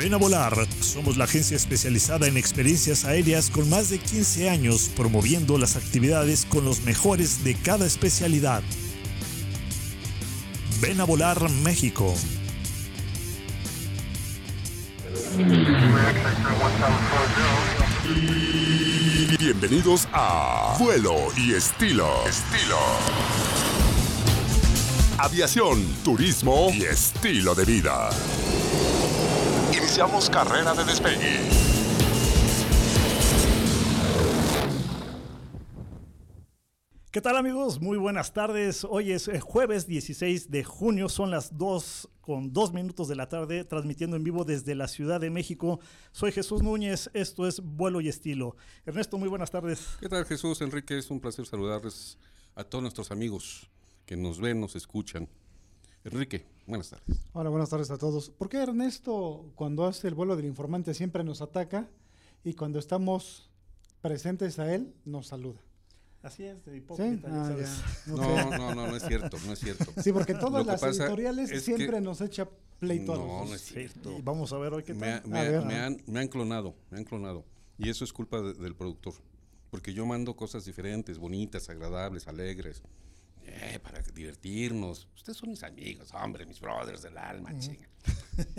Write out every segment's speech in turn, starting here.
Ven a volar. Somos la agencia especializada en experiencias aéreas con más de 15 años promoviendo las actividades con los mejores de cada especialidad. Ven a volar México. Bienvenidos a Vuelo y Estilo. Estilo. Aviación, turismo y estilo de vida. Iniciamos carrera de despegue. ¿Qué tal amigos? Muy buenas tardes. Hoy es eh, jueves 16 de junio, son las 2 con 2 minutos de la tarde, transmitiendo en vivo desde la Ciudad de México. Soy Jesús Núñez, esto es Vuelo y Estilo. Ernesto, muy buenas tardes. ¿Qué tal Jesús? Enrique, es un placer saludarles a todos nuestros amigos que nos ven, nos escuchan. Enrique, buenas tardes. Hola, buenas tardes a todos. ¿Por qué Ernesto, cuando hace el vuelo del informante, siempre nos ataca y cuando estamos presentes a él, nos saluda? Así es, de hipócrita. ¿Sí? Ah, ya sabes. ya. No, no, no, no es cierto, no es cierto. Sí, porque todas las editoriales es siempre que- nos echa pleito a los No, no es cierto. Y vamos a ver hoy qué Me, tal. me A ver. me han, me han clonado, me han clonado. Y eso es culpa de- del productor. Porque yo mando cosas diferentes, bonitas, agradables, alegres. Eh, para divertirnos. Ustedes son mis amigos, hombre, mis brothers del alma, chinga.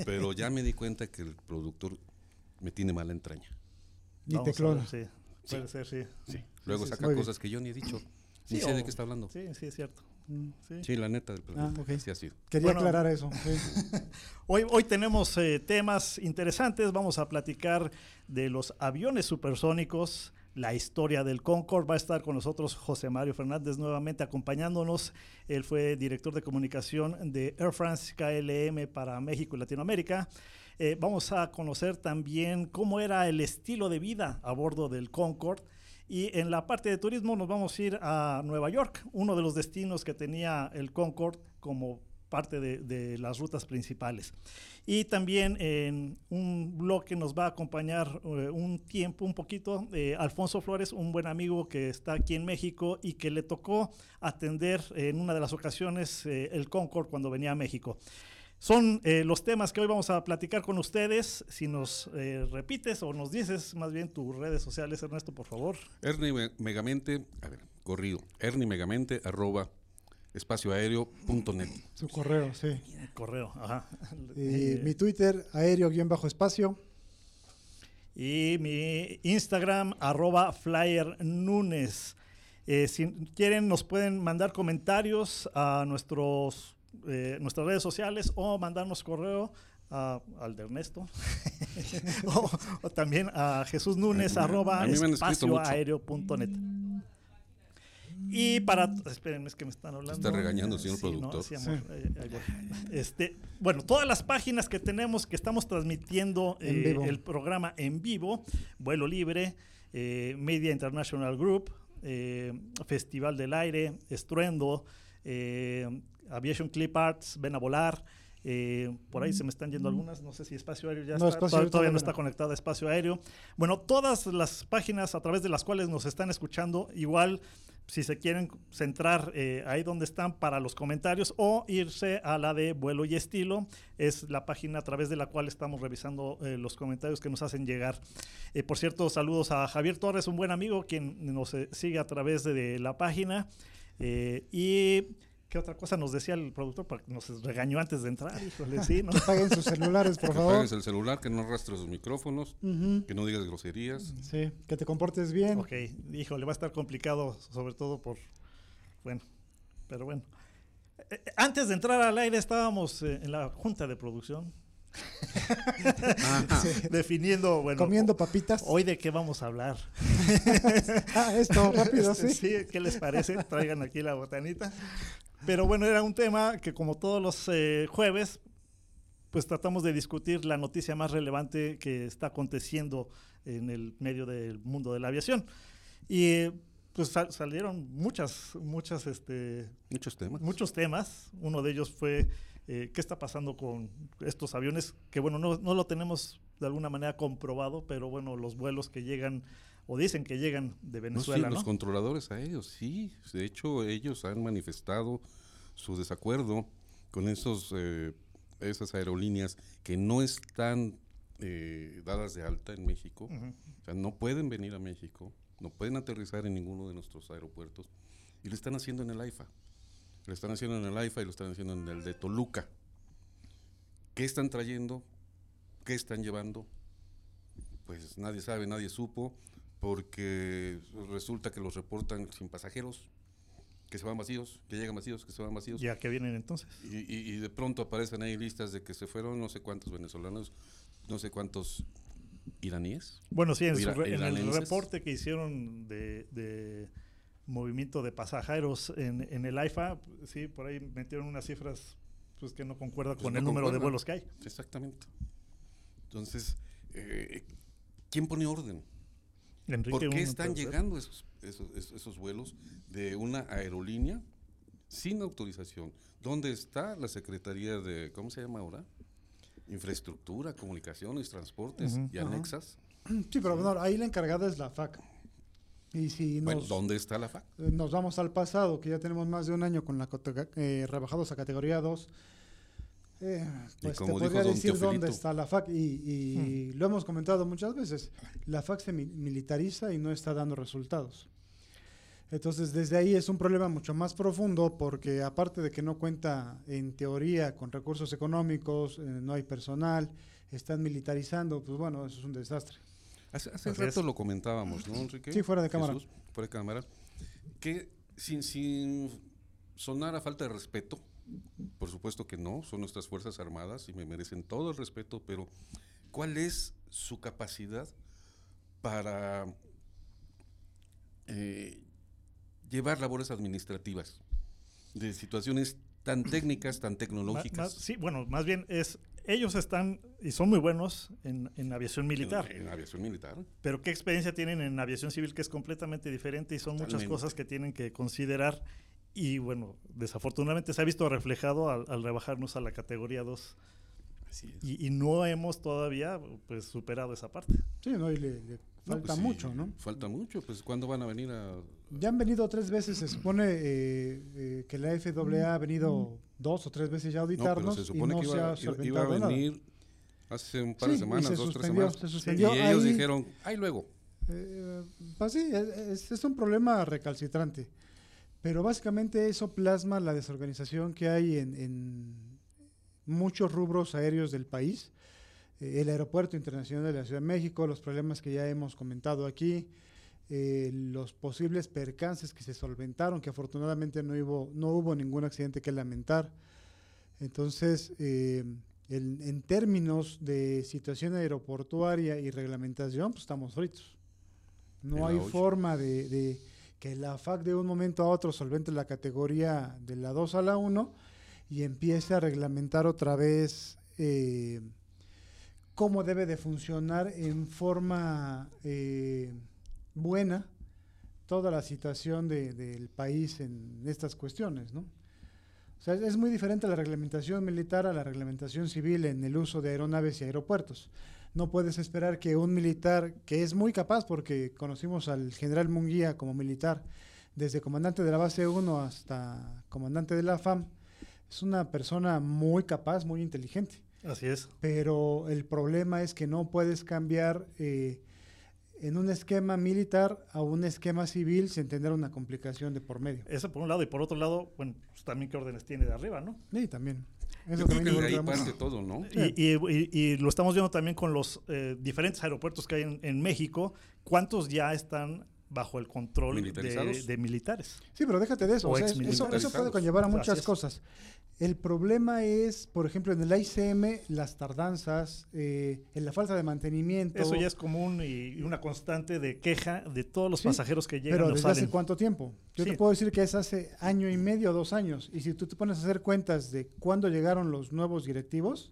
Pero ya me di cuenta que el productor me tiene mala entraña. Y Vamos te a clona. Sí, puede ser, sí. Sí. Luego sí, saca bien. cosas que yo ni he dicho. Ni Sí, sé de qué está hablando. Sí, sí, es cierto. Mm. Sí. Sí, la neta del Ah. Sí ha sido. Quería Bueno. aclarar eso. sí. Hoy, hoy tenemos eh, temas interesantes. Vamos a platicar de los aviones supersónicos, la historia del Concorde. Va a estar con nosotros José Mario Fernández nuevamente acompañándonos. Él fue director de comunicación de Air France KLM para México y Latinoamérica. Eh, vamos a conocer también cómo era el estilo de vida a bordo del Concorde. Y en la parte de turismo nos vamos a ir a Nueva York, uno de los destinos que tenía el Concorde como parte de, las rutas principales. Y también en un bloque nos va a acompañar eh, un tiempo, un poquito, eh, Alfonso Flores, un buen amigo que está aquí en México y que le tocó atender en una de las ocasiones eh, el Concorde cuando venía a México. Son los temas que hoy vamos a platicar con ustedes. Si nos repites o nos dices más bien tus redes sociales, Ernesto, por favor. Ernie Me- Megamente, a ver, corrido. Ernie Megamente, espacioaéreo.net. Su correo, sí. Correo, ajá. Y Eh, mi Twitter, aéreo-espacio. Y mi Instagram, arroba flyer Nunes. Eh, si quieren, nos pueden mandar comentarios a nuestros, eh, nuestras redes sociales o mandarnos correo a- al de Ernesto. o, o también a Jesús Nunes, arroba mucho. espacioaéreo.net. Y para. Espérenme, es que me están hablando. está regañando, señor Sí, no, productor. sí, amor, eh. Este, bueno, todas las páginas que tenemos que estamos transmitiendo En eh, vivo. el programa en vivo, Vuelo Libre, eh, Media International Group, eh, Festival del Aire, Estruendo, eh, Aviation Clip Arts, Ven a Volar. eh, por ahí se me están yendo algunas, no sé si Espacio Aéreo ya No, está, Espacio todavía, Aéreo todavía no está no. conectado a Espacio Aéreo. Bueno, todas las páginas a través de las cuales nos están escuchando, igual si se quieren centrar eh, ahí donde están para los comentarios o irse a la de vuelo y estilo, es la página a través de la cual estamos revisando eh, los comentarios que nos hacen llegar. Eh, por cierto, saludos a Javier Torres, un buen amigo quien nos sigue a través de, de la página. Y ¿Qué otra cosa nos decía el productor? Porque nos regañó antes de entrar, híjole, sí, ¿no? Que paguen sus celulares, por que favor. apagues el celular, que no arrastres los micrófonos, que no digas groserías. Sí, que te comportes bien. Ok, híjole, va a estar complicado, sobre todo por. Bueno, pero bueno. Eh, eh, Antes de entrar al aire estábamos eh, en la junta de producción Ajá. definiendo, bueno, Comiendo papitas. hoy de qué vamos a hablar. Ah, esto, rápido, sí. Sí, ¿qué les parece? Traigan aquí la botanita. Pero bueno, era un tema que como todos los eh, jueves, pues tratamos de discutir la noticia más relevante que está aconteciendo en el medio del mundo de la aviación. Y eh, pues sal- salieron muchas, muchas, este, Muchos temas. muchos temas. Uno de ellos fue eh, qué está pasando con estos aviones, que bueno, no, no lo tenemos de alguna manera comprobado, pero bueno, los vuelos que llegan o dicen que llegan de No, sí, Venezuela, ¿no? los controladores aéreos, sí. De hecho, ellos han manifestado su desacuerdo con esos, eh, esas aerolíneas que no están eh, dadas de alta en México. O sea, no pueden venir a México, no pueden aterrizar en ninguno de nuestros aeropuertos. Y lo están haciendo en el AIFA. Lo están haciendo en el AIFA y lo están haciendo en el de Toluca. ¿Qué están trayendo? ¿Qué están llevando? Pues nadie sabe, nadie supo, porque resulta que los reportan sin pasajeros, que se van vacíos, que llegan vacíos, que se van vacíos. Ya que vienen entonces. Y, y- y de pronto aparecen ahí listas de que se fueron no sé cuántos venezolanos, no sé cuántos iraníes. Bueno, sí, en, su en el reporte que hicieron de, de movimiento de pasajeros en, en el AIFA, sí, por ahí metieron unas cifras pues, que no concuerdan Pues con no el número de vuelos que hay. Exactamente. Entonces, eh, ¿quién pone orden? Enrique, ¿Por qué están llegando esos, esos, esos- esos vuelos de una aerolínea sin autorización? ¿Dónde está la Secretaría de, ¿cómo se llama ahora? Infraestructura, comunicaciones, transportes Ujú. y anexas. Sí, pero bueno, ahí la encargada es la FAC. Y si nos, Bueno, ¿dónde está la FAC? nos vamos al pasado, que ya tenemos más de un año con la eh, rebajados a categoría 2, eh, pues te podría decir dónde está la FAC. Y, y lo hemos comentado muchas veces, la FAC se mi- militariza y no está dando resultados. Entonces, desde ahí es un problema mucho más profundo porque aparte de que no cuenta en teoría con recursos económicos, eh, no hay personal, están militarizando, pues bueno, eso es un desastre. Hace, rato es. lo comentábamos, ¿no, Enrique? Sí, fuera de cámara. Jesús, fuera de cámara. Que sin, sin sonar a falta de respeto, por supuesto que no, son nuestras Fuerzas Armadas y me merecen todo el respeto, pero ¿cuál es su capacidad para eh, llevar labores administrativas de situaciones tan técnicas, tan tecnológicas? más- sí, bueno, más bien es, ellos están y son muy buenos en, en aviación militar. En, en aviación militar. Pero ¿qué experiencia tienen en aviación civil que es completamente diferente y son muchas cosas que tienen que considerar? Y bueno, desafortunadamente se ha visto reflejado al, al rebajarnos a la categoría 2 Así es. y, y no hemos todavía pues superado esa parte. Sí, ¿no? Y le, le No, falta pues sí, mucho, ¿no? Falta mucho, pues ¿cuándo van a venir a...? Ya han venido tres veces, se supone eh, eh, que la FAA ha venido dos o tres veces ya a No, pero auditarnos se y supone no que se iba, ha iba- a nada. venir hace un par Sí, de y semanas, se dos, tres semanas. se Sí, suspendió. y ellos Ahí- dijeron, ay, luego. Eh, pues sí, es, es- es un problema recalcitrante. Pero básicamente eso plasma la desorganización que hay en, en muchos rubros aéreos del país. Eh, el Aeropuerto Internacional de la Ciudad de México, los problemas que ya hemos comentado aquí, eh, los posibles percances que se solventaron, que afortunadamente no hubo, no hubo ningún accidente que lamentar. Entonces, eh, el- en términos de situación aeroportuaria y reglamentación, pues estamos fritos. No hay forma de, de que la FAC de un momento a otro solvente la categoría de la 2 a la 1 y empiece a reglamentar otra vez eh, cómo debe de funcionar en forma eh, buena toda la situación de- del país en estas cuestiones, ¿no? O sea, es muy diferente la reglamentación militar a la reglamentación civil en el uso de aeronaves y aeropuertos. No puedes esperar que un militar, que es muy capaz, porque conocimos al general Munguía como militar, desde comandante de la base 1 hasta comandante de la FAM, es una persona muy capaz, muy inteligente Así es. pero el problema es que no puedes cambiar eh, en un esquema militar a un esquema civil sin tener una complicación de por medio. Eso por un lado, y por otro lado, bueno, pues también qué órdenes tiene de arriba, ¿no? Sí, también. Yo Eso creo también que de ahí involucra mucho. parte todo, ¿no? Y, y- y- y lo estamos viendo también con los eh, diferentes aeropuertos que hay en, en México. ¿Cuántos ya están bajo el control de, de militares? Sí, pero déjate de eso. O o sea, eso, puede conllevar a muchas cosas. El problema es, por ejemplo, en el ICM, las tardanzas, eh, en la falta de mantenimiento. Eso ya es común y, una constante de queja de todos los Sí, pasajeros que llegan Pero desde hace cuánto tiempo? Yo Sí. te puedo decir que es hace año y medio, dos años. Y si tú te pones a hacer cuentas de cuándo llegaron los nuevos directivos,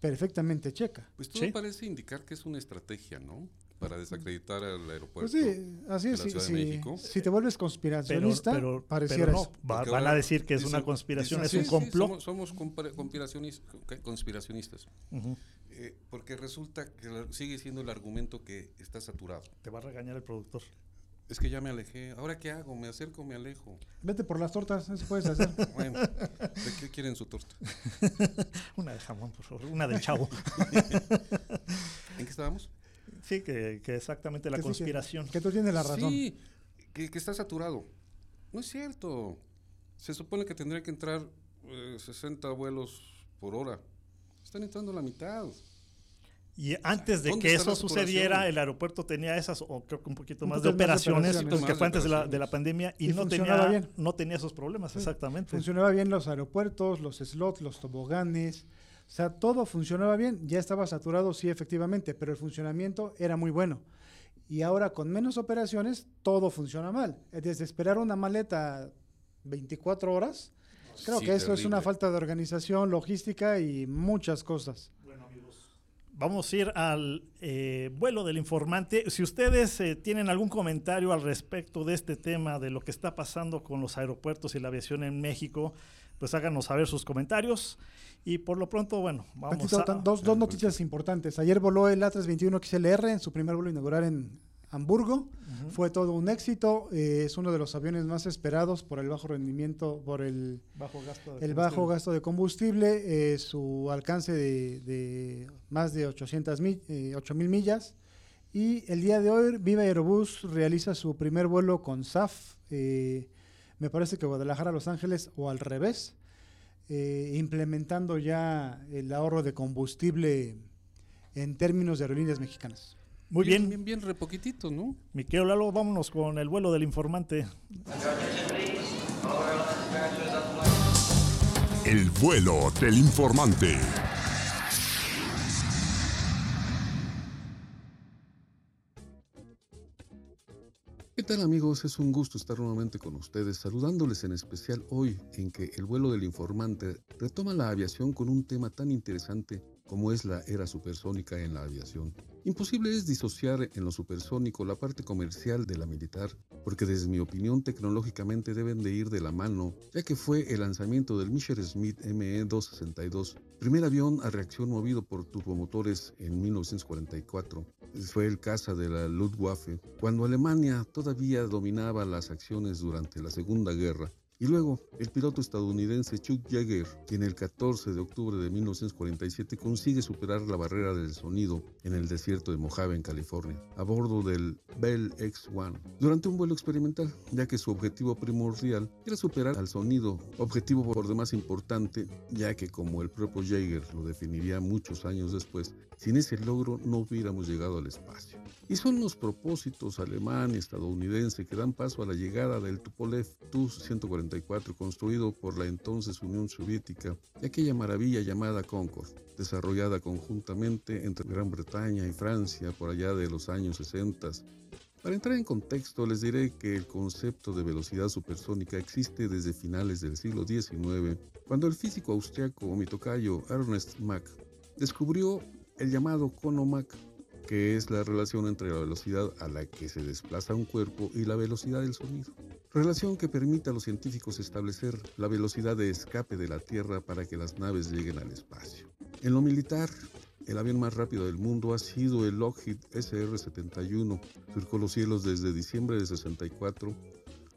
perfectamente checa. Pues todo Sí. parece indicar que es una estrategia, ¿no? Para desacreditar al Pues aeropuerto. sí, así de es. Si, te vuelves conspiracionista, pero, pareciera pero no, eso. va- Porque van a decir que es dicen- una conspiración, dicen, es sí, un sí, complot. somos conspiracionistas. Eh, porque resulta que sigue siendo el argumento que está saturado. Te va a regañar el productor. Es que ya me alejé. ¿Ahora qué hago? ¿Me acerco o me alejo? Vete por las tortas, eso puedes hacer. Bueno, ¿de qué quieren su torta? Una de jamón, por favor. Una del chavo. ¿En qué estábamos? Sí, que, que exactamente la Que sí, que- conspiración. Que, tú tienes la razón. Sí, que, que está saturado. No es cierto. Se supone que tendría que entrar eh, 60 vuelos por hora. Están entrando la mitad. Y antes de ¿Dónde que eso sucediera, el aeropuerto tenía esas, o creo que un poquito Un más de poquito más de operaciones, operaciones. que fue de antes de la, de la operaciones. pandemia, y, Y no, tenía, bien. no tenía esos problemas, exactamente. Funcionaba bien los aeropuertos, los slots, los toboganes. O sea, todo funcionaba bien. Ya estaba saturado, sí, efectivamente, pero el funcionamiento era muy bueno. Y ahora con menos operaciones, todo funciona mal. Desde esperar una maleta 24 horas, creo Sí, que eso es una falta de organización, logística y muchas cosas. Vamos a ir al eh, vuelo del informante. Si ustedes eh, tienen algún comentario al respecto de este tema, de lo que está pasando con los aeropuertos y la aviación en México, pues háganos saber sus comentarios. Y por lo pronto, bueno, vamos a... dos, dos noticias importantes. Ayer voló el A321 XLR en su primer vuelo inaugural en Hamburgo. Fue todo un éxito. eh, es uno de los aviones más esperados por el bajo rendimiento, por el, bajo gasto de el bajo combustible. gasto de combustible, eh, su alcance de, de más de 800 mil, eh, 8 mil millas. Y el día de hoy, Viva Aerobús realiza su primer vuelo con SAF. eh, me parece que Guadalajara, Los Ángeles o al revés, eh, implementando ya el ahorro de combustible en términos de aerolíneas mexicanas. Muy bien, Bien, bien, re poquitito, ¿no? mi querido Lalo, vámonos con el vuelo del informante. El vuelo del informante. ¿Qué tal amigos? Es un gusto estar nuevamente con ustedes, saludándoles en especial hoy en que el vuelo del informante retoma la aviación con un tema tan interesante como es la era supersónica en la aviación. Imposible es disociar en lo supersónico la parte comercial de la militar, porque desde mi opinión tecnológicamente deben de ir de la mano, ya que fue el lanzamiento del Messerschmitt ME-262, primer avión a reacción movido por turbomotores en 1944. Fue el caza de la Luftwaffe, cuando Alemania todavía dominaba las acciones durante la Segunda Guerra. Y luego, el piloto estadounidense Chuck Yeager, quien el 14 de octubre de 1947 consigue superar la barrera del sonido en el desierto de Mojave, en California, a bordo del Bell X-1, durante un vuelo experimental, ya que su objetivo primordial era superar al sonido, objetivo por demás importante, ya que como el propio Yeager lo definiría muchos años después, sin ese logro no hubiéramos llegado al espacio. Y son los propósitos alemán y estadounidense que dan paso a la llegada del Tupolev Tu-144 construido por la entonces Unión Soviética y aquella maravilla llamada Concorde, desarrollada conjuntamente entre Gran Bretaña y Francia por allá de los años 60. Para entrar en contexto, les diré que el concepto de velocidad supersónica existe desde finales del siglo XIX, cuando el físico austriaco mi tocayo Ernest Mach descubrió el llamado cono Mach, que es la relación entre la velocidad a la que se desplaza un cuerpo y la velocidad del sonido. Relación que permite a los científicos establecer la velocidad de escape de la Tierra para que las naves lleguen al espacio. En lo militar, el avión más rápido del mundo ha sido el Lockheed SR-71. Surcó los cielos desde diciembre de 64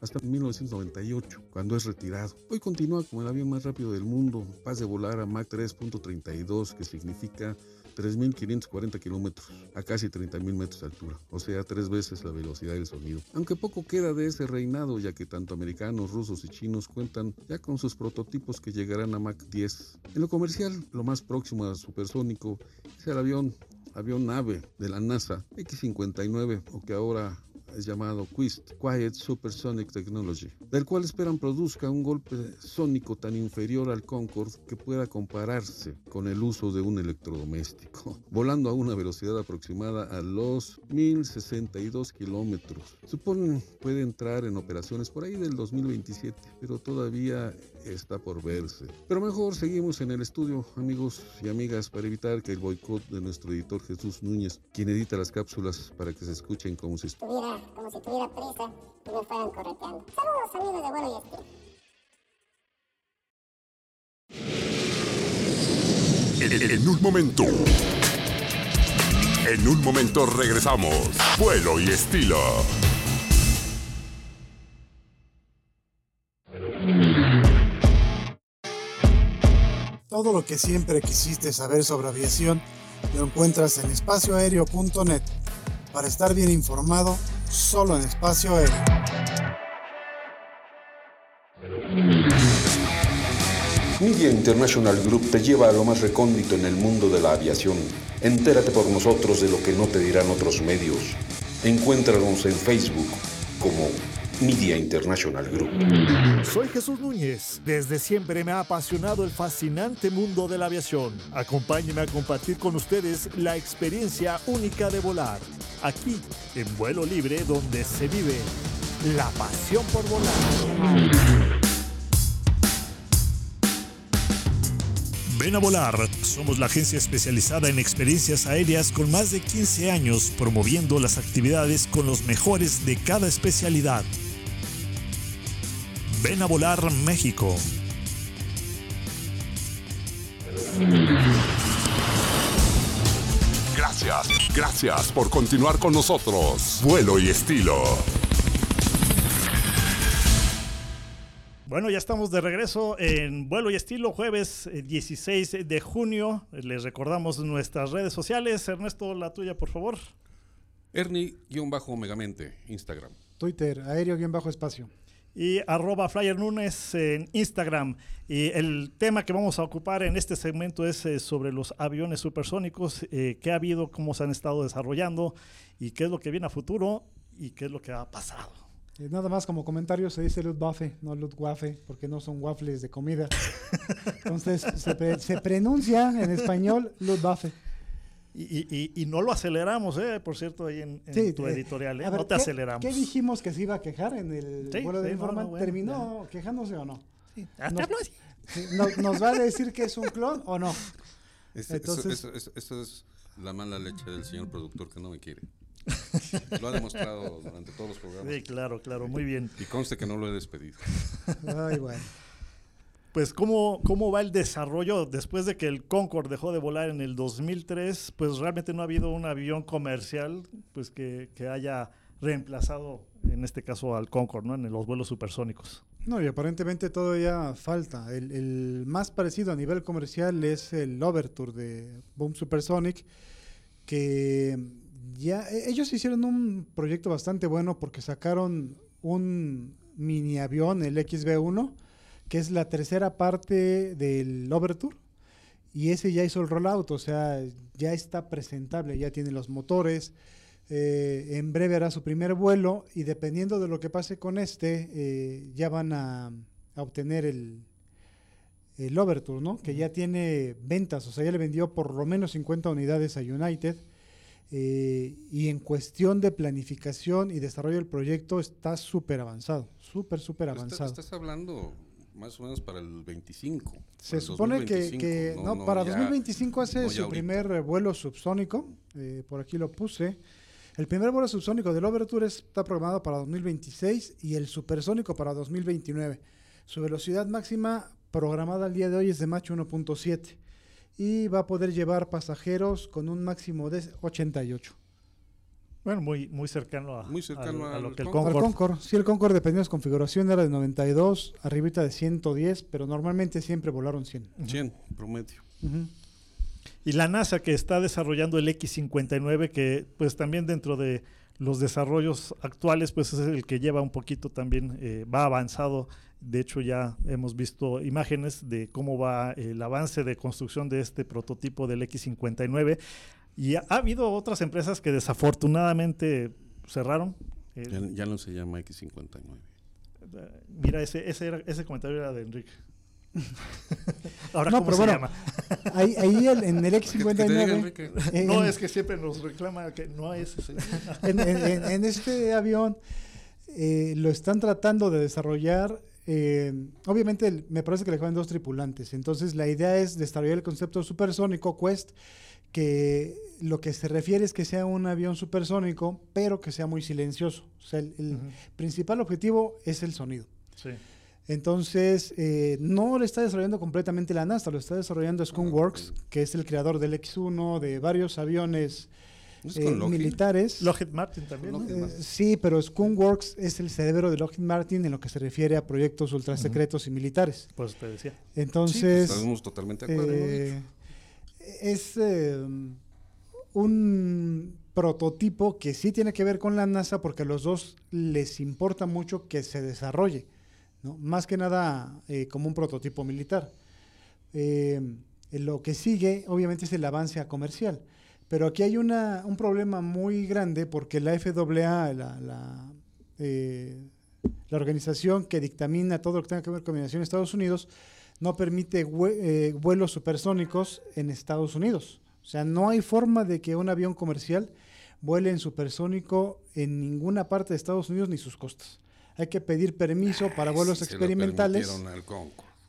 hasta 1998, cuando es retirado. Hoy continúa como el avión más rápido del mundo, paz de volar a Mach 3.32, que significa 3.540 kilómetros a casi 30.000 metros de altura, o sea, tres veces la velocidad del sonido. Aunque poco queda de ese reinado, ya que tanto americanos, rusos y chinos cuentan ya con sus prototipos que llegarán a Mach 10. En lo comercial, lo más próximo a supersónico es el avión avión nave de la NASA X-59 o que ahora llamado QUIST, Quiet Supersonic Technology, del cual esperan produzca un golpe sónico tan inferior al Concorde que pueda compararse con el uso de un electrodoméstico, volando a una velocidad aproximada a los 1062 kilómetros. Suponen puede entrar en operaciones por ahí del 2027, pero todavía está por verse. Pero mejor seguimos en el estudio, amigos y amigas, para evitar que el boicot de nuestro editor Jesús Núñez, quien edita las cápsulas para que se escuchen como si estuviera, como si tuviera prisa y me fueran correteando. Saludos amigos de vuelo y estilo. En, en un momento. En un momento regresamos. Vuelo y estilo. Todo lo que siempre quisiste saber sobre aviación lo encuentras en espacioaéreo.net. Para estar bien informado, solo en espacio aéreo. Media International Group te lleva a lo más recóndito en el mundo de la aviación. Entérate por nosotros de lo que no te dirán otros medios. Encuéntranos en Facebook como Media International Group. Soy Jesús Núñez. Desde siempre me ha apasionado el fascinante mundo de la aviación. Acompáñenme a compartir con ustedes la experiencia única de volar. Aquí, en vuelo libre, donde se vive la pasión por volar. Ven a volar. Somos la agencia especializada en experiencias aéreas con más de 15 años promoviendo las actividades con los mejores de cada especialidad. Ven a volar México. Gracias, gracias por continuar con nosotros. Vuelo y estilo. Bueno, ya estamos de regreso en Vuelo y Estilo, jueves 16 de junio. Les recordamos nuestras redes sociales. Ernesto, la tuya, por favor. Ernie-Megamente, Instagram. Twitter, aéreo-espacio. Y arroba Flyer Nunes en Instagram. Y el tema que vamos a ocupar en este segmento es eh, sobre los aviones supersónicos, eh, qué ha habido, cómo se han estado desarrollando y qué es lo que viene a futuro y qué es lo que ha pasado. Eh, nada más como comentario se dice Luftwaffe, no Luftwaffe, porque no son waffles de comida. Entonces se, se pronuncia en español Luftwaffe. Y, y, y, no lo aceleramos, ¿eh? por cierto, ahí en, en sí, tu editorial. ¿eh? Ver, no te ¿qué, aceleramos. ¿Qué dijimos que se iba a quejar en el sí, vuelo de sí, Informa? bueno, bueno, ¿Terminó ya. quejándose o no? Sí. Hasta Nos, habló así. nos, ¿Nos, va a decir que es un clon o no? Este, Entonces, eso, eso, eso, es la mala leche del señor productor que no me quiere. Lo ha demostrado durante todos los programas. Sí, claro, claro, muy bien. Y conste que no lo he despedido. Ay, bueno. Pues ¿cómo, cómo va el desarrollo después de que el Concorde dejó de volar en el 2003, pues realmente no ha habido un avión comercial pues que, que haya reemplazado en este caso al Concorde, ¿no? En los vuelos supersónicos. No, y aparentemente todavía falta. El, el, más parecido a nivel comercial es el Overture de Boom Supersonic, que ya ellos hicieron un proyecto bastante bueno porque sacaron un mini avión, el XB1, que es la tercera parte del Overture. Y ese ya hizo el rollout, o sea, ya está presentable, ya tiene los motores. Eh, en breve hará su primer vuelo y dependiendo de lo que pase con este, eh, ya van a, a obtener el, el Overture, ¿no? Que ya tiene ventas, o sea, ya le vendió por lo menos 50 unidades a United. Eh, y en cuestión de planificación y desarrollo del proyecto está súper avanzado, súper, súper avanzado. Estás hablando más o menos para el 25. Se supone 2025, que, que no, no, para ya, 2025 hace su ahorita. primer vuelo subsónico, eh, por aquí lo puse. El primer vuelo subsónico del Overture está programado para 2026 y el supersónico para 2029. Su velocidad máxima programada al día de hoy es de Mach 1.7 y va a poder llevar pasajeros con un máximo de 88. Bueno, muy, muy cercano a, muy cercano a, a lo que el Concorde. Concorde. Sí, el Concorde dependía de su configuración, era de 92, arribita de 110, pero normalmente siempre volaron 100. 100, promedio. Uh -huh. Y la NASA que está desarrollando el X-59, que pues también dentro de los desarrollos actuales, pues es el que lleva un poquito también, eh, va avanzado. De hecho, ya hemos visto imágenes de cómo va el avance de construcción de este prototipo del X-59. Y ha, ha habido otras empresas que desafortunadamente cerraron. Eh, Ya, ya no se llama X59. eh, mira, ese, ese, era- ese comentario era de Enrique. Ahora, No, ¿cómo pero se bueno, llama? Ahí, ahí el- en el Que- que te diga, X-59, Enrique. eh, No, es que siempre nos reclama que no es ese. en, en- en- en este avión eh, lo están tratando de desarrollar. eh, obviamente, el- me parece que le caben dos tripulantes. Entonces, la idea es desarrollar el concepto supersónico Quest, que lo que se refiere es que sea un avión supersónico, pero que sea muy silencioso. O sea, el, principal objetivo es el sonido. Sí. Entonces, eh, no lo está desarrollando completamente la NASA, lo está desarrollando ok. que es el creador del X-1, de varios aviones ¿No es eh, militares. Lockheed Martin también. Eh, Martin. sí, pero Skunkworks es el cerebro de Lockheed Martin en lo que se refiere a proyectos ultrasecretos y militares. Pues te decía. Sí, pues, Entonces, estamos totalmente de acuerdo. eh, es eh, un prototipo que sí tiene que ver con la NASA porque a los dos les importa mucho que se desarrolle, ¿no? más que nada eh, como un prototipo militar. Eh, lo que sigue, obviamente, es el avance a comercial. Pero aquí hay una, un problema muy grande porque la FAA, la, la, eh, la organización que dictamina todo lo que tenga que ver con en Estados Unidos, no permite eh, vuelos supersónicos en Estados Unidos. O sea, no hay forma de que un avión comercial vuele en supersónico en ninguna parte de Estados Unidos ni sus costas. Hay que pedir permiso para vuelos Sí, se lo experimentales. al.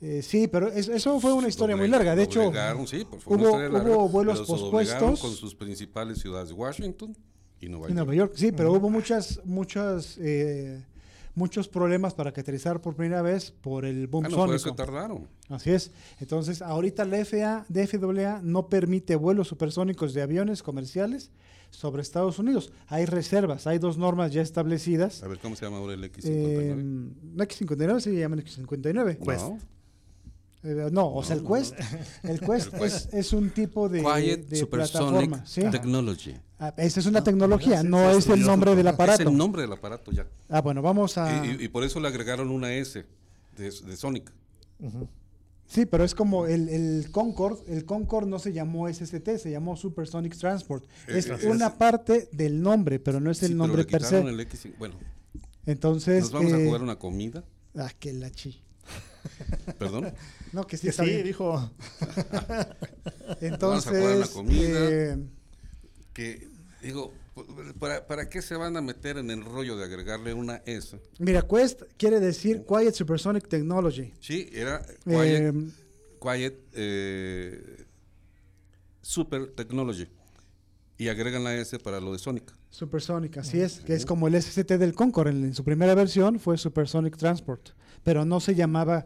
Eh, sí, pero es- eso fue una historia muy larga. De hecho, sí, pues hubo- hubo vuelos pospuestos. con sus principales ciudades, Washington y Nueva En York. Nueva York, sí, pero hubo muchas, muchas, eh, muchos problemas para aterrizar por primera vez por el boom Ah, no, eso sónico. tardaron. Así es. Entonces, ahorita la FAA, DFAA no permite vuelos supersónicos de aviones comerciales sobre Estados Unidos. Hay reservas, hay dos normas ya establecidas. A ver, ¿cómo se llama ahora el X-59? Eh, la X59 se llama X59. No. Eh, no, o sea, el Quest, el Quest, es, es un tipo de, Quiet de Supersonic plataforma. ¿sí? Technology. Ah, esa es una tecnología, no es el nombre del Es aparato. el nombre del aparato ya. Ah, bueno, vamos a... Y, y- y por eso le agregaron una S de, de Sonic. Sí, pero es como el, el Concorde. El Concorde no se llamó SST, se llamó Supersonic Transport. Eh, Es eh, una es- parte del nombre, pero no es Sí, el pero nombre le per quitaron se. el X. Bueno, Entonces. nos vamos eh, a jugar una comida. Ah, que la chi. Perdón. No, que sí Que está sí, bien. dijo. Entonces. jugar una comida. eh, Que, digo, ¿para, ¿para qué se van a meter en el rollo de agregarle una S? mira, Quest quiere decir Quiet Supersonic Technology. Sí, era Eh, Quiet, quiet eh, Super Technology. Y agregan la S para lo de Sonic. Supersonic, así es, que es como el SST del Concorde. En, en su primera versión fue Supersonic Transport, pero no se llamaba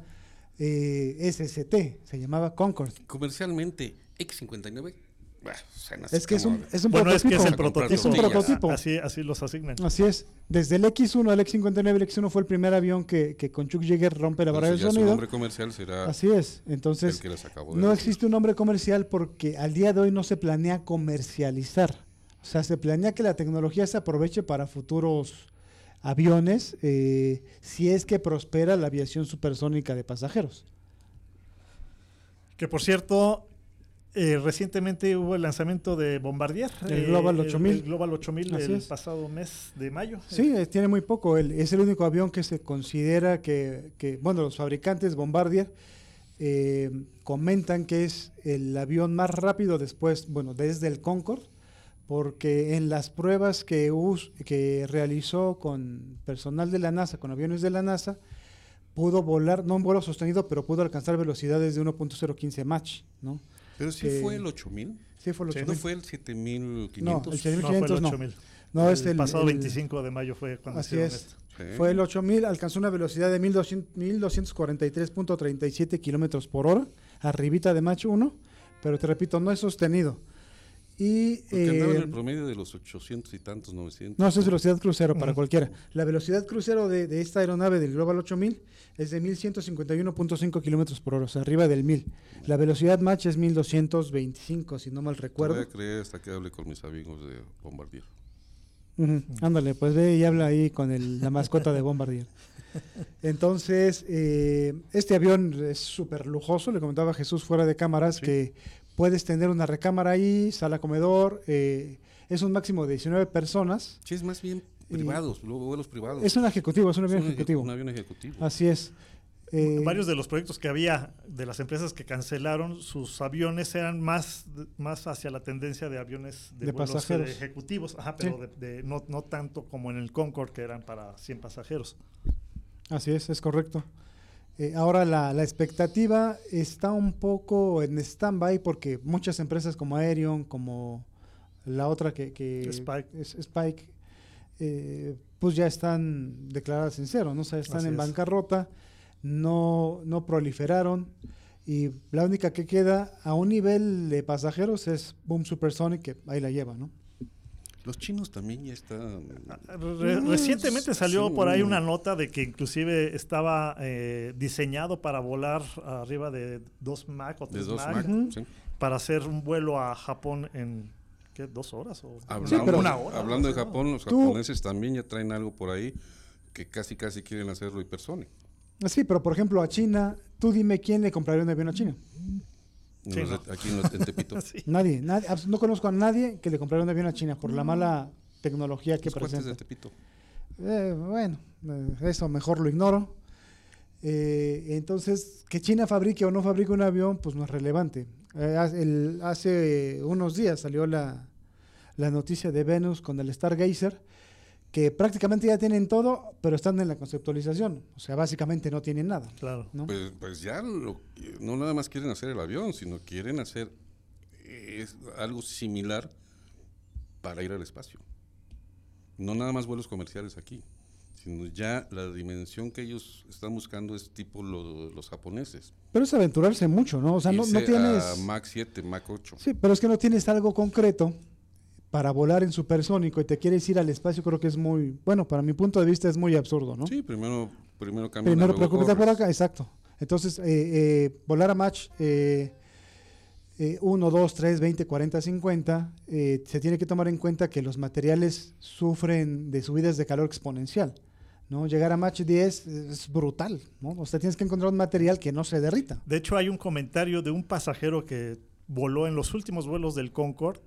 eh, SST, se llamaba Concorde. Comercialmente, X59. bueno, Es que es un, es un Bueno, es que es el prototipo. prototipo. Es un prototipo. Así, así los asignan. Así es. Desde el X1 al X59, el X1 fue el primer avión que, que con Chuck Yeager rompe la barrera si del ya su sonido. nombre comercial será Así es. Entonces, el que les acabo de no decir. existe un nombre comercial porque al día de hoy no se planea comercializar. O sea, se planea que la tecnología se aproveche para futuros aviones eh, si es que prospera la aviación supersónica de pasajeros. Que por cierto, eh, recientemente hubo el lanzamiento de Bombardier. El eh, Global 8000. El, Global 8000 Así el es. pasado mes de mayo. Sí, eh, tiene muy poco. El- es el único avión que se considera que, que, bueno, los fabricantes Bombardier comentan que es el avión más rápido después, bueno, desde el Concorde, porque en las pruebas que, us- que realizó con personal de la NASA, con aviones de la NASA, pudo volar, no en vuelo sostenido, pero pudo alcanzar velocidades de 1.015 Mach, ¿no? Pero sí que- fue el 8000. Sí, fue Sí, que ¿No fue el 7500? No, el No, fue el 7500 no. 8000. No, el es el- pasado el- 25 de mayo fue cuando Así hicieron es. esto. Sí. Fue el 8000, alcanzó una velocidad de 1200 1243.37 kilómetros por hora, arribita de Mach 1, pero te repito, no es sostenido. Y, Porque andaba en eh, el promedio de los 800 y tantos, 900. no, eso es velocidad crucero para Ujú. cualquiera. La velocidad crucero de, de esta aeronave del Global 8000 es de 1151.5 kilómetros por hora, o sea, arriba del 1000. La velocidad Mach es 1225, si no mal recuerdo. Voy a creer hasta que hable con mis amigos de Bombardier. Ándale, pues ve y habla ahí con el- la mascota de Bombardier. Entonces, eh, este avión es súper lujoso, le comentaba Jesús fuera de cámaras Sí. que puedes tener una recámara ahí, sala comedor, eh, es un máximo de 19 personas. Sí, es más bien Y- privados, luego vuelos privados. Es un ejecutivo, es un avión un eje- ejecutivo. Un avión ejecutivo. Así es. Eh, Varios de los proyectos que había de las empresas que cancelaron, sus aviones eran más, más hacia la tendencia de aviones de, De vuelos, eh, pasajeros. ejecutivos, ajá, pero de- de- no, no tanto como en el Concorde, que eran para 100 pasajeros. Así es, es correcto. Eh, ahora la, la expectativa está un poco en stand-by porque muchas empresas como Aerion, como la otra que, que Spike. es Spike, eh, pues ya están declaradas en cero, ¿no? O sea, están Así en es. bancarrota, no, no proliferaron y la única que queda a un nivel de pasajeros es Boom Supersonic, que ahí la lleva, ¿no? Los chinos también ya están. Re- Mm, recientemente salió sí. por ahí una nota de que inclusive estaba eh, diseñado para volar arriba de 2 Mach o De 3 dos Mach, Mac, Ujú. sí. para hacer un vuelo a Japón en ¿qué? ¿Dos horas? O Hablando, pero- una hora. hablando de. Japón, los Tú- japoneses también ya traen algo por ahí que casi casi quieren hacerlo hipersónico. Sí, pero por ejemplo a China, tú dime quién le compraría un avión a China. Sí, no. Aquí en, Tepito. Sí. Nadie, no conozco a nadie que le comprara un avión a China por la mala tecnología que Los cuates de presenta. Tepito. Eh, bueno, eh, eso mejor lo ignoro. Eh, entonces, que China fabrique o no fabrique un avión, pues no es relevante. Eh, hace, el- hace unos días salió la, la noticia de Venus con el Stargazer, que prácticamente ya tienen todo, pero están en la conceptualización. O sea, básicamente no tienen nada. Claro. ¿no? Pues, pues ya lo no nada más quieren hacer el avión, sino quieren hacer es algo similar para ir al espacio. No nada más vuelos comerciales aquí, sino ya la dimensión que ellos están buscando es tipo lo- los japoneses. Pero es aventurarse mucho, ¿no? O sea, no, no tienes... a Mach 7, Mach 8. Sí, pero es que no tienes algo concreto para volar en supersónico y te quieres ir al espacio, creo que es muy, bueno, para mi punto de vista es muy absurdo, ¿no? Sí, primero, primero camina. Primero luego preocúpate por acá, exacto. Entonces, eh, eh, volar a match eh, 1, 2, 3, 20, 40, 50, eh, se tiene que tomar en cuenta que los materiales sufren de subidas de calor exponencial. ¿no? Llegar a match 10 es brutal, ¿no? O sea, tienes que encontrar un material que no se derrita. De hecho, hay un comentario de un pasajero que voló en los últimos vuelos del Concorde.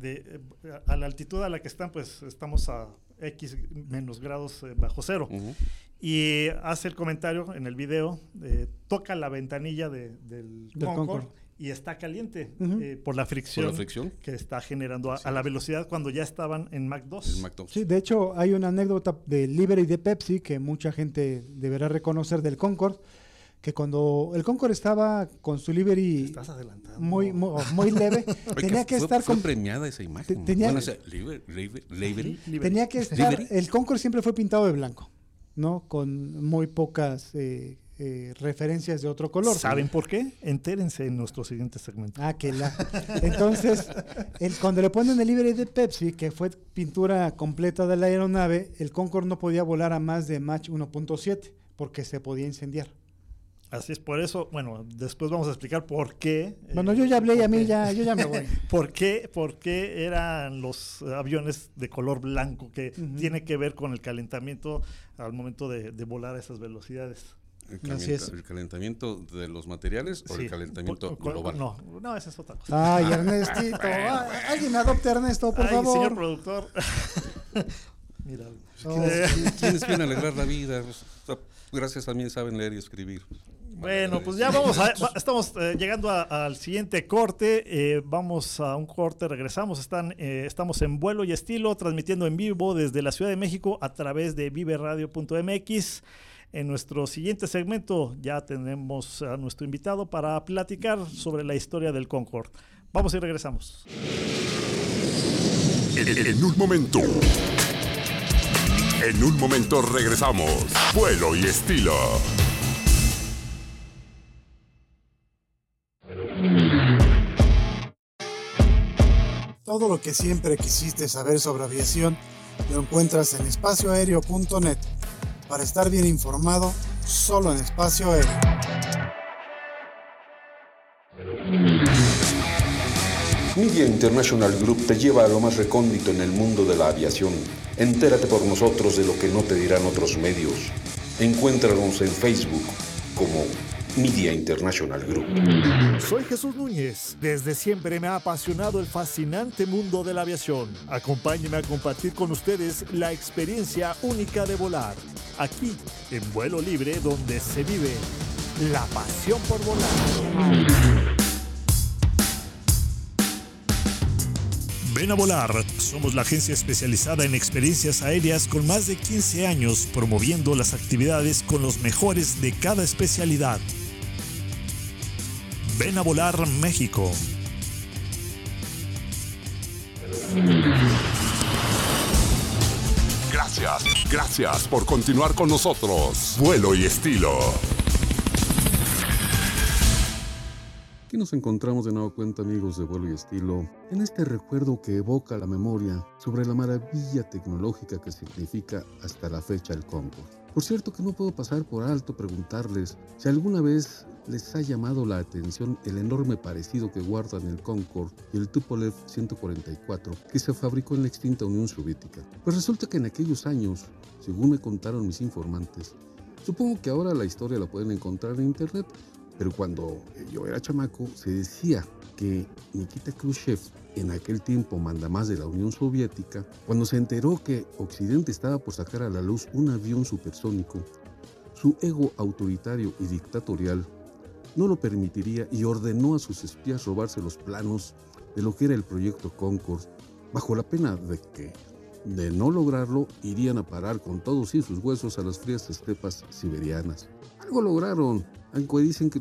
De, eh, a la altitud a la que están, pues estamos a X menos grados eh, bajo cero. Ujú. Y hace el comentario en el video, eh, toca la ventanilla de- del, Del Concorde, Concorde. y está caliente Ujú. eh, por la Por fricción, la fricción, que está generando a, a la velocidad cuando ya estaban en Mach 2. el Mach 2. Sí, de hecho hay una anécdota de Libre y de Pepsi que mucha gente deberá reconocer del Concorde, que cuando el Concorde estaba con su Livery Estás adelantando. muy, muy, muy leve, Oye, tenía que fue, estar fue con, premiada esa imagen. tenía- Bueno, o sea, que estar, Livery. el Concorde siempre fue pintado de blanco, ¿no? Con muy pocas eh, eh, referencias de otro color. ¿Saben por qué? Entérense en nuestro siguiente segmento. Ah, que la. Entonces, el- cuando le ponen el libre de Pepsi, que fue pintura completa de la aeronave, el Concorde no podía volar a más de Mach 1.7 porque se podía incendiar. Así es, por eso, bueno, después vamos a explicar por qué. eh, Bueno, yo ya hablé y a mí ya, yo ya me voy. ¿Por qué, por qué eran los aviones de color blanco que Ujú. tiene que ver con el calentamiento al momento de, de volar a esas velocidades? El, Así es. el calentamiento de los materiales o Sí, el calentamiento por- por- global. No, no, esa es otra cosa. Ay, Ernestito. ay, alguien adopte a Ernesto, por Ay, señor favor. productor. Mira. Oh, eh, ¿Quiénes quieren alegrar la vida? Gracias también saben leer y escribir. Bueno, pues ya vamos a, estamos eh, llegando al siguiente corte. eh, vamos a un corte, regresamos. Están, eh, estamos en vuelo y estilo, transmitiendo en vivo desde la Ciudad de México a través de viveradio.mx. En nuestro siguiente segmento ya tenemos a nuestro invitado para platicar sobre la historia del Concorde. Vamos y regresamos. En un momento. En un momento regresamos. Vuelo y estilo. Todo lo que siempre quisiste saber sobre aviación lo encuentras en espacioaéreo.net. Para estar bien informado, solo en espacio aéreo. Media International Group te lleva a lo más recóndito en el mundo de la aviación. Entérate por nosotros de lo que no te dirán otros medios. Encuéntranos en Facebook como Media International Group. Soy Jesús Núñez. Desde siempre me ha apasionado el fascinante mundo de la aviación. Acompáñeme a compartir con ustedes la experiencia única de volar. Aquí, en vuelo libre, donde se vive la pasión por volar. Ven a volar. Somos la agencia especializada en experiencias aéreas con más de 15 años promoviendo las actividades con los mejores de cada especialidad. Ven a volar México. Gracias, gracias por continuar con nosotros. Vuelo y estilo. Aquí nos encontramos de nuevo cuenta amigos de vuelo y estilo en este recuerdo que evoca la memoria sobre la maravilla tecnológica que significa hasta la fecha el Concorde. Por cierto que no puedo pasar por alto preguntarles si alguna vez les ha llamado la atención el enorme parecido que guardan el Concorde y el Tupolev 144 que se fabricó en la extinta Unión Soviética. Pues resulta que en aquellos años, según me contaron mis informantes, supongo que ahora la historia la pueden encontrar en internet, pero cuando yo era chamaco se decía que Nikita Khrushchev, en aquel tiempo mandamás de la Unión Soviética, cuando se enteró que Occidente estaba por sacar a la luz un avión supersónico, su ego autoritario y dictatorial no lo permitiría y ordenó a sus espías robarse los planos de lo que era el proyecto Concord, bajo la pena de que, de no lograrlo, irían a parar con todos y sus huesos a las frías estepas siberianas. Algo lograron, aunque dicen que,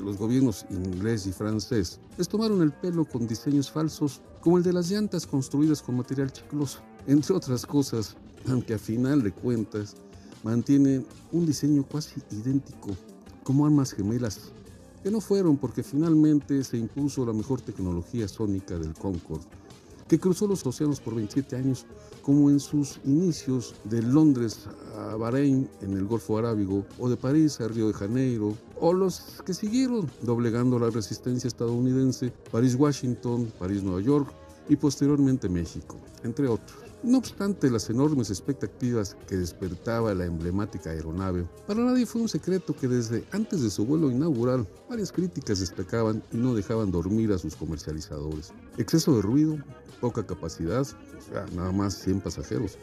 los gobiernos inglés y francés les tomaron el pelo con diseños falsos, como el de las llantas construidas con material chicloso, entre otras cosas, aunque a final de cuentas mantienen un diseño casi idéntico, como armas gemelas, que no fueron porque finalmente se impuso la mejor tecnología sónica del Concorde, que cruzó los océanos por 27 años, como en sus inicios de Londres a Bahrein en el Golfo Arábigo, o de París a Río de Janeiro, o los que siguieron doblegando la resistencia estadounidense, París-Washington, París-Nueva York y posteriormente México, entre otros. No obstante las enormes expectativas que despertaba la emblemática aeronave, para nadie fue un secreto que desde antes de su vuelo inaugural varias críticas destacaban y no dejaban dormir a sus comercializadores. Exceso de ruido, poca capacidad, o sea, nada más 100 pasajeros,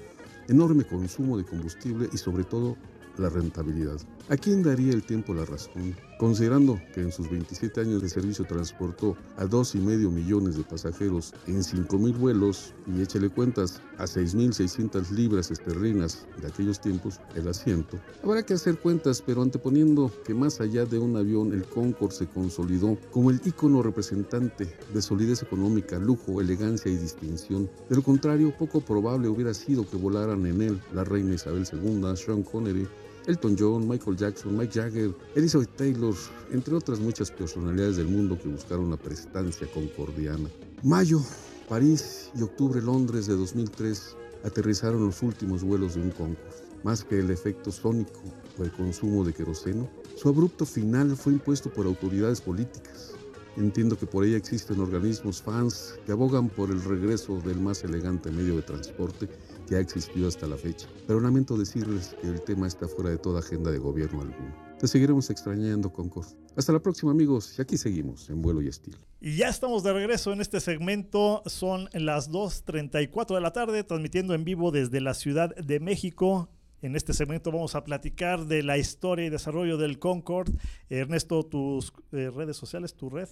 enorme consumo de combustible y sobre todo la rentabilidad. ¿A quién daría el tiempo la razón? Considerando que en sus 27 años de servicio transportó a 2,5 millones de pasajeros en 5.000 vuelos y échale cuentas a 6.600 libras esterlinas de aquellos tiempos el asiento, habrá que hacer cuentas, pero anteponiendo que más allá de un avión el Concorde se consolidó como el ícono representante de solidez económica, lujo, elegancia y distinción. De lo contrario, poco probable hubiera sido que volaran en él la reina Isabel II, Sean Connery, Elton John, Michael Jackson, Mike Jagger, Elizabeth Taylor, entre otras muchas personalidades del mundo que buscaron la prestancia concordiana. Mayo, París y octubre, Londres de 2003 aterrizaron los últimos vuelos de un Concorde. Más que el efecto sónico o el consumo de queroseno, su abrupto final fue impuesto por autoridades políticas. Entiendo que por ella existen organismos fans que abogan por el regreso del más elegante medio de transporte que ha existido hasta la fecha. Pero lamento decirles que el tema está fuera de toda agenda de gobierno alguno. Te seguiremos extrañando, Concord. Hasta la próxima, amigos, y aquí seguimos en vuelo y estilo. Y ya estamos de regreso en este segmento. Son las 2.34 de la tarde, transmitiendo en vivo desde la Ciudad de México. En este segmento vamos a platicar de la historia y desarrollo del Concorde. Ernesto, tus eh, redes sociales, tu red.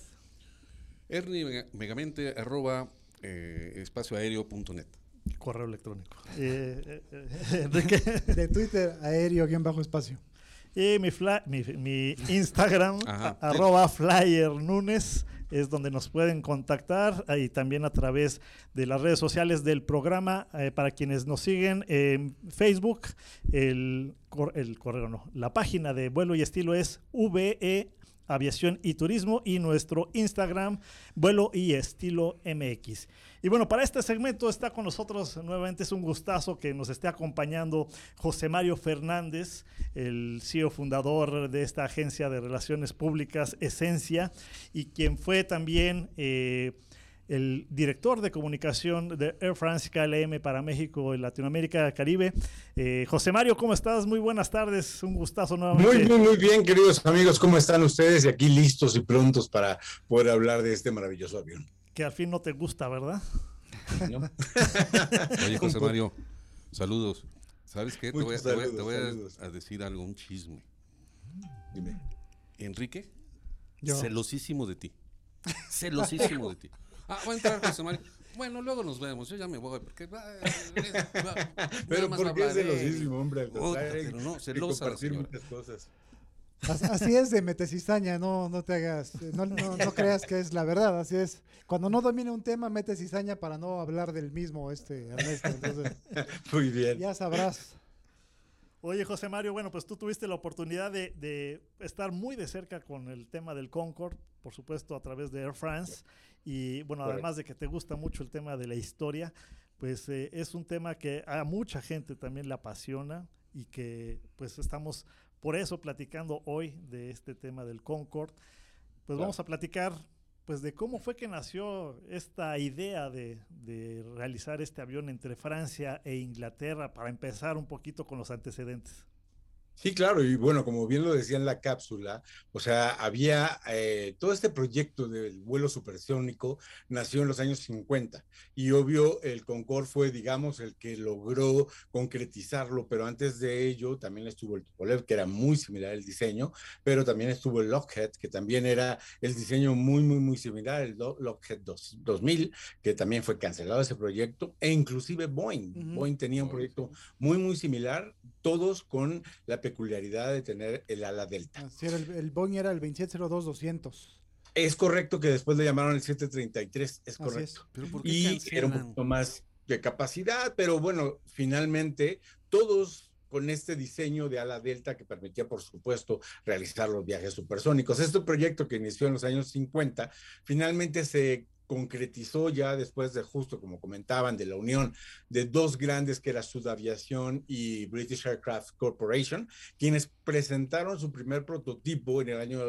Ernie Megamente, arroba eh, espacioaéreo.net. Correo electrónico. Eh, eh, ¿De qué? De Twitter, aéreo, guion bajo espacio. Y mi, mi, mi Instagram, a, arroba flyer Nunes, es donde nos pueden contactar y también a través de las redes sociales del programa. Eh, para quienes nos siguen en Facebook, el, el correo no, la página de vuelo y estilo es VE Aviación y Turismo y nuestro Instagram, Vuelo y Estilo MX. Y bueno, para este segmento está con nosotros nuevamente, es un gustazo que nos esté acompañando José Mario Fernández, el CEO fundador de esta agencia de relaciones públicas Esencia y quien fue también... Eh, el director de comunicación de Air France KLM para México y Latinoamérica, Caribe. Eh, José Mario, ¿cómo estás? Muy buenas tardes, un gustazo nuevamente. Muy bien, muy bien, queridos amigos, ¿cómo están ustedes? Y aquí listos y prontos para poder hablar de este maravilloso avión. Que al fin no te gusta, ¿verdad? Oye, José Mario, saludos. ¿Sabes qué? te voy, a, decir algo, un chisme. Dime. Enrique, celosísimo de ti. Celosísimo de ti. Ah, voy a entrar José Mario. Bueno, luego nos vemos. Yo ya me voy. Porque, pero ¿por qué celosísimo, hombre? pero no, celosa muchas cosas. Así es de metecizaña, no, no te hagas, no, no, no, creas que es la verdad, así es. Cuando no domina un tema, metes cizaña para no hablar del mismo, este, Ernesto. Entonces, Muy bien. Ya sabrás. Oye, José Mario, bueno, pues tú tuviste la oportunidad de, de, estar muy de cerca con el tema del Concorde, por supuesto, a través de Air France. Y bueno, además de que te gusta mucho el tema de la historia, pues eh, es un tema que a mucha gente también le apasiona y que pues estamos por eso platicando hoy de este tema del Concorde. Pues vamos a platicar pues de cómo fue que nació esta idea de, de realizar este avión entre Francia e Inglaterra para empezar un poquito con los antecedentes. Sí, claro, y bueno, como bien lo decía en la cápsula, o sea, había eh, todo este proyecto del vuelo supersónico nació en los años 50 y obvio el Concorde fue, digamos, el que logró concretizarlo, pero antes de ello también estuvo el Tupolev, que era muy similar el diseño, pero también estuvo el Lockheed, que también era el diseño muy, muy, muy similar, el Lockheed 2000, que también fue cancelado ese proyecto, e inclusive Boeing. Boeing tenía un proyecto muy, muy similar, todos con la peculiaridad de tener el ala delta. el, Boeing era el 2702-200. Es correcto que después le llamaron el 733, es correcto. y era un poquito más de capacidad, pero bueno, finalmente todos con este diseño de ala delta que permitía, por supuesto, realizar los viajes supersónicos. Este proyecto que inició en los años 50, finalmente se concretizó ya después de justo como comentaban de la unión de dos grandes que era Sud Aviación y British Aircraft Corporation, quienes presentaron su primer prototipo en el año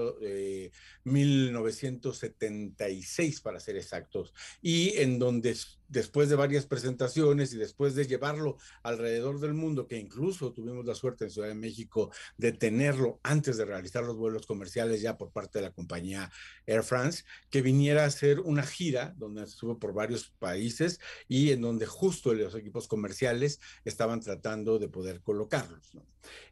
1976 eh, para ser exactos y en donde después de varias presentaciones y después de llevarlo alrededor del mundo, que incluso tuvimos la suerte en Ciudad de México de tenerlo antes de realizar los vuelos comerciales ya por parte de la compañía Air France, que viniera a hacer una gira donde estuvo por varios países y en donde justo los equipos comerciales estaban tratando de poder colocarlos.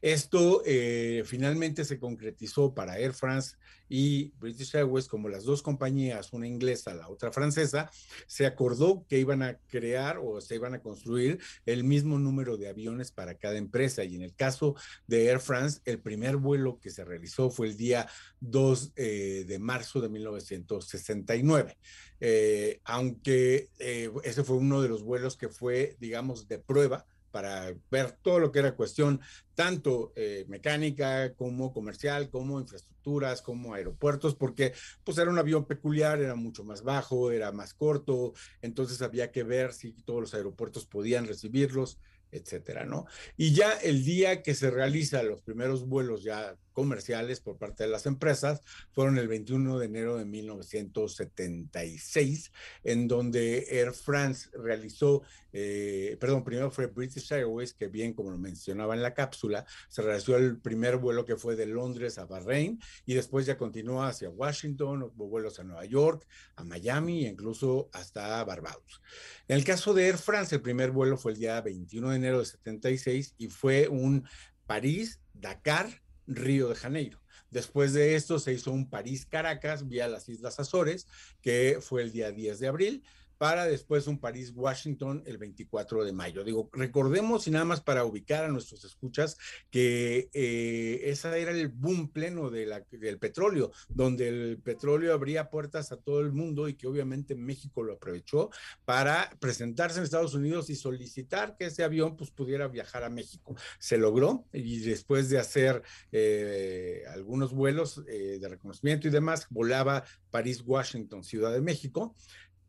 Esto eh, finalmente se concretizó para Air France y British Airways, como las dos compañías, una inglesa, la otra francesa, se acordó que iban a crear o se iban a construir el mismo número de aviones para cada empresa. Y en el caso de Air France, el primer vuelo que se realizó fue el día 2 eh, de marzo de 1969. Eh, aunque eh, ese fue uno de los vuelos que fue, digamos, de prueba para ver todo lo que era cuestión tanto eh, mecánica como comercial, como infraestructuras, como aeropuertos, porque pues era un avión peculiar, era mucho más bajo, era más corto, entonces había que ver si todos los aeropuertos podían recibirlos, etcétera, ¿no? Y ya el día que se realizan los primeros vuelos ya comerciales por parte de las empresas fueron el 21 de enero de 1976, en donde Air France realizó, eh, perdón, primero fue British Airways, que bien como lo mencionaba en la cápsula, se realizó el primer vuelo que fue de Londres a Bahrein y después ya continuó hacia Washington, hubo vuelos a Nueva York, a Miami e incluso hasta Barbados. En el caso de Air France, el primer vuelo fue el día 21 de enero de 76 y fue un París, Dakar, Río de Janeiro. Después de esto se hizo un París-Caracas vía las Islas Azores, que fue el día 10 de abril, para después un París-Washington el 24 de mayo. Digo, recordemos y nada más para ubicar a nuestros escuchas que eh, ese era el boom pleno del petróleo, donde el petróleo abría puertas a todo el mundo y que obviamente México lo aprovechó para presentarse en Estados Unidos y solicitar que ese avión pues pudiera viajar a México. Se logró y después de hacer eh, algunos vuelos eh, de reconocimiento y demás, volaba París-Washington, Ciudad de México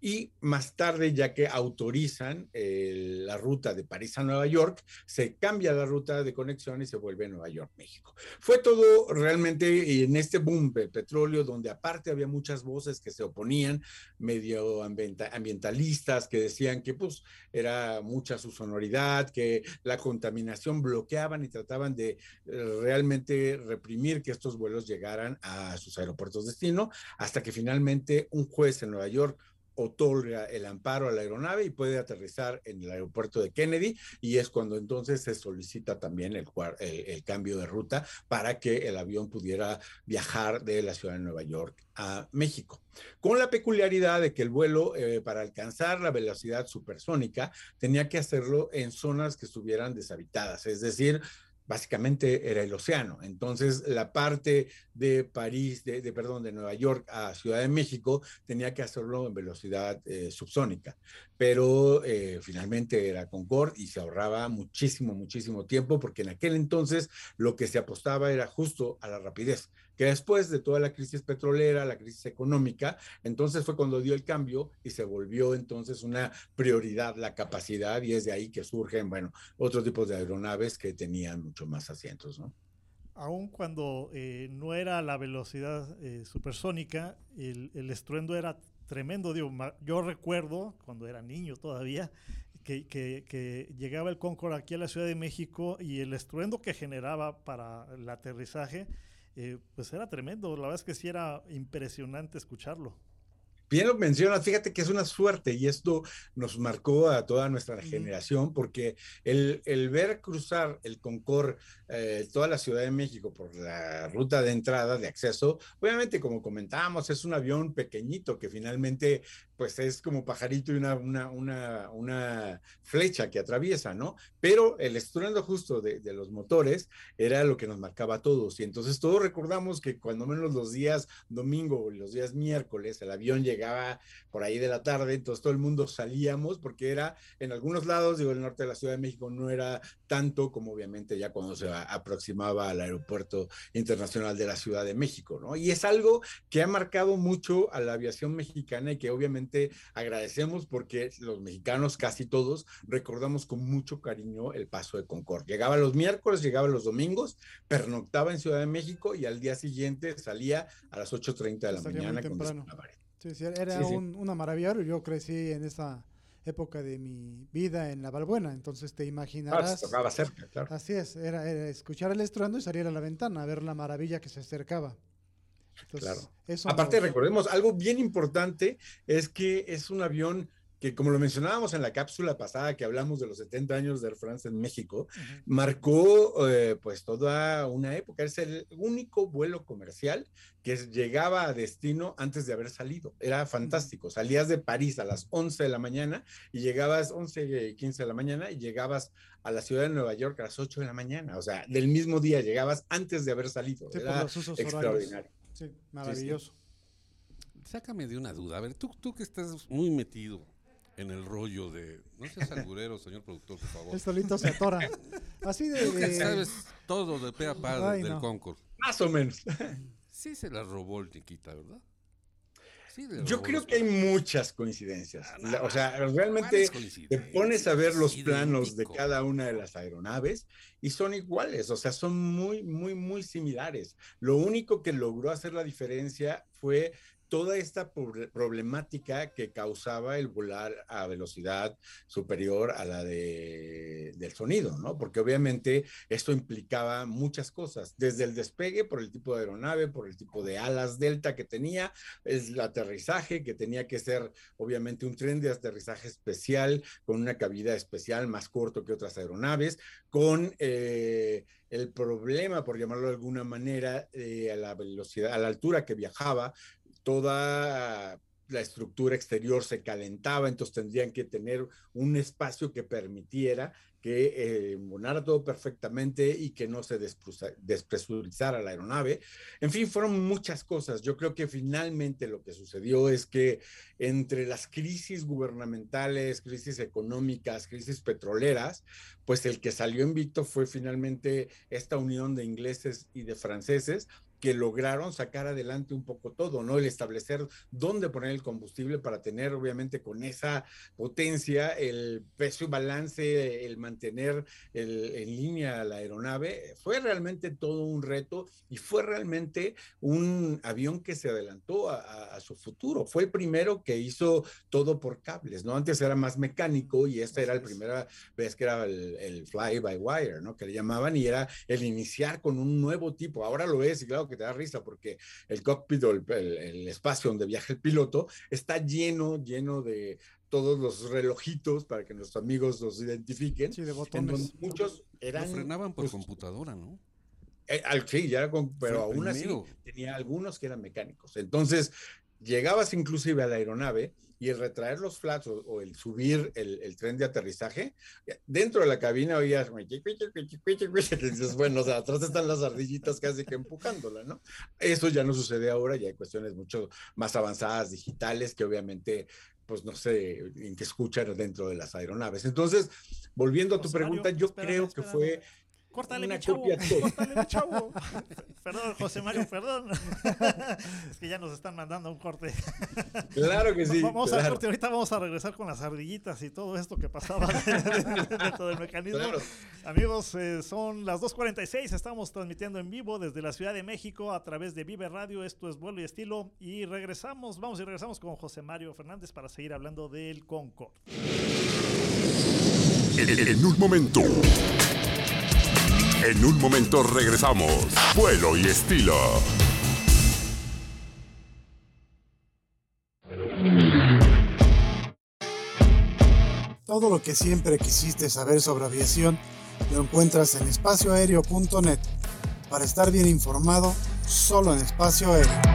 y más tarde, ya que autorizan eh, la ruta de París a Nueva York, se cambia la ruta de conexión y se vuelve a Nueva York, México. Fue todo realmente en este boom del petróleo, donde aparte había muchas voces que se oponían, medio ambientalistas, que decían que pues era mucha su sonoridad, que la contaminación bloqueaban y trataban de eh, realmente reprimir que estos vuelos llegaran a sus aeropuertos destino, hasta que finalmente un juez en Nueva York otorga el amparo a la aeronave y puede aterrizar en el aeropuerto de Kennedy y es cuando entonces se solicita también el, el, cambio de ruta para que el avión pudiera viajar de la ciudad de Nueva York a México, con la peculiaridad de que el vuelo eh, para alcanzar la velocidad supersónica tenía que hacerlo en zonas que estuvieran deshabitadas, es decir, básicamente era el océano. Entonces, la parte de París, de, perdón, de Nueva York a Ciudad de México tenía que hacerlo en velocidad eh, subsónica, pero eh, finalmente era Concorde y se ahorraba muchísimo, muchísimo tiempo porque en aquel entonces lo que se apostaba era justo a la rapidez que después de toda la crisis petrolera, la crisis económica, entonces fue cuando dio el cambio y se volvió entonces una prioridad la capacidad y es de ahí que surgen, bueno, otros tipos de aeronaves que tenían mucho más asientos, ¿no? Aún cuando eh, no era la velocidad eh, supersónica, el, estruendo era tremendo. Digo, yo recuerdo, cuando era niño todavía, que, que, llegaba el Concorde aquí a la Ciudad de México y el estruendo que generaba para el aterrizaje eh, pues era tremendo. La verdad es que sí era impresionante escucharlo. Bien lo mencionas, fíjate que es una suerte y esto nos marcó a toda nuestra generación porque el, el ver cruzar el Concorde, eh, toda la Ciudad de México por la ruta de entrada, de acceso, obviamente como comentábamos, es un avión pequeñito que finalmente pues es como pajarito y una, una, una, una flecha que atraviesa, ¿no? Pero el estruendo justo de, de, los motores era lo que nos marcaba a todos y entonces todos recordamos que cuando menos los días domingo o los días miércoles el avión llegaba llegaba por ahí de la tarde, entonces todo el mundo salíamos porque era en algunos lados, digo, el norte de la Ciudad de México no era tanto como obviamente ya cuando se aproximaba al aeropuerto internacional de la Ciudad de México, ¿no? Y es algo que ha marcado mucho a la aviación mexicana y que obviamente agradecemos porque los mexicanos, casi todos, recordamos con mucho cariño el paso de Concorde. Llegaba los miércoles, llegaba los domingos, pernoctaba en Ciudad de México y al día siguiente salía a las 8.30 de la mañana con Sí, era una maravilla. Yo crecí en esa época de mi vida en La Balbuena, entonces te imaginarás. tocaba cerca, claro. Así es, era, escuchar el estruendo y salir a la ventana a ver la maravilla que se acercaba. claro. Aparte, recordemos, algo bien importante es que es un avión que como lo mencionábamos en la cápsula pasada que hablamos de los 70 años de Air France en México, marcó eh, pues toda una época. Es el único vuelo comercial que llegaba a destino antes de haber salido. Era fantástico. Salías de París a las 11 de la mañana y llegabas 11 y 15 de la mañana y llegabas a la ciudad de Nueva York a las 8 de la mañana. O sea, del mismo día llegabas antes de haber salido. Era extraordinario. Sí, maravilloso. Sácame de una duda. A ver, tú, tú que estás muy metido en el rollo de. No seas angurero, señor productor, por favor. El solito se atora. Así de. de... sabes todo de pe a pa del concurso. Más o menos. Sí se la robó el Tiquita, ¿verdad? Sí, Yo creo que hay muchas coincidencias. Ah, o sea, realmente te pones a ver los planos de cada una de las aeronaves y son iguales, o sea, son muy, muy, muy similares. Lo único que logró hacer la diferencia fue toda esta problemática que causaba el volar a velocidad superior a la de, del sonido, ¿no? Porque obviamente esto implicaba muchas cosas, desde el despegue por el tipo de aeronave, por el tipo de alas delta que tenía, el aterrizaje que tenía que ser obviamente un tren de aterrizaje especial con una cabida especial más corto que otras aeronaves, con... Eh, el problema, por llamarlo de alguna manera, eh, a la velocidad, a la altura que viajaba, toda la estructura exterior se calentaba, entonces tendrían que tener un espacio que permitiera que eh, todo perfectamente y que no se despresurizara la aeronave. En fin, fueron muchas cosas. Yo creo que finalmente lo que sucedió es que entre las crisis gubernamentales, crisis económicas, crisis petroleras, pues el que salió invicto fue finalmente esta unión de ingleses y de franceses que lograron sacar adelante un poco todo, ¿no? El establecer dónde poner el combustible para tener, obviamente, con esa potencia, el peso y balance, el mantener en línea la aeronave, fue realmente todo un reto y fue realmente un avión que se adelantó a, su futuro. Fue el primero que hizo todo por cables, ¿no? Antes era más mecánico y esta era la primera vez que era el, el fly by wire, ¿no? Que le llamaban y era el iniciar con un nuevo tipo. Ahora lo es y claro que te da risa porque el cockpit o el, espacio donde viaja el piloto está lleno, lleno de todos los relojitos para que nuestros amigos los identifiquen. Sí, de botones. muchos eran... frenaban por pues, computadora, ¿no? Eh, sí, ya era con, pero aún así tenía algunos que eran mecánicos. Entonces, llegabas inclusive a la aeronave y el retraer los flats o, el subir el, tren de aterrizaje, dentro de la cabina oías, dices, bueno, o sea, atrás están las ardillitas casi que empujándola, ¿no? Eso ya no sucede ahora, ya hay cuestiones mucho más avanzadas, digitales, que obviamente pues no sé en qué escuchar dentro de las aeronaves. Entonces, volviendo a tu pregunta, yo creo que fue Córtale, mi chavo. Córtale, mi chavo. perdón, José Mario, perdón. es que ya nos están mandando un corte. claro que sí. Vamos a corte. Ahorita vamos a regresar con las ardillitas y todo esto que pasaba dentro del mecanismo. Amigos, eh, son las 2.46. Estamos transmitiendo en vivo desde la Ciudad de México a través de Vive Radio. Esto es Vuelo y Estilo. Y regresamos, vamos y regresamos con José Mario Fernández para seguir hablando del Concord. en un momento. En un momento regresamos. Vuelo y estilo. Todo lo que siempre quisiste saber sobre aviación lo encuentras en espacioaéreo.net. Para estar bien informado, solo en espacio aéreo.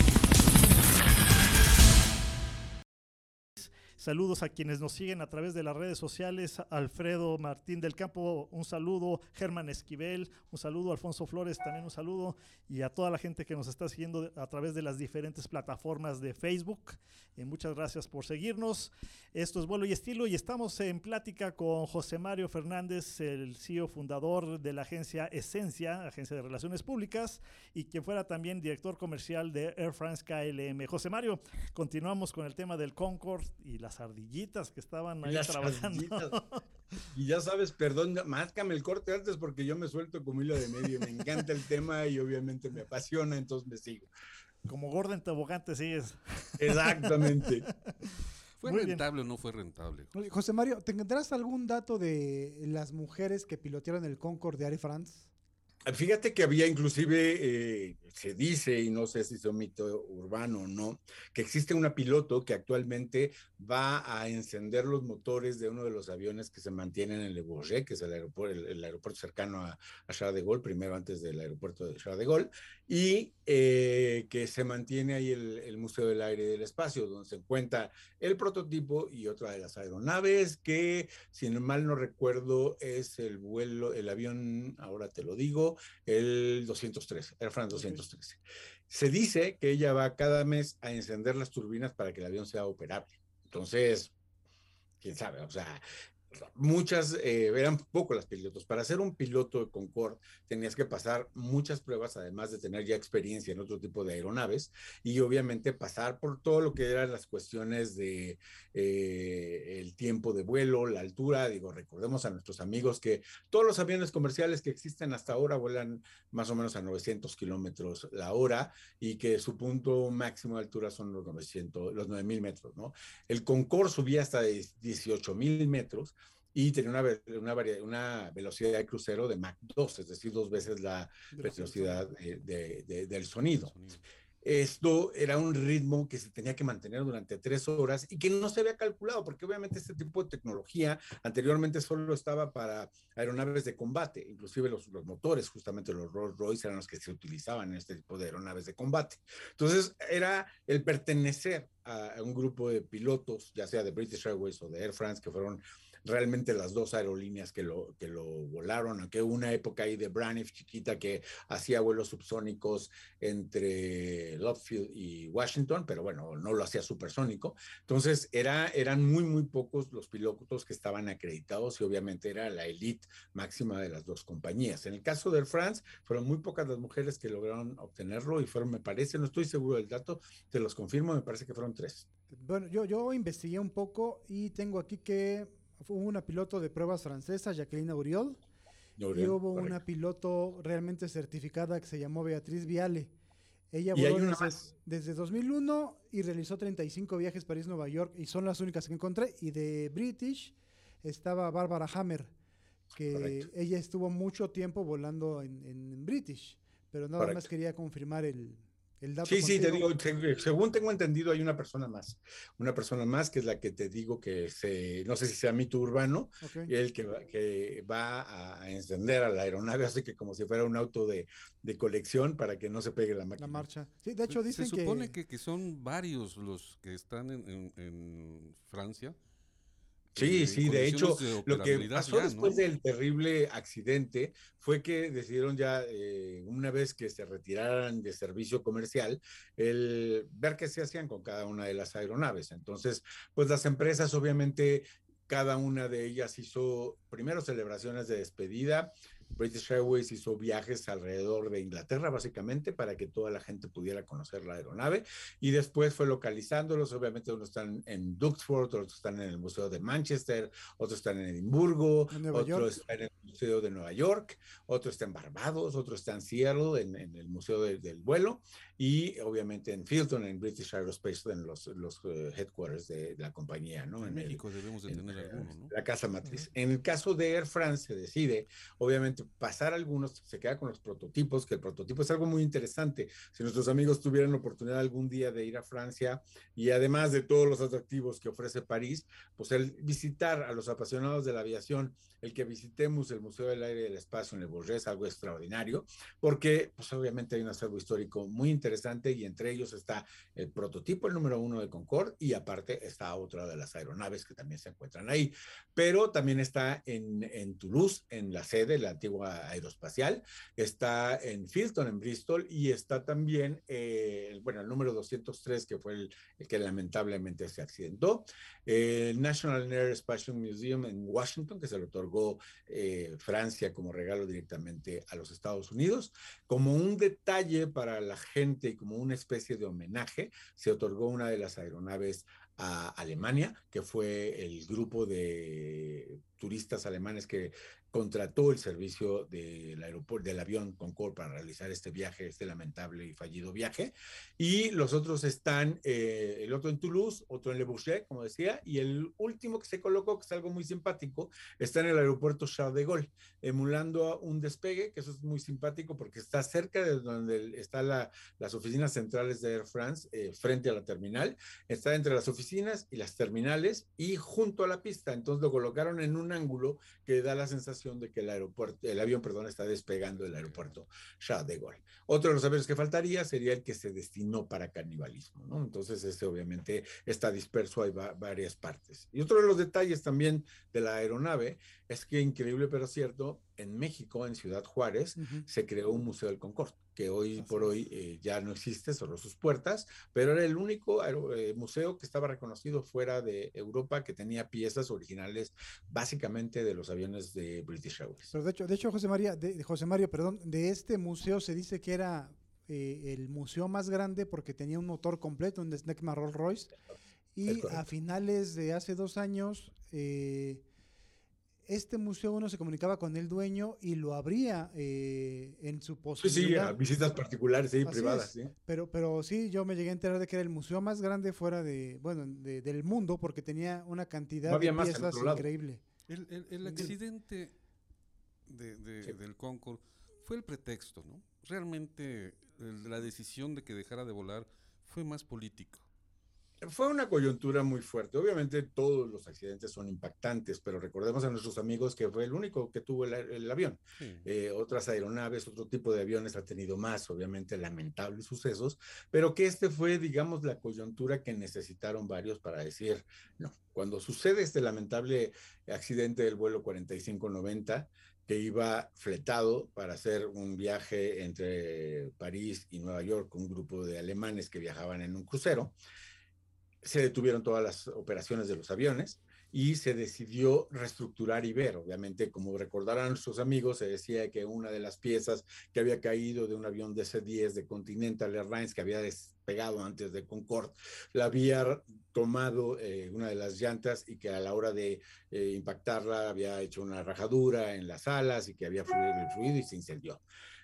Saludos a quienes nos siguen a través de las redes sociales. Alfredo Martín del Campo, un saludo. Germán Esquivel, un saludo. Alfonso Flores, también un saludo. Y a toda la gente que nos está siguiendo a través de las diferentes plataformas de Facebook. Eh, muchas gracias por seguirnos. Esto es Vuelo y Estilo y estamos en plática con José Mario Fernández, el CEO fundador de la agencia Esencia, agencia de relaciones públicas, y quien fuera también director comercial de Air France KLM. José Mario, continuamos con el tema del Concord y la ardillitas que estaban ahí trabajando. Y ya sabes, perdón, márcame el corte antes porque yo me suelto como hilo de medio. Me encanta el tema y obviamente me apasiona, entonces me sigo. Como Gordon Tobogán te sigues. Exactamente. ¿Fue rentable o no fue rentable? José Mario, ¿tendrás algún dato de las mujeres que pilotearon el Concorde de Air France? Fíjate que había inclusive, eh, se dice, y no sé si es un mito urbano o no, que existe una piloto que actualmente va a encender los motores de uno de los aviones que se mantienen en Le Bourget, que es el aeropuerto, el, aeropuerto cercano a, Charles de Gaulle, primero antes del aeropuerto de Charles de Gaulle, y eh, que se mantiene ahí el, Museo del Aire y del Espacio, donde se encuentra el prototipo y otra de las aeronaves, que si mal no recuerdo es el vuelo, el avión, ahora te lo digo, el 213, Air France 213. Se dice que ella va cada mes a encender las turbinas para que el avión sea operable. Entonces, quién sabe, o sea, muchas, eh, eran poco las pilotos. Para ser un piloto de Concorde tenías que pasar muchas pruebas, además de tener ya experiencia en otro tipo de aeronaves y obviamente pasar por todo lo que eran las cuestiones de eh, el tiempo de vuelo, la altura. Digo, recordemos a nuestros amigos que todos los aviones comerciales que existen hasta ahora vuelan más o menos a 900 kilómetros la hora y que su punto máximo de altura son los 900, los 9000 metros, ¿no? El Concorde subía hasta 18 mil metros y tenía una, una, una, velocidad de crucero de Mach 2, es decir, dos veces la velocidad de, de, del sonido. Esto era un ritmo que se tenía que mantener durante tres horas y que no se había calculado, porque obviamente este tipo de tecnología anteriormente solo estaba para aeronaves de combate, inclusive los, los motores, justamente los Rolls Royce eran los que se utilizaban en este tipo de aeronaves de combate. Entonces era el pertenecer a, a un grupo de pilotos, ya sea de British Airways o de Air France, que fueron realmente las dos aerolíneas que lo, que lo volaron, aunque una época ahí de Braniff chiquita que hacía vuelos subsónicos entre Lovefield y Washington, pero bueno, no lo hacía supersónico. Entonces era, eran muy, muy pocos los pilotos que estaban acreditados y obviamente era la elite máxima de las dos compañías. En el caso de France, fueron muy pocas las mujeres que lograron obtenerlo y fueron, me parece, no estoy seguro del dato, te los confirmo, me parece que fueron tres. Bueno, yo, yo investigué un poco y tengo aquí que hubo una piloto de pruebas francesa, Jacqueline Auriol, y hubo una piloto realmente certificada que se llamó Beatriz Viale. Ella voló desde, desde, 2001 y realizó 35 viajes París-Nueva York y son las únicas que encontré. Y de British estaba Barbara Hammer, que ella estuvo mucho tiempo volando en, en British, pero nada más quería confirmar el, sí, sí, te digo, según tengo entendido, hay una persona más. Una persona más que es la que te digo que se, no sé si sea mito urbano, el que va, que va a encender a la aeronave, así que como si fuera un auto de, de colección para que no se pegue la máquina. La marcha. Sí, de hecho dicen se supone que, que, son varios los que están en, en, en Francia Sí, sí, de hecho, lo que pasó después del terrible accidente fue que decidieron ya, eh, una vez que se retiraran de servicio comercial, el ver qué se hacían con cada una de las aeronaves. Entonces, pues las empresas, obviamente, cada una de ellas hizo primero celebraciones de despedida, British Airways hizo viajes alrededor de Inglaterra, básicamente, para que toda la gente pudiera conocer la aeronave. Y después fue localizándolos. Obviamente, unos están en Duxford, otros están en el Museo de Manchester, otros están en Edimburgo, otros están en el Museo de Nueva York, otro está en Barbados, otro está en Seattle, en, en el Museo del Vuelo, y obviamente en Filton, en British Aerospace, en los, los uh, headquarters de, la compañía, ¿no? En, en México debemos de tener alguno, ¿no? La casa matriz. En el caso de Air France se decide, obviamente, pasar algunos, se queda con los prototipos, que el prototipo es algo muy interesante. Si nuestros amigos tuvieran la oportunidad algún día de ir a Francia y además de todos los atractivos que ofrece París, pues el visitar a los apasionados de la aviación, el que visitemos el Museo del Aire y del Espacio en el Bourget es algo extraordinario, porque pues obviamente hay un acervo histórico muy interesante y entre ellos está el prototipo, el número uno de Concorde, y aparte está otra de las aeronaves que también se encuentran ahí. Pero también está en, en Toulouse, en la sede, la antigua aeroespacial, está en Filton, en Bristol, y está también, eh, bueno, el número 203, que fue el, que lamentablemente se accidentó, el National Air Spatial Museum en Washington, que se le otorgó eh, Francia como regalo directamente a los Estados Unidos. Como un detalle para la gente y como una especie de homenaje, se otorgó una de las aeronaves a Alemania, que fue el grupo de turistas alemanes que contrató el servicio del aeropuerto del avión Concorde para realizar este viaje, este lamentable y fallido viaje. Y los otros están, eh, el otro en Toulouse, otro en Le Bourget, como decía, y el último que se colocó, que es algo muy simpático, está en el aeropuerto Charles de Gaulle, emulando un despegue, que eso es muy simpático porque está cerca de donde están la, las oficinas centrales de Air France, eh, frente a la terminal, está entre las oficinas y las terminales y junto a la pista. Entonces lo colocaron en un ángulo que da la sensación de que el aeropuerto, el avión, perdón, está despegando del aeropuerto Charles de Gaulle. Otro de los aviones que faltaría sería el que se destinó para canibalismo, ¿no? Entonces, este obviamente está disperso, hay varias partes. Y otro de los detalles también de la aeronave es que, increíble pero cierto, en México, en Ciudad Juárez, se creó un Museo del Concorde, que hoy Así por hoy eh, ya no existe, cerró sus puertas, pero era el único eh, museo que estaba reconocido fuera de Europa que tenía piezas originales básicamente de los aviones de British Airways. Pero de hecho, de hecho José María, de, José Mario, perdón, de este museo se dice que era eh, el museo más grande porque tenía un motor completo, un Snecma Rolls Royce. Y a finales de hace dos años, eh, este museo uno se comunicaba con el dueño y lo abría eh, en su Sí, sí, posibilidad. a visitas particulares y Así privadas. ¿sí? Pero, pero sí, yo me llegué a enterar de que era el museo más grande fuera de, bueno, de- del mundo porque tenía una cantidad No de piezas increíble. El, el- el accidente de- de- Sí. del Concorde fue el pretexto, ¿no? Realmente el- la decisión de que dejara de volar fue más político. Fue una coyuntura muy fuerte. Obviamente todos los accidentes son impactantes, pero recordemos a nuestros amigos que fue el único que tuvo el, el avión. Sí. Eh, otras aeronaves, otro tipo de aviones ha tenido más, obviamente, lamentables sucesos, pero que este fue, digamos, la coyuntura que necesitaron varios para decir, no, cuando sucede este lamentable accidente del vuelo 4590, que iba fletado para hacer un viaje entre París y Nueva York con un grupo de alemanes que viajaban en un crucero, se detuvieron todas las operaciones de los aviones y se decidió reestructurar ver. Obviamente, como recordarán nuestros amigos, se decía que una de las piezas que había caído de un avión DC-10 de Continental Airlines que había despegado antes de Concorde, la había tomado eh, una de las llantas y que a la hora de eh, impactarla había hecho una rajadura en las alas y que había fluido el fluido y se incendió.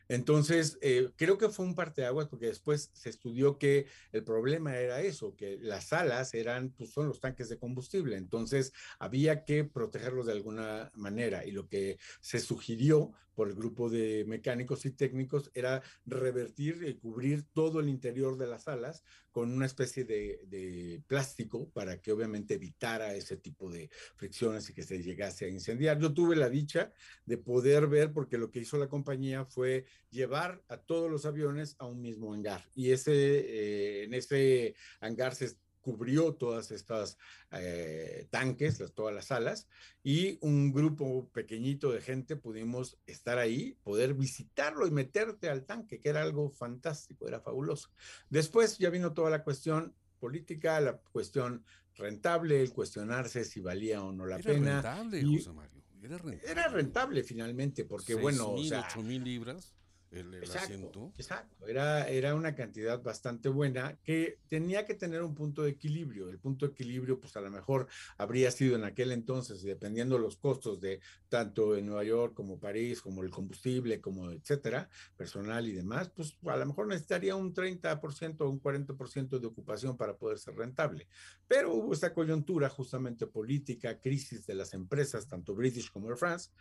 Entonces, eh, creo que fue un parteaguas porque después se estudió que el problema era eso, que las alas eran, pues son los tanques de combustible, entonces había que protegerlos de alguna manera y lo que se sugirió por el grupo de mecánicos y técnicos era revertir y cubrir todo el interior de las alas con una especie de, plástico para que obviamente evitara ese tipo de fricciones y que se llegase a incendiar. Yo tuve la dicha de poder ver porque lo que hizo la compañía fue llevar a todos los aviones a un mismo hangar y ese eh, en ese hangar se cubrió todas estas eh, tanques, las, todas las alas, y un grupo pequeñito de gente pudimos estar ahí, poder visitarlo y meterte al tanque, que era algo fantástico, era fabuloso. Después ya vino toda la cuestión política, la cuestión rentable, el cuestionarse si valía o no la Era pena. rentable, y- José Mario. Era rentable. Era rentable finalmente, porque bueno, o sea, mil libras el, el Exacto, asiento. exacto. Era, era una cantidad bastante buena que tenía que tener un punto de equilibrio. El punto de equilibrio, pues a lo mejor habría sido en aquel entonces, dependiendo de los costos de tanto en Nueva York como París, como el combustible, como etcétera, personal y demás, pues a lo mejor necesitaría un 30% o un 40% de ocupación para poder ser rentable. Pero hubo esta coyuntura justamente política, crisis de las empresas, tanto British como Air France,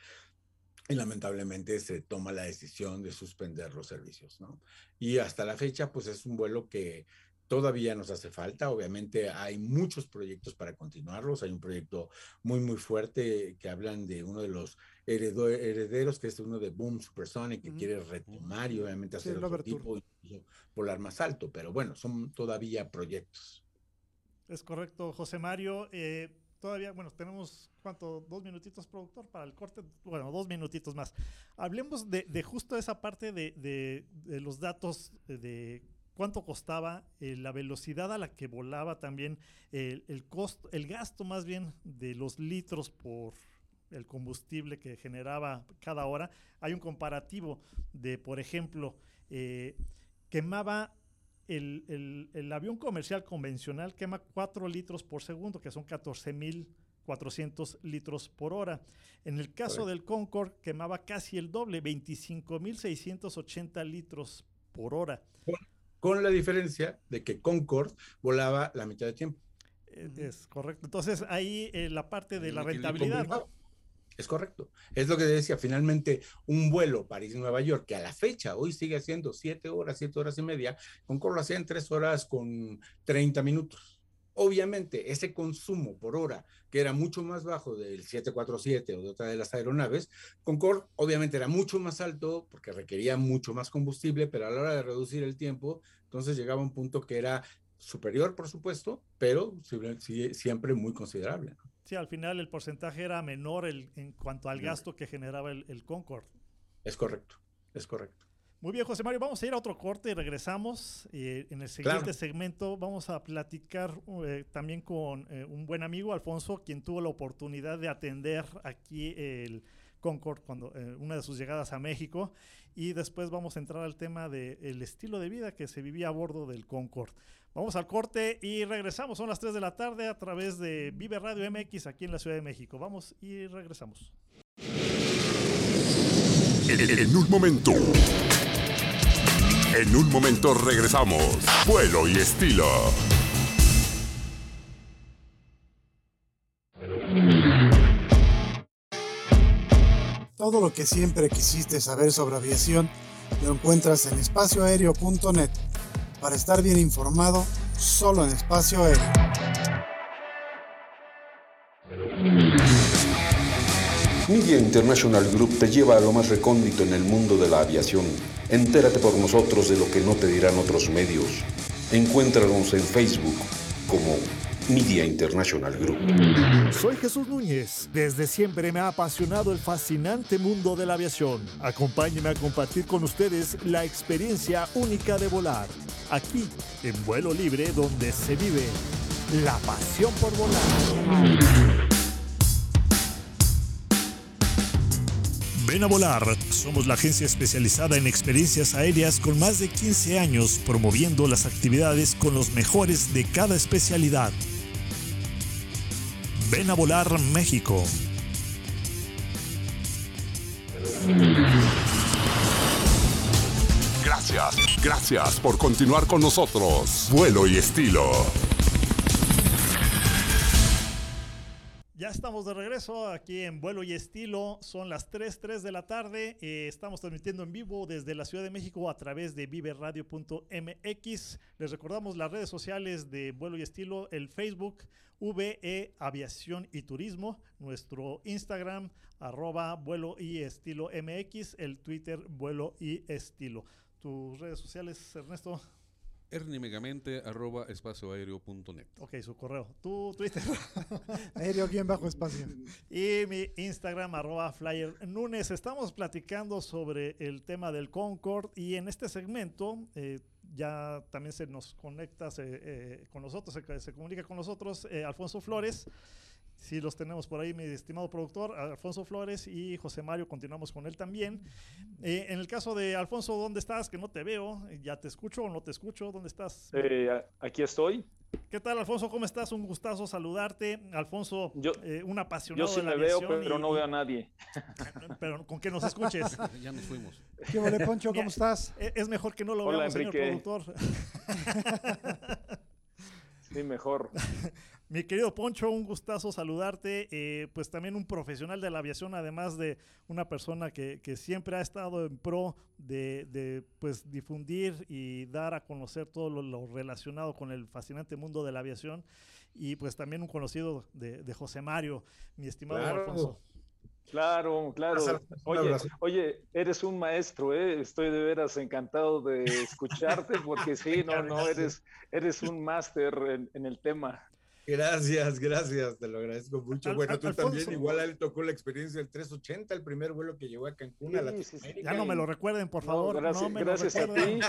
y lamentablemente se toma la decisión de suspender los servicios, ¿no? Y hasta la fecha, pues es un vuelo que todavía nos hace falta. Obviamente hay muchos proyectos para continuarlos. Hay un proyecto muy, muy fuerte que hablan de uno de los herederos, que es uno de Boom Supersonic, que Ujú. quiere retomar y obviamente Sí, hacer otro tipo, volar más alto. Pero bueno, son todavía proyectos. Es correcto, José Mario. Eh, todavía, bueno, tenemos, ¿cuánto? Dos minutitos, productor, para el corte. Bueno, dos minutitos más. Hablemos de, de justo esa parte de, de- los datos de, cuánto costaba, eh, la velocidad a la que volaba también, el, el costo, el gasto más bien de los litros por el combustible que generaba cada hora. Hay un comparativo de, por ejemplo, eh, quemaba el, el- el avión comercial convencional quema 4 litros por segundo, que son 14.400 litros por hora. En el caso Correcto. del Concorde quemaba casi el doble, 25.680 litros por hora. Con la diferencia de que Concorde volaba la mitad de tiempo. Eh, Es correcto. Entonces ahí eh, la parte de la rentabilidad. ¿no? Es correcto. Es lo que decía, finalmente un vuelo París-Nueva York, que a la fecha hoy sigue haciendo siete horas, siete horas y media, Concorde lo hacía en tres horas con 30 minutos. Obviamente, ese consumo por hora, que era mucho más bajo del 747 o de otra de las aeronaves, Concorde obviamente era mucho más alto porque requería mucho más combustible, pero a la hora de reducir el tiempo, entonces llegaba a un punto que era superior, por supuesto, pero siempre muy considerable. ¿no? Sí, al final el porcentaje era menor el, en cuanto al gasto que generaba el, el Concorde. Es correcto, es correcto. Muy bien, José Mario, vamos a ir a otro corte y regresamos. Eh, en el siguiente Claro. segmento vamos a platicar eh, también con eh, un buen amigo, Alfonso, quien tuvo la oportunidad de atender aquí el Concord cuando eh, una de sus llegadas a México y después vamos a entrar al tema del estilo de vida que se vivía a bordo del Concord. Vamos al corte y regresamos. Son las 3 de la tarde a través de Vive Radio MX aquí en la Ciudad de México. Vamos y regresamos. En, en un momento. En un momento regresamos. Vuelo y estilo. Todo lo que siempre quisiste saber sobre aviación lo encuentras en espacioaéreo.net. Para estar bien informado, solo en espacio aéreo. Media International Group te lleva a lo más recóndito en el mundo de la aviación. Entérate por nosotros de lo que no te dirán otros medios. Encuéntranos en Facebook como Media International Group. Soy Jesús Núñez. Desde siempre me ha apasionado el fascinante mundo de la aviación. Acompáñenme a compartir con ustedes la experiencia única de volar. Aquí, en vuelo libre, donde se vive la pasión por volar. Ven a volar. Somos la agencia especializada en experiencias aéreas con más de 15 años promoviendo las actividades con los mejores de cada especialidad. Ven a volar México. Gracias, gracias por continuar con nosotros. Vuelo y estilo. Ya estamos de regreso aquí en Vuelo y Estilo. Son las 3, 3 de la tarde. Eh, estamos transmitiendo en vivo desde la Ciudad de México a través de viveradio.mx. Les recordamos las redes sociales de Vuelo y Estilo, el Facebook VE Aviación y Turismo, nuestro Instagram arroba Vuelo y Estilo MX, el Twitter Vuelo y Estilo. Tus redes sociales, Ernesto. Ernimegamente arroba espacioaéreo.net. Ok, su correo. Tu Twitter. Aéreo guion bajo espacio. Y mi Instagram, arroba flyer Nunes. Estamos platicando sobre el tema del Concord y en este segmento eh, ya también se nos conecta se, eh, con nosotros, se, comunica con nosotros eh, Alfonso Flores. Sí, los tenemos por ahí, mi estimado productor, Alfonso Flores y José Mario, continuamos con él también. Eh, en el caso de Alfonso, ¿dónde estás? Que no te veo, ¿ya te escucho o no te escucho? ¿Dónde estás? Aquí estoy. ¿Qué tal, Alfonso? ¿Cómo estás? Un gustazo saludarte. Alfonso, yo, eh, un apasionado Yo sí de la me veo, pero y, no veo a nadie. Pero con que nos escuches. ya nos fuimos. ¿Qué vale, Poncho? ¿Cómo estás? Es mejor que no lo Hola, veamos, Enrique. señor productor. Sí, mejor. Mi querido Poncho, un gustazo saludarte. Eh, pues también un profesional de la aviación, además de una persona que, que siempre ha estado en pro de, de, pues, difundir y dar a conocer todo lo, lo, relacionado con el fascinante mundo de la aviación. Y pues también un conocido de, de José Mario, mi estimado claro. Alfonso. Claro, claro. Oye, oye, eres un maestro, ¿eh? Estoy de veras encantado de escucharte porque sí, no, no, eres, eres un máster en, en, el tema. Gracias, gracias, te lo agradezco mucho. Al, bueno, al, tú Alfonso, también, igual a él tocó la experiencia del 380, el primer vuelo que llegó a Cancún sí, a la sí. Ya no me lo recuerden, por favor. No, gracias, no me gracias lo a ti.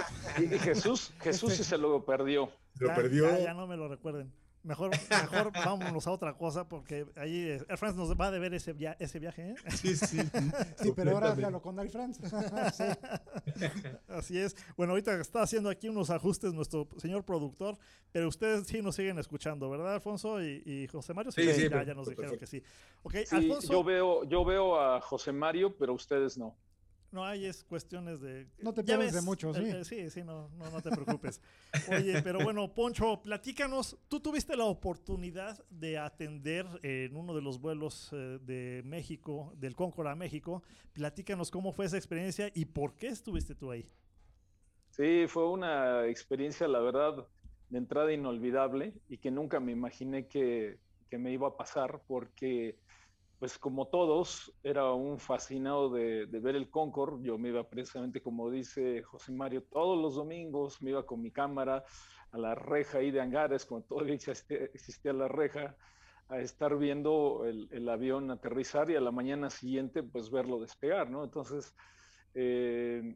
Y Jesús, Jesús sí se lo perdió. Lo ya, perdió. Ya, ya no me lo recuerden. Mejor, mejor vámonos a otra cosa porque ahí Air France nos va a deber ese, via ese viaje. ¿eh? Sí, sí. sí, pero ahora háblalo con Air France. sí. Así es. Bueno, ahorita está haciendo aquí unos ajustes nuestro señor productor, pero ustedes sí nos siguen escuchando, ¿verdad, Alfonso y, y José Mario? Sí, sí, ya, ya, nos dijeron perfecto. que sí. Okay, sí Alfonso, yo, veo, yo veo a José Mario, pero ustedes no. No, hay es cuestiones de... No te pierdes de mucho, sí. Eh, sí, sí, no, no, no te preocupes. Oye, pero bueno, Poncho, platícanos, tú tuviste la oportunidad de atender en uno de los vuelos eh, de México, del Concorde a México. Platícanos cómo fue esa experiencia y por qué estuviste tú ahí. Sí, fue una experiencia, la verdad, de entrada inolvidable y que nunca me imaginé que, que me iba a pasar porque pues como todos, era un fascinado de, ver el Concord. Yo me iba precisamente, como dice José Mario, todos los domingos, me iba con mi cámara a la reja ahí de hangares, cuando todavía existía, existía la reja, a estar viendo el, el, avión aterrizar y a la mañana siguiente pues verlo despegar, ¿no? Entonces, eh,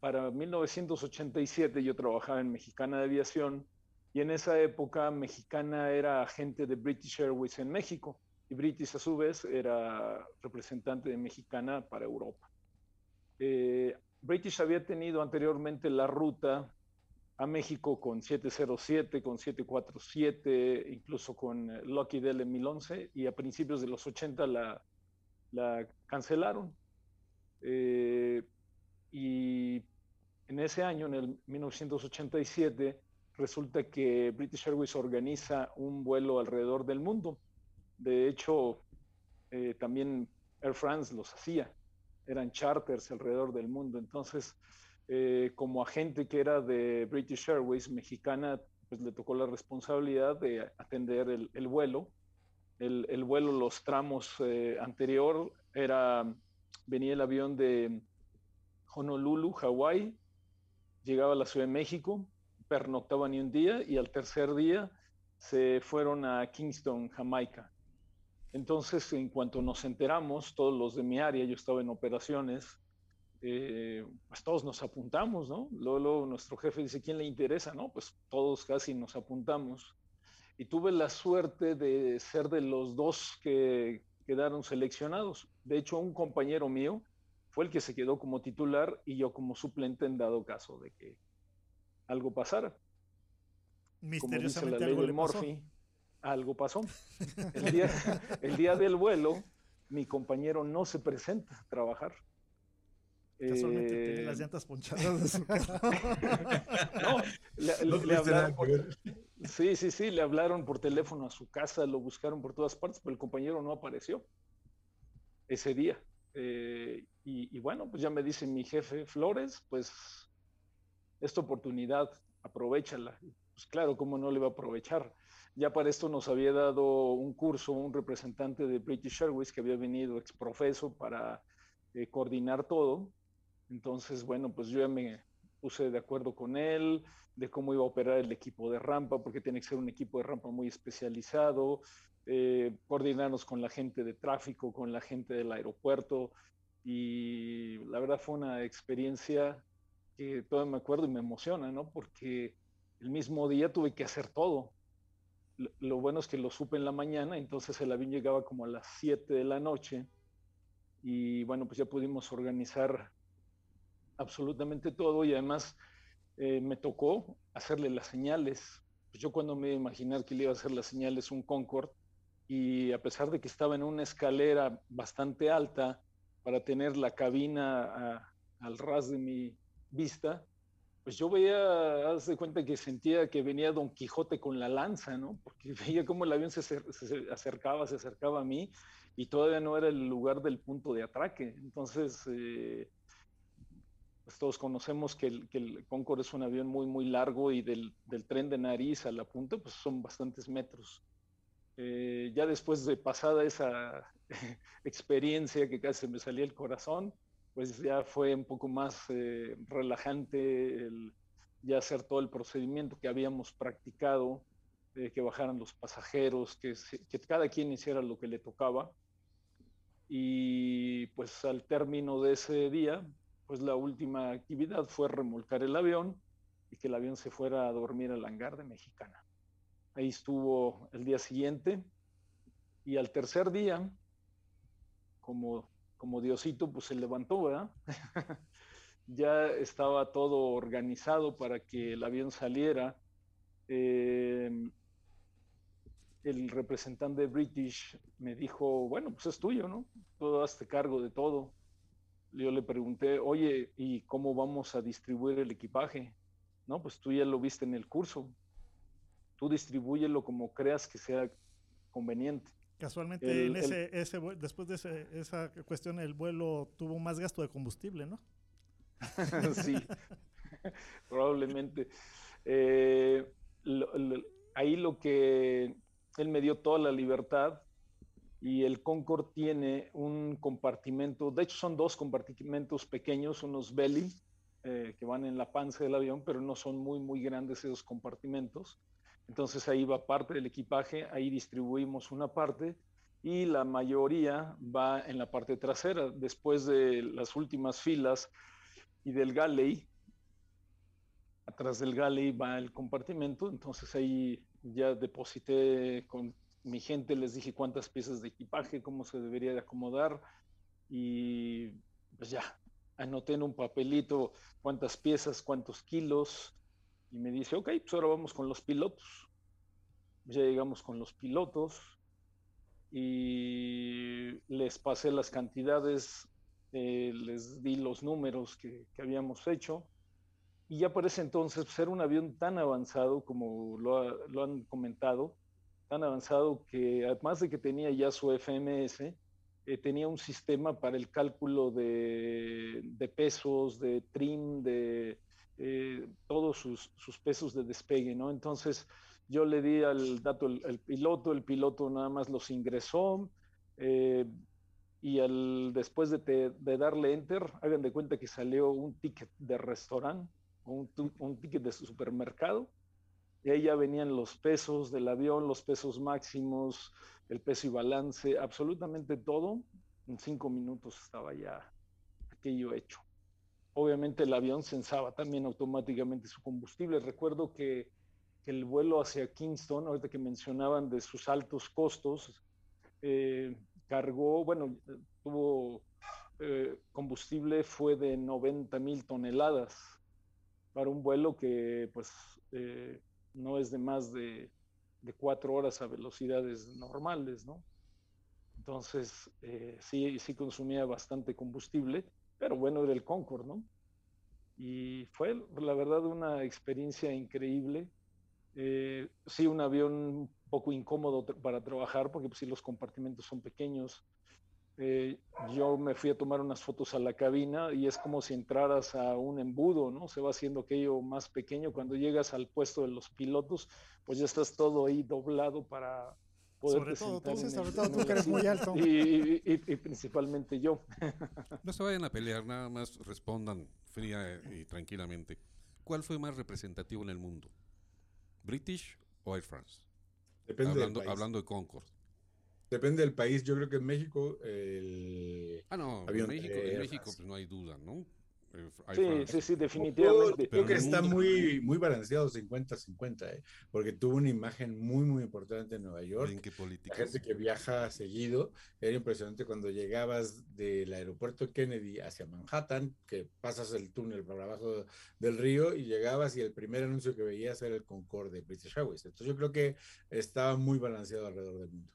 para 1987 yo trabajaba en Mexicana de Aviación y en esa época Mexicana era agente de British Airways en México y British a su vez era representante de Mexicana para Europa. Eh, British había tenido anteriormente la ruta a México con 707, con 747, incluso con eh, Lucky Del en 1011 y a principios de los 80 la, la cancelaron. Eh, y en ese año, en el 1987, resulta que British Airways organiza un vuelo alrededor del mundo. De hecho, eh, también Air France los hacía, eran charters alrededor del mundo. Entonces, eh, como agente que era de British Airways mexicana, pues le tocó la responsabilidad de atender el, vuelo. El, vuelo, los tramos eh, anterior, era, venía el avión de Honolulu, Hawái, llegaba a la Ciudad de México, pernoctaba ni un día y al tercer día se fueron a Kingston, Jamaica. Entonces, en cuanto nos enteramos, todos los de mi área, yo estaba en operaciones, eh, pues todos nos apuntamos, ¿no? Luego, nuestro jefe dice, ¿quién le interesa? No, pues todos casi nos apuntamos. Y tuve la suerte de ser de los dos que quedaron seleccionados. De hecho, un compañero mío fue el que se quedó como titular y yo como suplente en dado caso de que algo pasara. Misteriosamente algo Murphy, algo pasó. El día, el día del vuelo, mi compañero no se presenta a trabajar. Casualmente tiene las eh, llantas ponchadas de su no, le, hablaron sí, sí, sí, le hablaron por teléfono a su casa, lo buscaron por todas partes, pero el compañero no apareció ese día. Eh, y, y, bueno, pues ya me dice mi jefe Flores, pues esta oportunidad, aprovechala. Pues claro, ¿cómo no le va a aprovechar? Ya para esto nos había dado un curso un representante de British Airways que había venido exprofeso para eh, coordinar todo entonces, bueno, pues yo ya me puse de acuerdo con él de cómo iba a operar el equipo de rampa, porque tiene que ser un equipo de rampa muy especializado, eh, coordinarnos con la gente de tráfico, con la gente del aeropuerto. Y la verdad fue una experiencia que todavía me acuerdo y me emociona, ¿no? Porque el mismo día tuve que hacer todo. Lo, bueno es que lo supe en la mañana, entonces el avión llegaba como a las 7 de la noche y bueno, pues ya pudimos organizar absolutamente todo y además eh, me tocó hacerle las señales. Pues yo cuando me iba a imaginar que le iba a hacer las señales un Concorde y a pesar de que estaba en una escalera bastante alta para tener la cabina al ras de mi vista, pues yo veía, haz de cuenta que sentía que venía Don Quijote con la lanza, ¿no? Porque veía cómo el avión se, acercaba, se acercaba a mí y todavía no era el lugar del punto de atraque. Entonces, eh, pues, todos conocemos que el, Concorde es un avión muy, muy largo y del, tren de nariz a la punta, pues son bastantes metros. Eh, ya después de pasada esa experiencia que casi me salía el corazón, pues ya fue un poco más eh, relajante el, ya hacer todo el procedimiento que habíamos practicado, eh, que bajaran los pasajeros, que, que cada quien hiciera lo que le tocaba. Y pues al término de ese día, pues la última actividad fue remolcar el avión y que el avión se fuera a dormir al hangar de Mexicana. Ahí estuvo el día siguiente y al tercer día, como, como Diosito, pues se levantó, ¿verdad? ya estaba todo organizado para que el avión saliera. Eh, el representante British me dijo, bueno, pues es tuyo, ¿no? Todo hazte cargo de todo yo le pregunté, oye, ¿y cómo vamos a distribuir el equipaje? No, pues tú ya lo viste en el curso. Tú distribúyelo como creas que sea conveniente. Casualmente, en ese, ese, después de esa cuestión, el vuelo tuvo más gasto de combustible, ¿no? sí, probablemente. Eh, ahí lo que él me dio toda la libertad y el Concorde tiene un compartimento, de hecho son dos compartimentos pequeños, unos belly, eh, que van en la panza del avión, pero no son muy, muy grandes esos compartimentos. Entonces ahí va parte del equipaje, ahí distribuimos una parte y la mayoría va en la parte trasera. Después de las últimas filas y del galley, atrás del galley va el compartimento, entonces ahí ya deposité con mi gente, les dije cuántas piezas de equipaje, cómo se debería de acomodar y pues ya, anoté en un papelito cuántas piezas, cuántos kilos y me dice, ok, pues ahora vamos con los pilotos. Ya llegamos con los pilotos y les pasé las cantidades, eh, les di los números que, que, habíamos hecho. Y ya por ese entonces, pues era un avión tan avanzado como lo, ha, lo, han comentado, tan avanzado que además de que tenía ya su FMS, eh, tenía un sistema para el cálculo de, de pesos, de trim, de eh, todos sus, sus, pesos de despegue, ¿no? Entonces, yo le di al dato el, el piloto, el piloto nada más los ingresó eh, y al, después de, te, de, darle enter, hagan de cuenta que salió un ticket de restaurante, un, un ticket de supermercado, y ahí ya venían los pesos del avión, los pesos máximos, el peso y balance, absolutamente todo. En cinco minutos estaba ya aquello hecho. Obviamente el avión censaba también automáticamente su combustible. Recuerdo que el vuelo hacia Kingston, ahorita que mencionaban de sus altos costos, eh, cargó, bueno, tuvo eh, combustible fue de 90 mil toneladas para un vuelo que pues eh, no es de más de, de, cuatro horas a velocidades normales, ¿no? Entonces, eh, sí, sí consumía bastante combustible, pero bueno, era el Concorde, ¿no? Y fue, la verdad, una experiencia increíble eh, sí, un avión un poco incómodo para trabajar porque pues, sí, los compartimentos son pequeños. Eh, yo me fui a tomar unas fotos a la cabina y es como si entraras a un embudo, ¿no? Se va haciendo aquello más pequeño. Cuando llegas al puesto de los pilotos, pues ya estás todo ahí doblado para poder sobre todo, tú, sobre todo tú que eres muy alto. Y, y, y, principalmente yo. No se vayan a pelear, nada más respondan fría y tranquilamente. ¿Cuál fue más representativo en el mundo? British o Air France? Depende hablando, del país. hablando de Concord. Depende del país. Yo creo que en México el Ah, no, en México, de en México pues no hay duda, ¿no? Air Sí, sí, sí, definitivamente. yo creo que está muy, muy balanceado 50-50, ¿eh? porque tuvo una imagen muy, muy importante en Nueva York. ¿En qué La política? gente que viaja seguido, era impresionante cuando llegabas del aeropuerto Kennedy hacia Manhattan, que pasas el túnel por abajo del río y llegabas y el primer anuncio que veías era el Concorde British Airways. Entonces yo creo que estaba muy balanceado alrededor del mundo.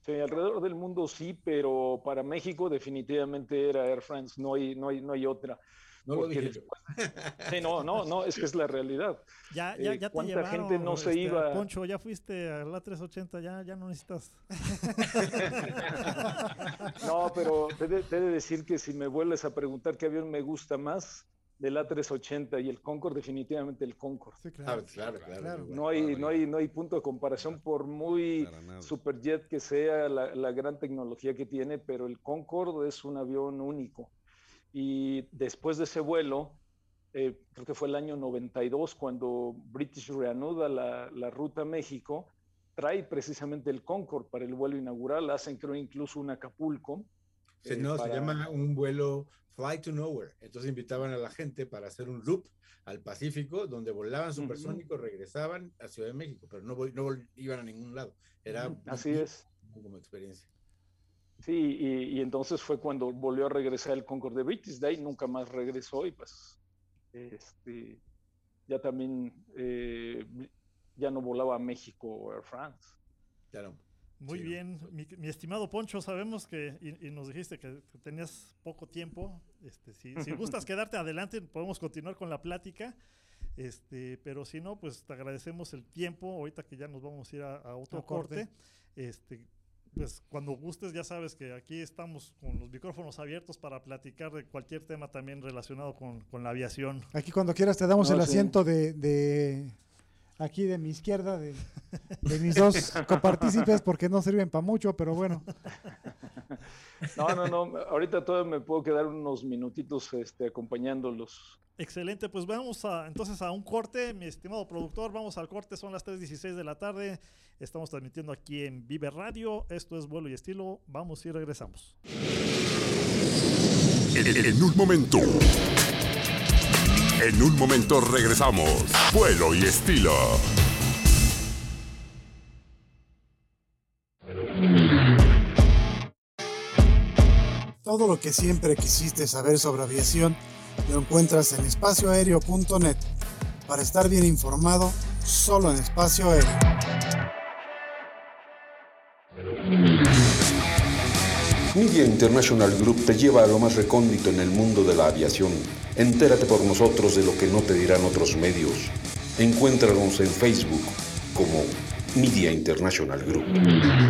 Sí, alrededor del mundo sí, pero para México definitivamente era Air France, no hay, no hay, no hay otra. No lo dije yo. Sí, no, no, no, es que es la realidad. Ya, ya, Eh, ya te ¿cuánta llevaron, gente no se este, iba? Poncho, ya fuiste a la 380, ya, ya no necesitas. No, pero te he de, te he de decir que si me vuelves a preguntar qué avión me gusta más, del A380 y el Concorde, definitivamente el Concorde. Sí, Ah, claro. claro, claro. Claro. muy No hay, no, hay, no hay punto de comparación por muy superjet que sea la, la gran tecnología que tiene, pero el Concorde es un avión único. Y después de ese vuelo, eh, creo que fue el año 92 cuando British reanuda la, la ruta a México, trae precisamente el Concorde para el vuelo inaugural, hacen creo incluso un Acapulco. Eh, no, para- se llama un vuelo Fly to Nowhere. Entonces invitaban a la gente para hacer un loop al Pacífico, donde volaban supersónicos, regresaban a Ciudad de México, pero no, no iban a ningún lado. Era Así es. como experiencia. Sí, y, y entonces fue cuando volvió a regresar el Concorde British, de ahí nunca más regresó y pues este, ya también eh, ya no volaba a México Air France. No. Muy Sí, bien, mi, mi estimado Poncho, sabemos que, y, y nos dijiste que, que tenías poco tiempo. Este, si, si gustas quedarte adelante, podemos continuar con la plática. Este, pero si no, pues te agradecemos el tiempo. Ahorita que ya nos vamos a ir a, a otro A corte. corte. Este, pues cuando gustes, ya sabes que aquí estamos con los micrófonos abiertos para platicar de cualquier tema también relacionado con, con la aviación. Aquí cuando quieras te damos No, el sí. asiento de, de aquí de mi izquierda, de, de mis dos copartícipes, porque no sirven para mucho, pero bueno. No, no, no, ahorita todavía me puedo quedar unos minutitos este, acompañándolos. Excelente, pues vamos a, entonces a un corte, mi estimado productor, vamos al corte, son las 3.16 de la tarde, estamos transmitiendo aquí en Vive Radio, esto es vuelo y estilo, vamos y regresamos. En un momento, en un momento regresamos, vuelo y estilo. Todo lo que siempre quisiste saber sobre aviación lo encuentras en espacioaéreo.net. Para estar bien informado, solo en espacio aéreo. Media International Group te lleva a lo más recóndito en el mundo de la aviación. Entérate por nosotros de lo que no te dirán otros medios. Encuéntranos en Facebook como Media International Group.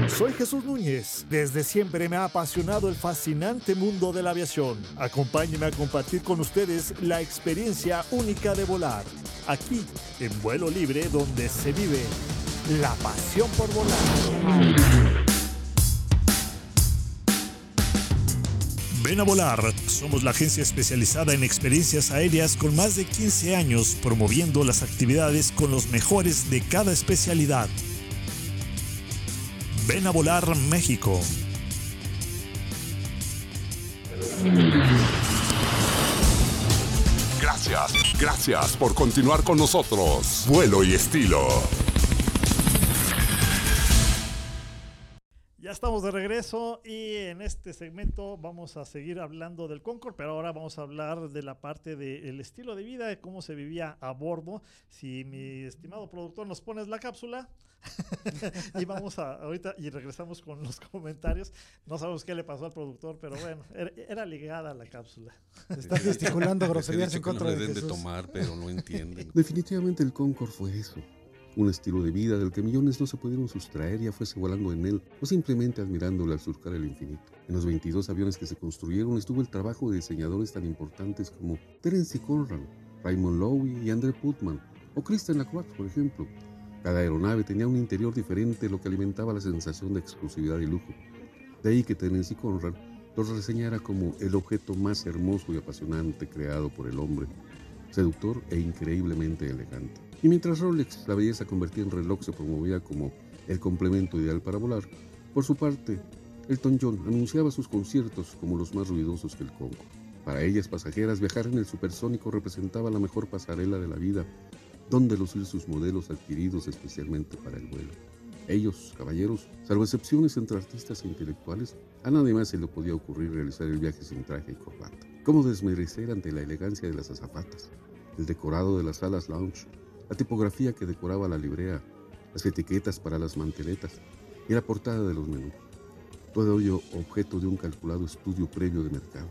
Soy Jesús Núñez. Desde siempre me ha apasionado el fascinante mundo de la aviación. Acompáñeme a compartir con ustedes la experiencia única de volar. Aquí, en vuelo libre, donde se vive la pasión por volar. Ven a volar. Somos la agencia especializada en experiencias aéreas con más de 15 años promoviendo las actividades con los mejores de cada especialidad. Ven a volar México. Gracias, gracias por continuar con nosotros. Vuelo y estilo. Ya estamos de regreso y en este segmento vamos a seguir hablando del Concorde, pero ahora vamos a hablar de la parte del estilo de vida, de cómo se vivía a bordo. Si mi estimado productor nos pones la cápsula y vamos a ahorita y regresamos con los comentarios. No sabemos qué le pasó al productor, pero bueno, era, era ligada la cápsula. Está gesticulando groserías en que no contra le de den de Jesús. tomar, pero no entienden. Definitivamente el Concorde fue eso. Un estilo de vida del que millones no se pudieron sustraer ya fuese volando en él o simplemente admirándolo al surcar el infinito. En los 22 aviones que se construyeron estuvo el trabajo de diseñadores tan importantes como Terence Conran, Raymond Loewy y André Putman, o Christian Lacroix, por ejemplo. Cada aeronave tenía un interior diferente, lo que alimentaba la sensación de exclusividad y lujo. De ahí que Terence Conran los reseñara como el objeto más hermoso y apasionante creado por el hombre, seductor e increíblemente elegante. Y mientras Rolex, la belleza convertida en reloj, se promovía como el complemento ideal para volar, por su parte, Elton John anunciaba sus conciertos como los más ruidosos que el Congo. Para ellas pasajeras, viajar en el supersónico representaba la mejor pasarela de la vida, donde lucir sus modelos adquiridos especialmente para el vuelo. Ellos, caballeros, salvo excepciones entre artistas e intelectuales, a nadie más se le podía ocurrir realizar el viaje sin traje y corbata. ¿Cómo desmerecer ante la elegancia de las azafatas, el decorado de las salas lounge, la tipografía que decoraba la librea, las etiquetas para las manteletas y la portada de los menús? Todo ello objeto de un calculado estudio previo de mercado.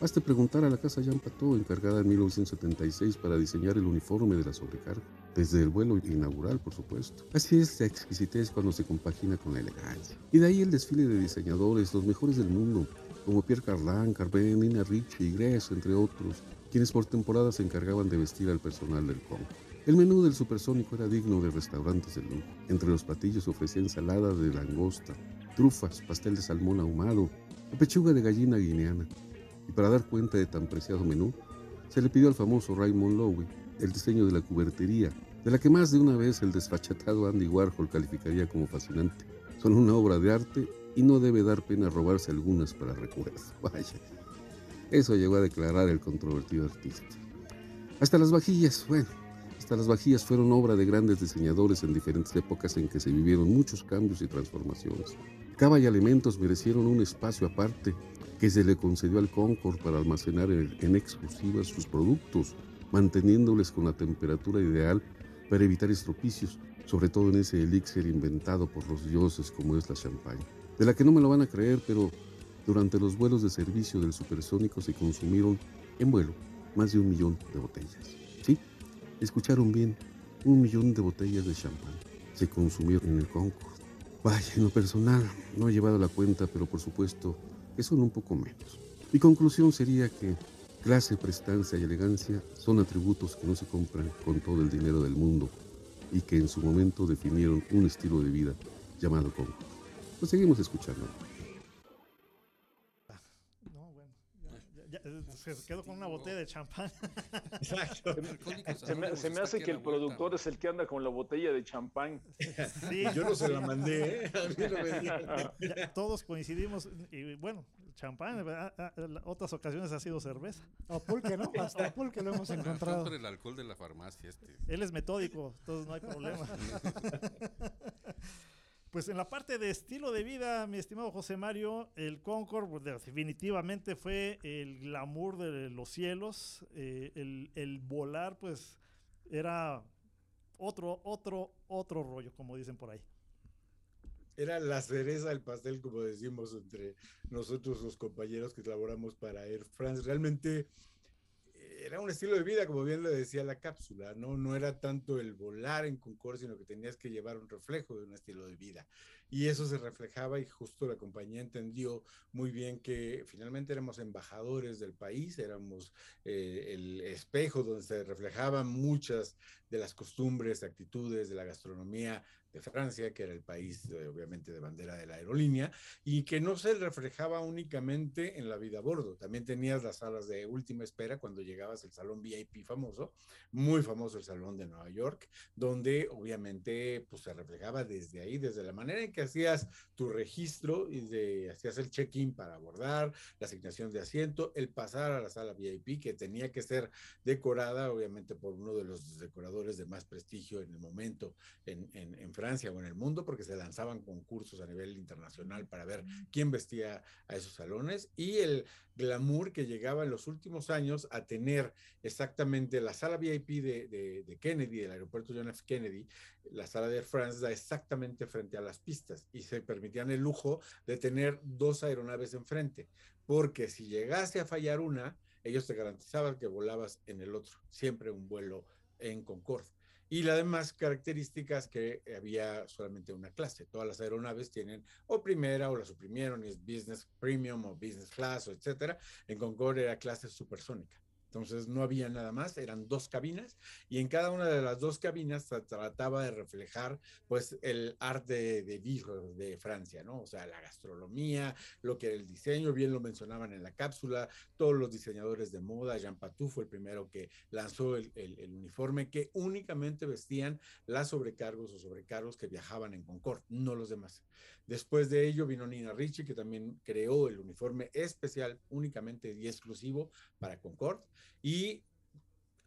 Basta preguntar a la casa Jean encargada en 1976 para diseñar el uniforme de la sobrecarga, desde el vuelo inaugural, por supuesto. Así es la exquisitez cuando se compagina con la elegancia. Y de ahí el desfile de diseñadores, los mejores del mundo, como Pierre Cardin, Carven, Nina Ricci y Gress, entre otros, quienes por temporada se encargaban de vestir al personal del Congo. El menú del supersónico era digno de restaurantes de lujo. Entre los platillos ofrecía ensalada de langosta, trufas, pastel de salmón ahumado o pechuga de gallina guineana. Y para dar cuenta de tan preciado menú, se le pidió al famoso Raymond Loewy el diseño de la cubertería, de la que más de una vez el desfachatado Andy Warhol calificaría como fascinante. Son una obra de arte y no debe dar pena robarse algunas para recuerdo. Vaya, eso llegó a declarar el controvertido artista. Hasta las vajillas, bueno, hasta las vajillas fueron obra de grandes diseñadores en diferentes épocas en que se vivieron muchos cambios y transformaciones. Cava y alimentos merecieron un espacio aparte que se le concedió al Concord para almacenar en, exclusiva sus productos, manteniéndoles con la temperatura ideal para evitar estropicios, sobre todo en ese elixir inventado por los dioses como es la champaña. De la que no me lo van a creer, pero durante los vuelos de servicio del supersónico se consumieron en vuelo más de un millón de botellas. ¿Sí? Escucharon bien, un millón de botellas de champán se consumieron en el Concorde. Vaya, en lo personal, no he llevado la cuenta, pero por supuesto que son un poco menos. Mi conclusión sería que clase, prestancia y elegancia son atributos que no se compran con todo el dinero del mundo y que en su momento definieron un estilo de vida llamado Concorde. Pues seguimos escuchando. No, bueno, ya- ya- ya, se quedó con una botella de champán. Exacto. Se me, se me hace que el productor es el que anda con la botella de champán. Sí, yo no se la mandé, ¿eh? A mí no me dieron. Ya, todos coincidimos. Y bueno, champán, ¿verdad? Ah, ah, otras ocasiones ha sido cerveza. O pulque, ¿no? Hasta pulque lo hemos encontrado. El alcohol de la farmacia este. Él es metódico, entonces no hay problema. Pues en la parte de estilo de vida, mi estimado José Mario, el Concorde pues, definitivamente fue el glamour de los cielos. eh, el, volar, pues, era otro, otro, otro rollo, como dicen por ahí. Era la cereza del pastel, como decimos entre nosotros los compañeros que laboramos para Air France. Realmente era un estilo de vida, como bien lo decía la cápsula, ¿no? No era tanto el volar en Concorde, sino que tenías que llevar un reflejo de un estilo de vida. Y eso se reflejaba y justo la compañía entendió muy bien que finalmente éramos embajadores del país, éramos eh, el espejo donde se reflejaban muchas de las costumbres, actitudes de la gastronomía de Francia, que era el país eh, obviamente de bandera de la aerolínea, y que no se reflejaba únicamente en la vida a bordo. También tenías las salas de última espera cuando llegabas al salón VIP famoso, muy famoso el salón de Nueva York, donde obviamente pues se reflejaba desde ahí, desde la manera en que hacías tu registro y de, hacías el check-in para abordar, la asignación de asiento, el pasar a la sala VIP que tenía que ser decorada obviamente por uno de los decoradores de más prestigio en el momento en, en, en Francia o en el mundo, porque se lanzaban concursos a nivel internacional para ver quién vestía a esos salones y el glamour que llegaba en los últimos años a tener exactamente la sala VIP de, de, de Kennedy, del aeropuerto John F. Kennedy, la sala de Air France da exactamente frente a las pistas y se permitían el lujo de tener dos aeronaves enfrente, porque si llegase a fallar una, ellos te garantizaban que volabas en el otro, siempre un vuelo en Concorde. Y las demás características que había solamente una clase. Todas las aeronaves tienen o primera o la suprimieron y es business premium o business class o etcétera. En Concorde era clase supersónica. Entonces no había nada más, eran dos cabinas y en cada una de las dos cabinas se trataba de reflejar pues el arte de vivre de Francia, ¿no? O sea, la gastronomía, lo que era el diseño, bien lo mencionaban en la cápsula, todos los diseñadores de moda, Jean Patou fue el primero que lanzó el, uniforme que únicamente vestían las sobrecargos o sobrecargos que viajaban en Concorde, no los demás. Después de ello vino Nina Ricci que también creó el uniforme especial únicamente y exclusivo para Concorde y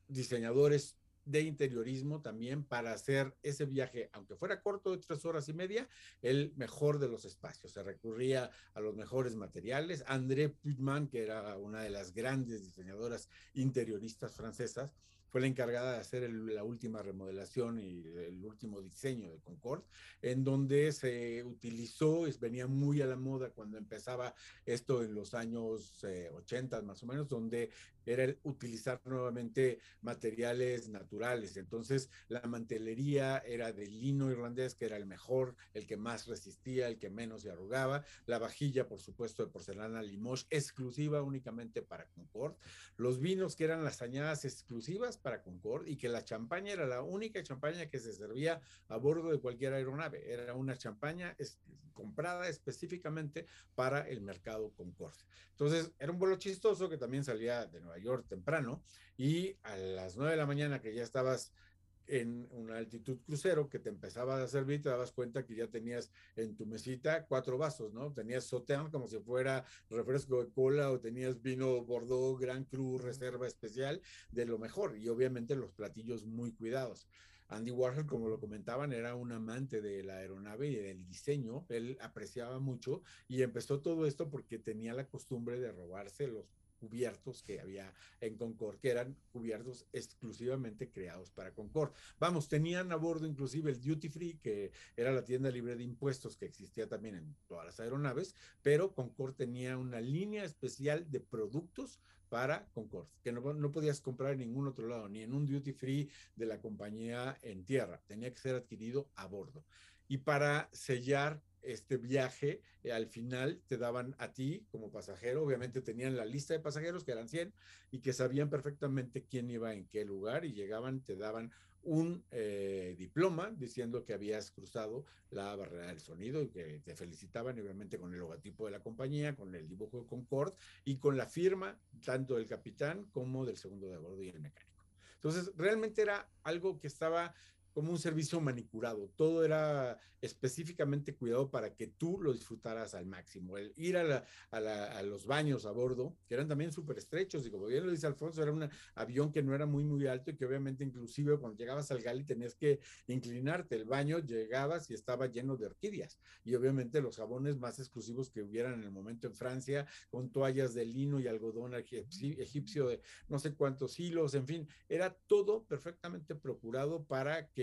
diseñadores de interiorismo también para hacer ese viaje, aunque fuera corto de tres horas y media, el mejor de los espacios. Se recurría a los mejores materiales. André Putman, que era una de las grandes diseñadoras interioristas francesas, fue la encargada de hacer el, la última remodelación y el último diseño de Concorde, en donde se utilizó, es, venía muy a la moda cuando empezaba esto en los años eh, 80 más o menos, donde era el utilizar nuevamente materiales naturales. Entonces, la mantelería era de lino irlandés, que era el mejor, el que más resistía, el que menos se arrugaba. La vajilla, por supuesto, de porcelana Limoges, exclusiva únicamente para Concorde. Los vinos, que eran las añadas exclusivas para Concorde, y que la champaña era la única champaña que se servía a bordo de cualquier aeronave. Era una champaña es, comprada específicamente para el mercado Concorde. Entonces, era un vuelo chistoso que también salía de Nueva York temprano y a las 9 de la mañana que ya estabas en una altitud crucero que te empezaba a servir, te dabas cuenta que ya tenías en tu mesita cuatro vasos, ¿no? Tenías Sauternes como si fuera refresco de cola o tenías vino Bordeaux, Gran Cru, reserva especial, de lo mejor y obviamente los platillos muy cuidados. Andy Warhol, como lo comentaban, era un amante de la aeronave y del diseño, él apreciaba mucho y empezó todo esto porque tenía la costumbre de robarse los cubiertos que había en Concorde, que eran cubiertos exclusivamente creados para Concorde. Vamos, tenían a bordo inclusive el Duty Free, que era la tienda libre de impuestos que existía también en todas las aeronaves, pero Concorde tenía una línea especial de productos para Concorde, que no, no, podías comprar en ningún otro lado, ni en un duty free de la compañía en tierra, tenía que ser adquirido a bordo. y para sellar este viaje, eh, al final te daban a ti como pasajero, obviamente tenían la lista de pasajeros que eran 100 y que sabían perfectamente quién iba en qué lugar y llegaban, te daban un eh, diploma diciendo que habías cruzado la barrera del sonido y que te felicitaban, obviamente con el logotipo de la compañía, con el dibujo de Concord y con la firma tanto del capitán como del segundo de bordo y el mecánico. Entonces, realmente era algo que estaba como un servicio manicurado. Todo era específicamente cuidado para que tú lo disfrutaras al máximo. El ir a, a, los baños a bordo, que eran también súper estrechos, y como bien lo dice Alfonso, era un avión que no era muy, muy alto y que obviamente inclusive cuando llegabas al Gali tenías que inclinarte. El baño llegabas y estaba lleno de orquídeas. Y obviamente los jabones más exclusivos que hubieran en el momento en Francia, con toallas de lino y algodón egipcio de no sé cuántos hilos, en fin, era todo perfectamente procurado para que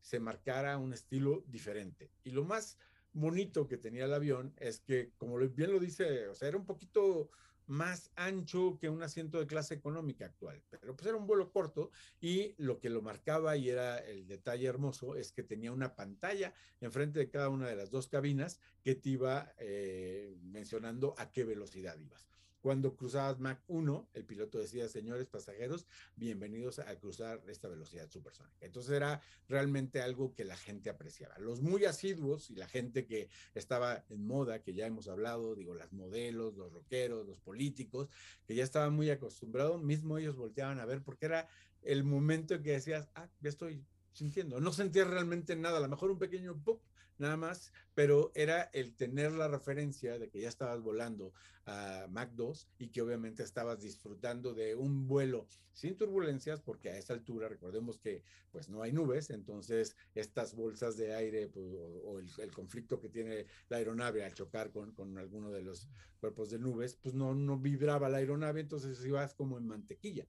se marcara un estilo diferente. Y lo más bonito que tenía el avión es que, como bien lo dice, o sea, era un poquito más ancho que un asiento de clase económica actual, pero pues era un vuelo corto y lo que lo marcaba y era el detalle hermoso es que tenía una pantalla enfrente de cada una de las dos cabinas que te iba eh, mencionando a qué velocidad ibas. Cuando cruzabas Mach 1, el piloto decía, señores pasajeros, bienvenidos a cruzar esta velocidad supersónica. Entonces era realmente algo que la gente apreciaba. Los muy asiduos y la gente que estaba en moda, que ya hemos hablado, digo, las modelos, los rockeros, los políticos, que ya estaban muy acostumbrados, mismo ellos volteaban a ver porque era el momento en que decías, ah, ya estoy sintiendo. No sentía realmente nada, a lo mejor un pequeño pop, nada más, pero era el tener la referencia de que ya estabas volando a Mac 2 y que obviamente estabas disfrutando de un vuelo sin turbulencias, porque a esa altura recordemos que pues no hay nubes, entonces estas bolsas de aire pues, o, el, conflicto que tiene la aeronave al chocar con, con alguno de los cuerpos de nubes, pues no, no vibraba la aeronave, entonces ibas como en mantequilla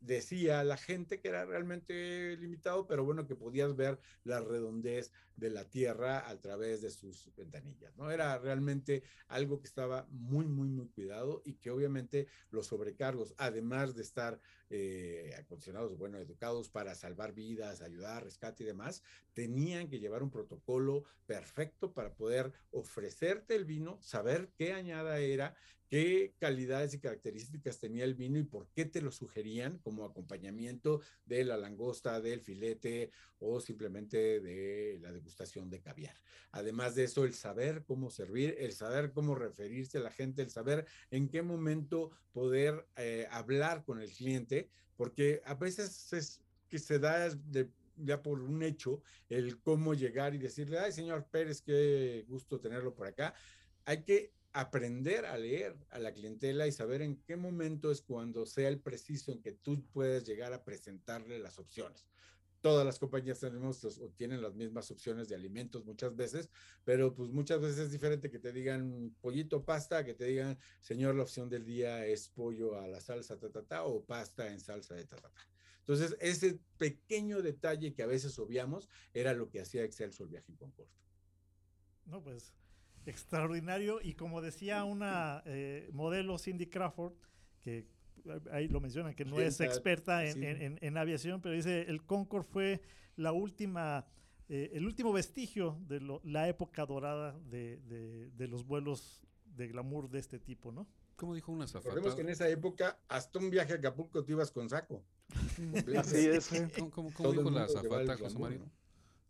decía la gente que era realmente limitado, pero bueno, que podías ver la redondez de la Tierra a través de sus ventanillas, ¿no? Era realmente algo que estaba muy, muy, muy cuidado y que obviamente los sobrecargos, además de estar eh, acondicionados, bueno, educados para salvar vidas, ayudar, rescate y demás, tenían que llevar un protocolo perfecto para poder ofrecerte el vino, saber qué añada era, qué calidades y características tenía el vino y por qué te lo sugerían como acompañamiento de la langosta, del filete o simplemente de la degustación de caviar. Además de eso, el saber cómo servir, el saber cómo referirse a la gente, el saber en qué momento poder eh, hablar con el cliente, porque a veces es que se da ya por un hecho el cómo llegar y decirle, ay, señor Pérez, qué gusto tenerlo por acá. Hay que aprender a leer a la clientela y saber en qué momento es cuando sea el preciso en que tú puedes llegar a presentarle las opciones. Todas las compañías tenemos o tienen las mismas opciones de alimentos muchas veces, pero pues muchas veces es diferente que te digan pollito pasta, que te digan, señor, la opción del día es pollo a la salsa ta, ta, ta o pasta en salsa de ta, ta, ta. Entonces, ese pequeño detalle que a veces obviamos era lo que hacía Excelso el viaje en Concorde. No, pues extraordinario y como decía una eh, modelo Cindy Crawford, que ahí lo mencionan, que no es experta en, aviación, pero dice, el Concorde fue la última, eh, el último vestigio de la época dorada de, los vuelos de glamour de este tipo, ¿no? ¿Cómo dijo una zafata? Recordemos que en esa época, hasta un viaje a Acapulco te ibas con saco. Así es. ¿Cómo, dijo la zafata, José Mario?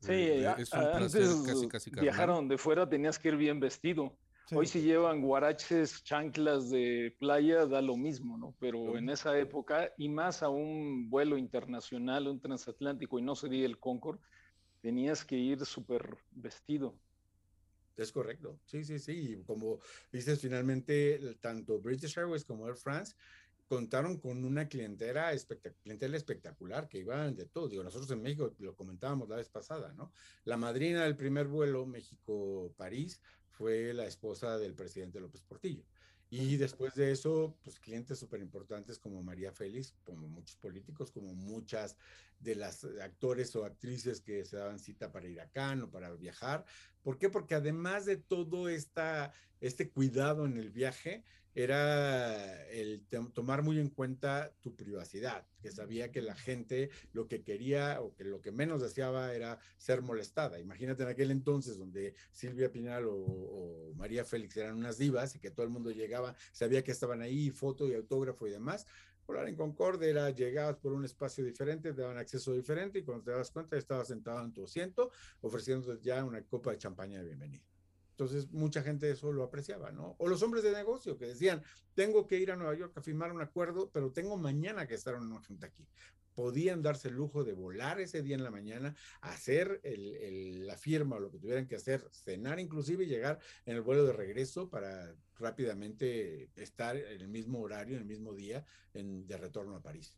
Sí, eh, antes viajaron de fuera tenías que ir bien vestido. Hoy si llevan guaraches, chanclas de playa, da lo mismo, ¿no? Pero en esa época, y más a un vuelo internacional, un transatlántico, y no sería el Concorde, tenías que ir súper vestido. Es correcto, sí, sí, sí. Como dices, finalmente, tanto British Airways como Air France contaron con una clientela, clientela espectacular que iban de todo. Digo, nosotros en México lo comentábamos la vez pasada, ¿no? La madrina del primer vuelo México-París fue la esposa del presidente López Portillo. Y después de eso, pues clientes súper importantes como María Félix, como muchos políticos, como muchas de las actores o actrices que se daban cita para ir acá o para viajar. ¿Por qué? Porque además de todo esta este cuidado en el viaje era el tomar muy en cuenta tu privacidad, que sabía que la gente lo que quería o que lo que menos deseaba era ser molestada. Imagínate en aquel entonces donde Silvia Pinal o, María Félix eran unas divas y que todo el mundo llegaba, sabía que estaban ahí, foto y autógrafo y demás. Volar en Concorde era llegabas por un espacio diferente, te daban acceso diferente y cuando te das cuenta estabas sentado en tu asiento ofreciéndote ya una copa de champaña de bienvenida. Entonces, mucha gente eso lo apreciaba, ¿no? O los hombres de negocio que decían, tengo que ir a Nueva York a firmar un acuerdo, pero tengo mañana que estar en una junta aquí. Podían darse el lujo de volar ese día en la mañana, hacer la firma o lo que tuvieran que hacer, cenar inclusive y llegar en el vuelo de regreso para rápidamente estar en el mismo horario, en el mismo día en, de retorno a París.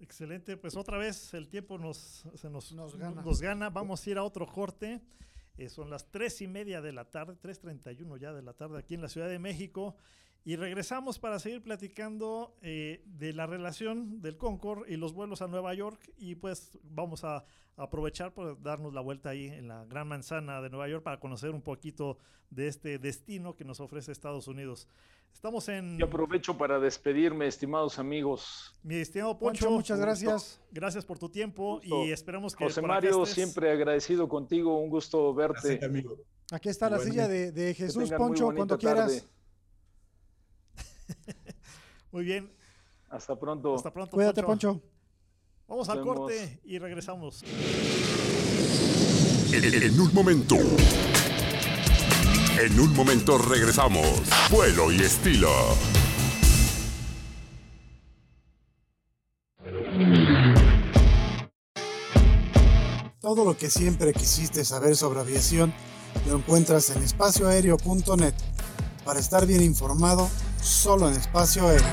Excelente, pues otra vez el tiempo nos, nos, nos, gana. nos gana. Vamos a ir a otro corte. Eh, son las tres y media de la tarde, 3.31 ya de la tarde aquí en la Ciudad de México. Y regresamos para seguir platicando eh, de la relación del Concorde y los vuelos a Nueva York. Y pues vamos a aprovechar por darnos la vuelta ahí en la Gran Manzana de Nueva York para conocer un poquito de este destino que nos ofrece Estados Unidos. Estamos en. Y aprovecho para despedirme, estimados amigos. Mi estimado Poncho, muchas gracias. Gracias por tu tiempo y esperamos que. José Mario, siempre agradecido contigo, un gusto verte. amigo. Aquí está la silla de, Jesús Poncho, cuando quieras. Muy bien. Hasta pronto. Hasta pronto. Cuídate, Poncho. Vamos al corte y regresamos. en un momento. En un momento regresamos. Vuelo y estilo. Todo lo que siempre quisiste saber sobre aviación lo encuentras en espacioaéreo.net. Para estar bien informado, solo en espacio aéreo.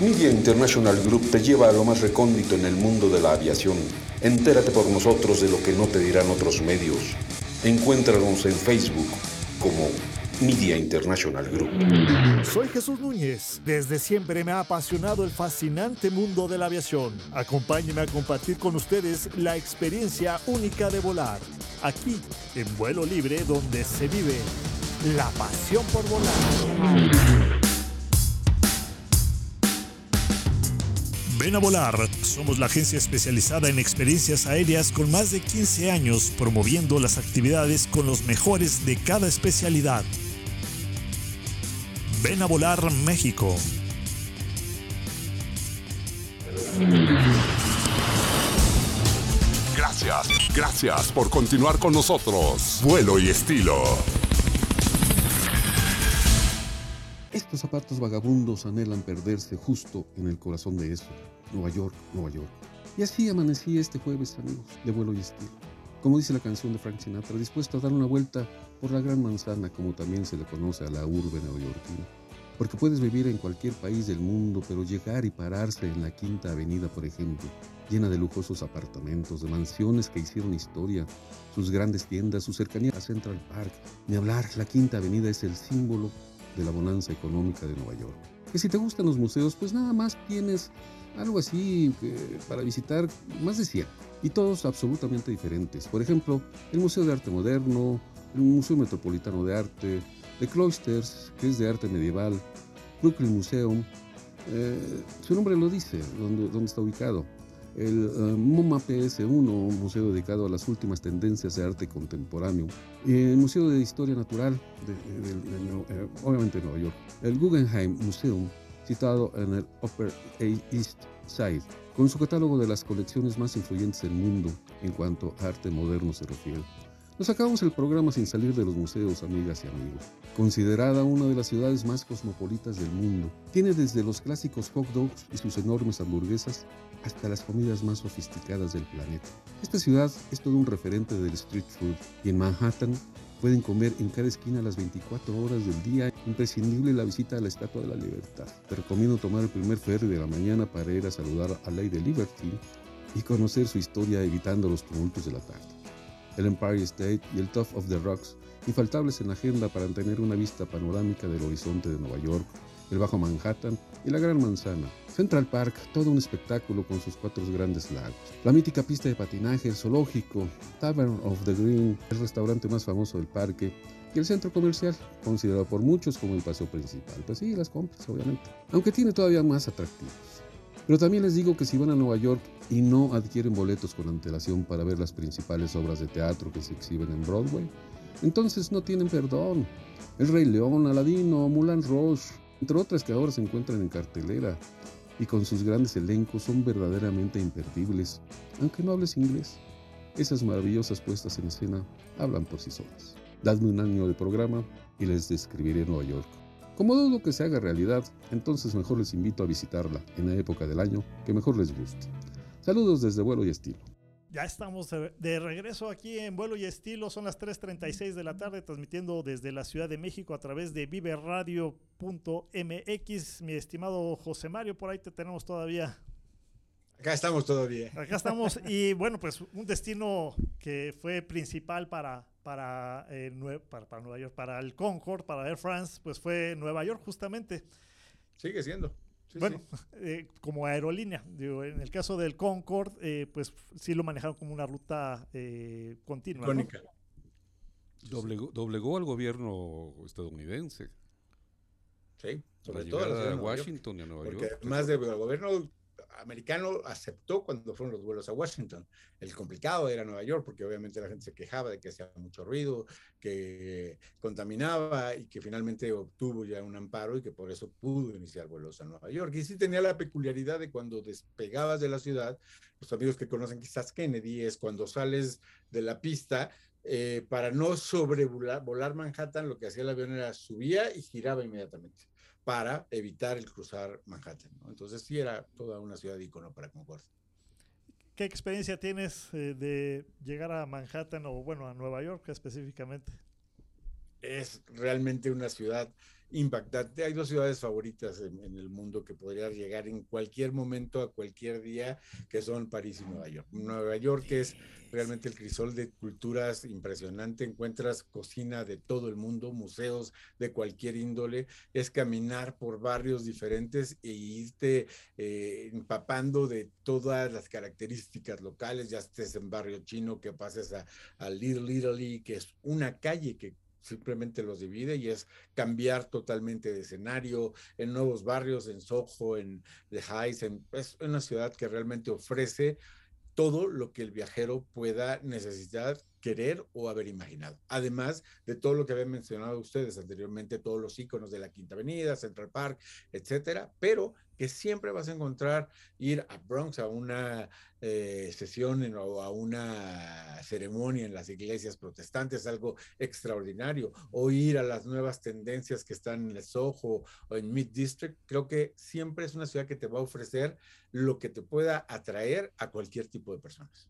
Media International Group te lleva a lo más recóndito en el mundo de la aviación. Entérate por nosotros de lo que no te dirán otros medios. Encuéntranos en Facebook como Media International Group. Soy Jesús Núñez. Desde siempre me ha apasionado el fascinante mundo de la aviación. Acompáñenme a compartir con ustedes la experiencia única de volar. Aquí, en vuelo libre, donde se vive la pasión por volar. Ven a volar. Somos la agencia especializada en experiencias aéreas con más de 15 años promoviendo las actividades con los mejores de cada especialidad. Ven a volar México. Gracias, gracias por continuar con nosotros. Vuelo y estilo. Estos zapatos vagabundos anhelan perderse justo en el corazón de eso. Nueva York, Nueva York. Y así amanecí este jueves, amigos, de vuelo y estilo. Como dice la canción de Frank Sinatra, dispuesto a dar una vuelta por la Gran Manzana, como también se le conoce a la urbe neoyorquina. Porque puedes vivir en cualquier país del mundo, pero llegar y pararse en la Quinta Avenida, por ejemplo, llena de lujosos apartamentos, de mansiones que hicieron historia, sus grandes tiendas, su cercanía a Central Park. Ni hablar, la Quinta Avenida es el símbolo de la bonanza económica de Nueva York. Que si te gustan los museos, pues nada más tienes algo así para visitar, más de 100, y todos absolutamente diferentes. Por ejemplo, el Museo de Arte Moderno, el Museo Metropolitano de Arte, The Cloisters, que es de arte medieval, Brooklyn Museum, eh, su nombre lo dice, donde, donde está ubicado el eh, MoMA PS1, un museo dedicado a las últimas tendencias de arte contemporáneo, y el Museo de Historia Natural, de, eh, obviamente en Nueva York, el Guggenheim Museum, situado en el Upper East Side, con su catálogo de las colecciones más influyentes del mundo en cuanto a arte moderno se refiere. Nos acabamos el programa sin salir de los museos, amigas y amigos. Considerada una de las ciudades más cosmopolitas del mundo, tiene desde los clásicos hot dogs y sus enormes hamburguesas hasta las comidas más sofisticadas del planeta. Esta ciudad es todo un referente del street food y en Manhattan pueden comer en cada esquina las 24 horas del día. Imprescindible la visita a la Estatua de la Libertad. Te recomiendo tomar el primer ferry de la mañana para ir a saludar a Lady Liberty y conocer su historia evitando los tumultos de la tarde el Empire State y el Top of the Rocks, infaltables en la agenda para tener una vista panorámica del horizonte de Nueva York el Bajo Manhattan y la Gran Manzana. Central Park, todo un espectáculo con sus cuatro grandes lagos. La mítica pista de patinaje, el zoológico, Tavern of the Green, el restaurante más famoso del parque, y el centro comercial, considerado por muchos como el paseo principal. Pues sí, las compras, obviamente. Aunque tiene todavía más atractivos. Pero también les digo que si van a Nueva York y no adquieren boletos con antelación para ver las principales obras de teatro que se exhiben en Broadway, entonces no tienen perdón. El Rey León, Aladino, Mulan Rouge, entre otras que ahora se encuentran en cartelera y con sus grandes elencos son verdaderamente imperdibles, aunque no hables inglés. Esas maravillosas puestas en escena hablan por sí solas. Dadme un año de programa y les describiré Nueva York. Como dudo que se haga realidad, entonces mejor les invito a visitarla en la época del año que mejor les guste. Saludos desde vuelo y estilo. Ya estamos de regreso aquí en vuelo y estilo. Son las 3.36 de la tarde, transmitiendo desde la Ciudad de México a través de viveradio.mx. Mi estimado José Mario, por ahí te tenemos todavía. Acá estamos todavía. Acá estamos. Y bueno, pues un destino que fue principal para, para, eh, para, para, Nueva York, para el Concorde, para Air France, pues fue Nueva York justamente. Sigue siendo. bueno, eh, como aerolínea, digo, en el caso del Concorde, eh, pues sí lo manejaron como una ruta eh, continua. Cónica. Doblegó, doblegó, al gobierno estadounidense. Sí, sobre todo a Washington y a Nueva York. Más del gobierno americano aceptó cuando fueron los vuelos a Washington. El complicado era Nueva York, porque obviamente la gente se quejaba de que hacía mucho ruido, que contaminaba y que finalmente obtuvo ya un amparo y que por eso pudo iniciar vuelos a Nueva York. Y sí tenía la peculiaridad de cuando despegabas de la ciudad, los amigos que conocen quizás Kennedy, es cuando sales de la pista, eh, para no sobrevolar volar Manhattan, lo que hacía el avión era subía y giraba inmediatamente para evitar el cruzar Manhattan. ¿no? Entonces sí era toda una ciudad de icono para Concord. ¿Qué experiencia tienes eh, de llegar a Manhattan o bueno, a Nueva York específicamente? Es realmente una ciudad impactante. Hay dos ciudades favoritas en, en, el mundo que podría llegar en cualquier momento, a cualquier día, que son París y Nueva York. Nueva York es realmente el crisol de culturas impresionante. Encuentras cocina de todo el mundo, museos de cualquier índole. Es caminar por barrios diferentes e irte eh, empapando de todas las características locales. Ya estés en barrio chino, que pases a, a Little Italy, que es una calle que simplemente los divide y es cambiar totalmente de escenario en nuevos barrios, en Soho, en The Heights, en, es una ciudad que realmente ofrece todo lo que el viajero pueda necesitar, querer o haber imaginado. Además de todo lo que habían mencionado ustedes anteriormente, todos los iconos de la Quinta Avenida, Central Park, etcétera, pero que siempre vas a encontrar ir a Bronx a una eh, sesión o a una ceremonia en las iglesias protestantes, algo extraordinario, o ir a las nuevas tendencias que están en el Soho o en Mid District, creo que siempre es una ciudad que te va a ofrecer lo que te pueda atraer a cualquier tipo de personas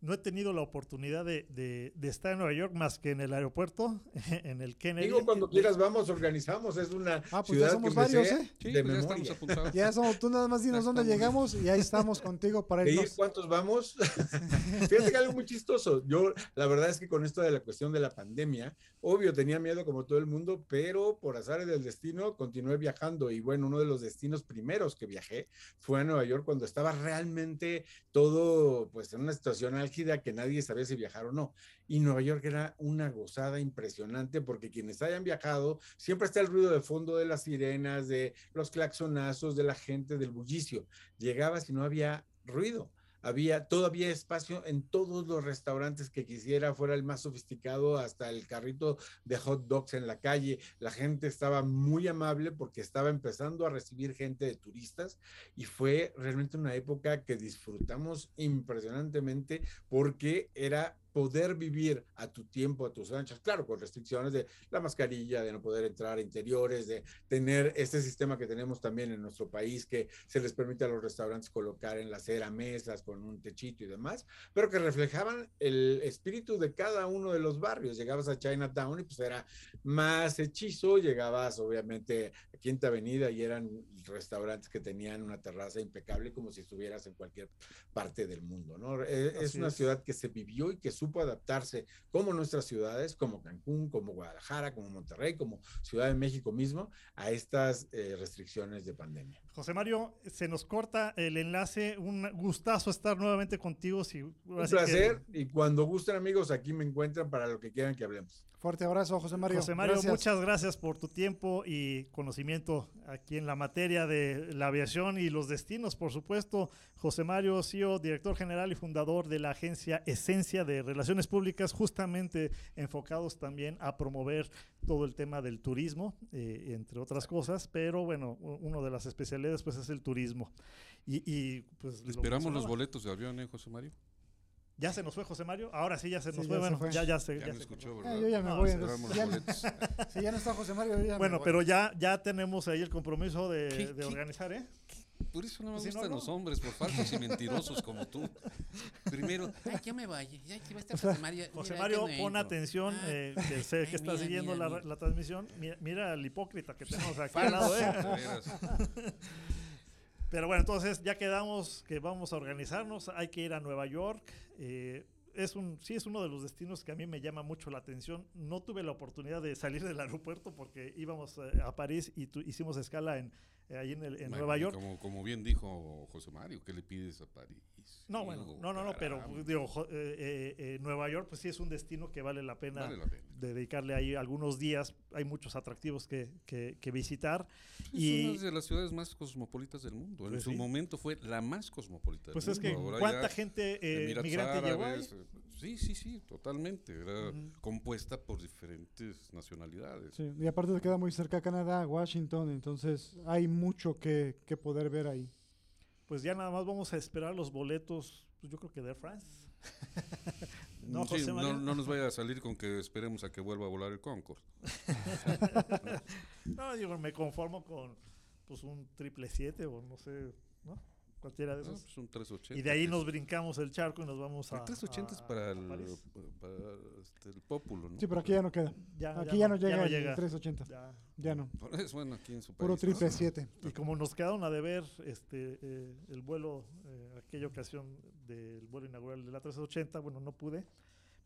no he tenido la oportunidad de, de, de, estar en Nueva York más que en el aeropuerto, en el Kennedy. Digo, cuando quieras vamos, organizamos, es una ah, pues ciudad ya somos varios, ¿eh? Sí, de pues ya memoria. estamos apuntados. Ya somos, tú nada más dinos dónde llegamos y ahí estamos contigo para irnos. ¿Cuántos vamos? Fíjate que algo muy chistoso. Yo, la verdad es que con esto de la cuestión de la pandemia, obvio, tenía miedo como todo el mundo, pero por azares del destino continué viajando. Y bueno, uno de los destinos primeros que viajé fue a Nueva York cuando estaba realmente todo, pues, en una situación álgida que nadie sabía si viajar o no. Y Nueva York era una gozada impresionante porque quienes hayan viajado, siempre está el ruido de fondo de las sirenas, de los claxonazos, de la gente, del bullicio. Llegabas y no había ruido había todavía espacio en todos los restaurantes que quisiera, fuera el más sofisticado, hasta el carrito de hot dogs en la calle. La gente estaba muy amable porque estaba empezando a recibir gente de turistas y fue realmente una época que disfrutamos impresionantemente porque era poder vivir a tu tiempo, a tus anchas, claro, con restricciones de la mascarilla, de no poder entrar a interiores, de tener este sistema que tenemos también en nuestro país, que se les permite a los restaurantes colocar en la acera mesas con un techito y demás, pero que reflejaban el espíritu de cada uno de los barrios. Llegabas a Chinatown y pues era más hechizo, llegabas obviamente a Quinta Avenida y eran restaurantes que tenían una terraza impecable como si estuvieras en cualquier parte del mundo, ¿no? Es, es una ciudad que se vivió y que supo supo adaptarse como nuestras ciudades, como Cancún, como Guadalajara, como Monterrey, como Ciudad de México mismo, a estas eh, restricciones de pandemia. José Mario, se nos corta el enlace. Un gustazo estar nuevamente contigo. Si, Un placer. Y cuando gusten, amigos, aquí me encuentran para lo que quieran que hablemos. Fuerte abrazo, José Mario. José Mario, muchas gracias por tu tiempo y conocimiento aquí en la materia de la aviación y los destinos, por supuesto. José Mario, CEO, director general y fundador de la agencia Esencia de Relaciones Públicas, justamente enfocados también a promover todo el tema del turismo, eh, entre otras cosas, pero bueno, una de las especialidades pues es el turismo. Y, y pues... Esperamos los boletos de avión, ¿eh, José Mario? Ya se nos fue José Mario. Ahora sí ya se nos fue. bueno, ya, ya se. Ya, ya me escuchó, ¿verdad? yo ya me voy. Ya, si ya no está José Mario, yo ya Bueno, me pero ya, ya tenemos ahí el compromiso de, ¿Qué, de qué? organizar, ¿eh? Por eso no me Si no, gustan no. los hombres, por falsos y mentirosos como tú. Primero, ay, ya me vaya, ya que va a estar José Mario. José Mario, no pon atención, Ah, eh, que sé ay, que está mira, siguiendo mira, la, mira. la transmisión. Mira, el hipócrita que tenemos aquí al lado, ¿eh? Pero bueno, entonces ya quedamos que vamos a organizarnos. Hay que ir a Nueva York. eh, es un, sí, es uno de los destinos que a mí me llama mucho la atención. No tuve la oportunidad de salir del aeropuerto porque íbamos eh, a París y tu- hicimos escala en, eh, ahí en, el- en Bueno, Nueva York. Como, como bien dijo José Mario, ¿qué le pides a París? No, bueno, Digo, no, no, no, pero digo, eh, Nueva York, pues sí es un destino que vale la pena, Vale la pena. de dedicarle ahí algunos días. Hay muchos atractivos que, que- que visitar. Es y una de las ciudades más cosmopolitas del mundo. En Pues su momento fue la más cosmopolita del pues es mundo. que, Ahora ¿cuánta ya gente eh, migrante llegó ahí? Sí, sí, sí, totalmente. Era compuesta por diferentes nacionalidades. Sí, y aparte te queda muy cerca Canadá, Washington, entonces hay mucho que, que poder ver ahí. Pues ya nada más vamos a esperar los boletos, pues yo creo que de Air France. no, Sí, José María. no, no nos vaya a salir con que esperemos a que vuelva a volar el Concorde. No, digo, me conformo con pues un triple siete o no sé, ¿no? Cualquiera de No, esos. pues un 380. y de ahí nos es- brincamos el charco y nos vamos a. El 380 es a- para a el, para, este, el pópulo, ¿no? Sí, pero aquí ya no queda. Ya- aquí ya ya no- no, ya llega no el llega. 380. Ya. Ya no. Por eso, bueno, aquí en su país. Puro ¿no? triple 7. Y como nos quedaron a deber este, eh, el vuelo, eh, aquella ocasión del vuelo inaugural de la 380, bueno, no pude,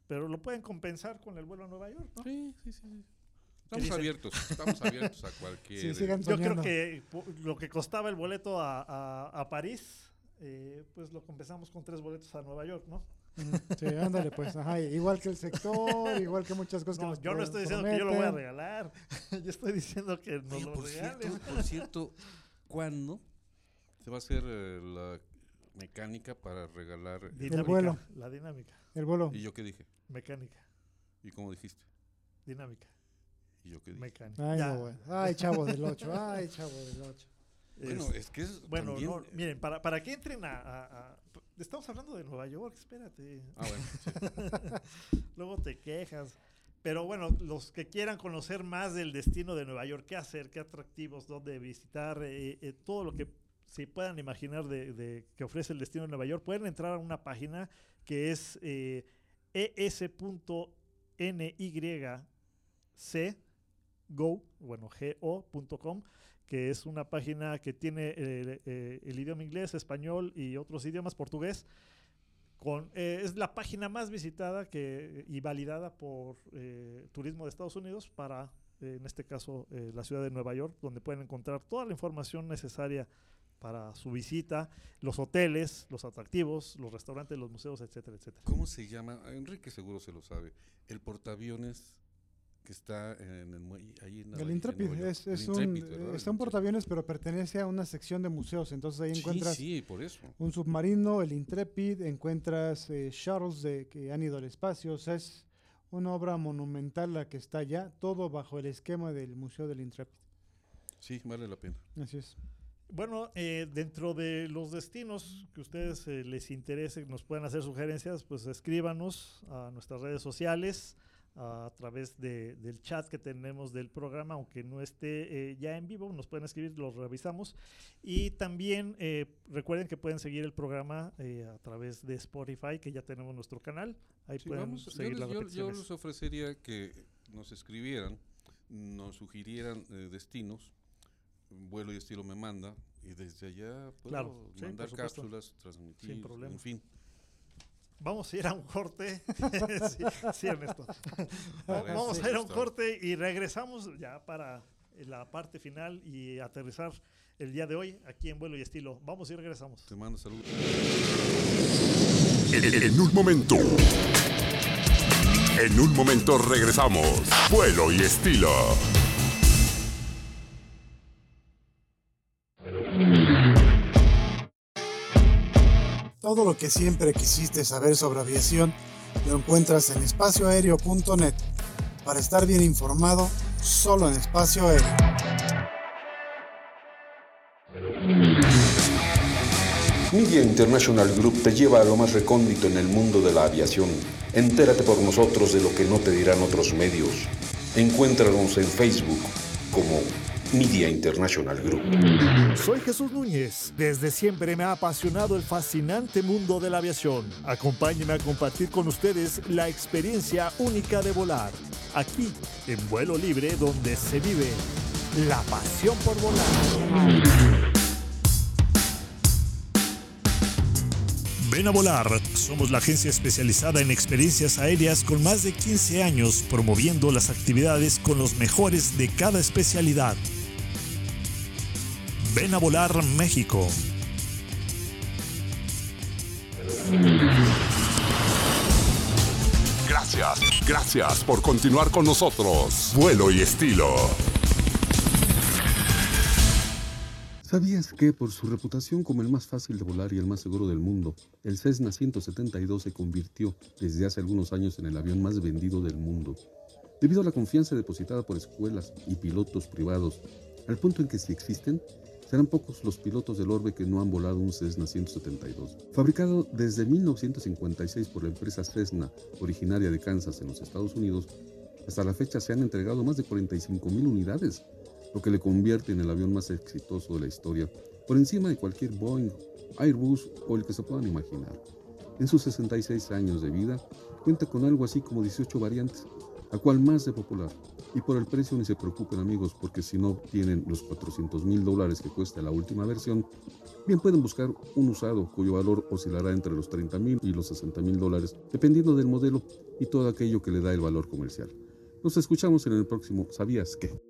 pero lo pueden compensar con el vuelo a Nueva York, ¿no? Sí, sí, sí. sí. Estamos dicen? abiertos, estamos abiertos a cualquier. Sí, sigan Yo creo que lo que costaba el boleto a, a- a París, eh, pues lo compensamos con tres boletos a Nueva York, ¿no? Sí, ándale pues. Ajá, igual que el sector, igual que muchas cosas que No, nos yo no estoy diciendo que yo lo voy a regalar. yo estoy diciendo que nos Oye, lo por cierto, por cierto, ¿cuándo se va a hacer eh, la mecánica para regalar? Dinámica, vuelo. La dinámica. El vuelo. ¿Y yo qué dije? Mecánica. ¿Y cómo dijiste? Dinámica. ¿Y yo qué dije? Mecánica. Ay, no. Ay, chavo del 8. Ay, chavo del 8. Bueno, Es- es que es Bueno, también- no, miren, para, para que entren a, a- a- Estamos hablando de Nueva York, espérate. Ah, bueno, sí. Luego te quejas. Pero bueno, los que quieran conocer más del destino de Nueva York, qué hacer, qué atractivos, dónde visitar, eh, eh, todo lo que se puedan imaginar de, de que ofrece el destino de Nueva York, pueden entrar a una página que es eh, es.nyc.go, bueno, go.com, que es una página que tiene eh, eh, el idioma inglés, español y otros idiomas, portugués. Con, eh, es la página más visitada que, y validada por eh, Turismo de Estados Unidos para, en este caso, la ciudad de Nueva York, donde pueden encontrar toda la información necesaria para su visita, los hoteles, los atractivos, los restaurantes, los museos, etcétera, etcétera. ¿Cómo se llama? Enrique seguro se lo sabe. El portaaviones que está en el muelle, ahí en, El Intrepid es, El es un, Intrepid, ¿verdad? está un portaaviones, pero pertenece a una sección de museos. Entonces ahí Sí, encuentras sí, por eso. un submarino, el Intrepid, encuentras eh, shuttles de, que han ido al espacio. O sea, es una obra monumental la que está allá, todo bajo el esquema del Museo del Intrepid. Sí, vale la pena. Así es. Bueno, eh, dentro de los destinos que a ustedes eh, les interese, nos pueden hacer sugerencias, pues escríbanos a nuestras redes sociales a través de- del chat que tenemos del programa, aunque no esté eh, ya en vivo, nos pueden escribir, los revisamos. Y también eh, recuerden que pueden seguir el programa eh, a través de Spotify, que ya tenemos nuestro canal. Ahí Sí, pueden vamos, yo, seguir les, las yo- yo les ofrecería que nos escribieran, nos sugirieran eh, destinos, vuelo y estilo me manda, y desde allá puedo Claro, mandar cápsulas, transmitir, Sin problema. en fin. Vamos a ir a un corte. sí, sí, Ernesto. Vamos a ir a un corte y regresamos ya para la parte final y aterrizar el día de hoy aquí en vuelo y estilo. Vamos y regresamos. Te mando saludos. En, en un momento. En un momento regresamos. Vuelo y estilo. Todo lo que siempre quisiste saber sobre aviación lo encuentras en espacioaéreo.net. Para estar bien informado, solo en espacio aéreo. Media International Group te lleva a lo más recóndito en el mundo de la aviación. Entérate por nosotros de lo que no te dirán otros medios. Encuéntranos en Facebook como Media International Group. Soy Jesús Núñez. Desde siempre me ha apasionado el fascinante mundo de la aviación. Acompáñenme a compartir con ustedes la experiencia única de volar. Aquí, en vuelo libre, donde se vive la pasión por volar. Ven a volar. Somos la agencia especializada en experiencias aéreas con más de 15 años promoviendo las actividades con los mejores de cada especialidad. Ven a volar México. Gracias, gracias por continuar con nosotros. Vuelo y estilo. ¿Sabías que, por su reputación como el más fácil de volar y el más seguro del mundo, el Cessna 172 se convirtió desde hace algunos años en el avión más vendido del mundo? Debido a la confianza depositada por escuelas y pilotos privados, al punto en que si existen, serán pocos los pilotos del orbe que no han volado un Cessna 172. Fabricado desde 1956 por la empresa Cessna, originaria de Kansas en los Estados Unidos, hasta la fecha se han entregado más de 45 mil unidades, lo que le convierte en el avión más exitoso de la historia, por encima de cualquier Boeing, Airbus o el que se puedan imaginar. En sus 66 años de vida, cuenta con algo así como 18 variantes, a cual más de popular. Y por el precio ni se preocupen amigos, porque si no tienen los 400 mil dólares que cuesta la última versión, bien pueden buscar un usado cuyo valor oscilará entre los 30 mil y los 60 mil dólares, dependiendo del modelo y todo aquello que le da el valor comercial. Nos escuchamos en el próximo ¿Sabías qué?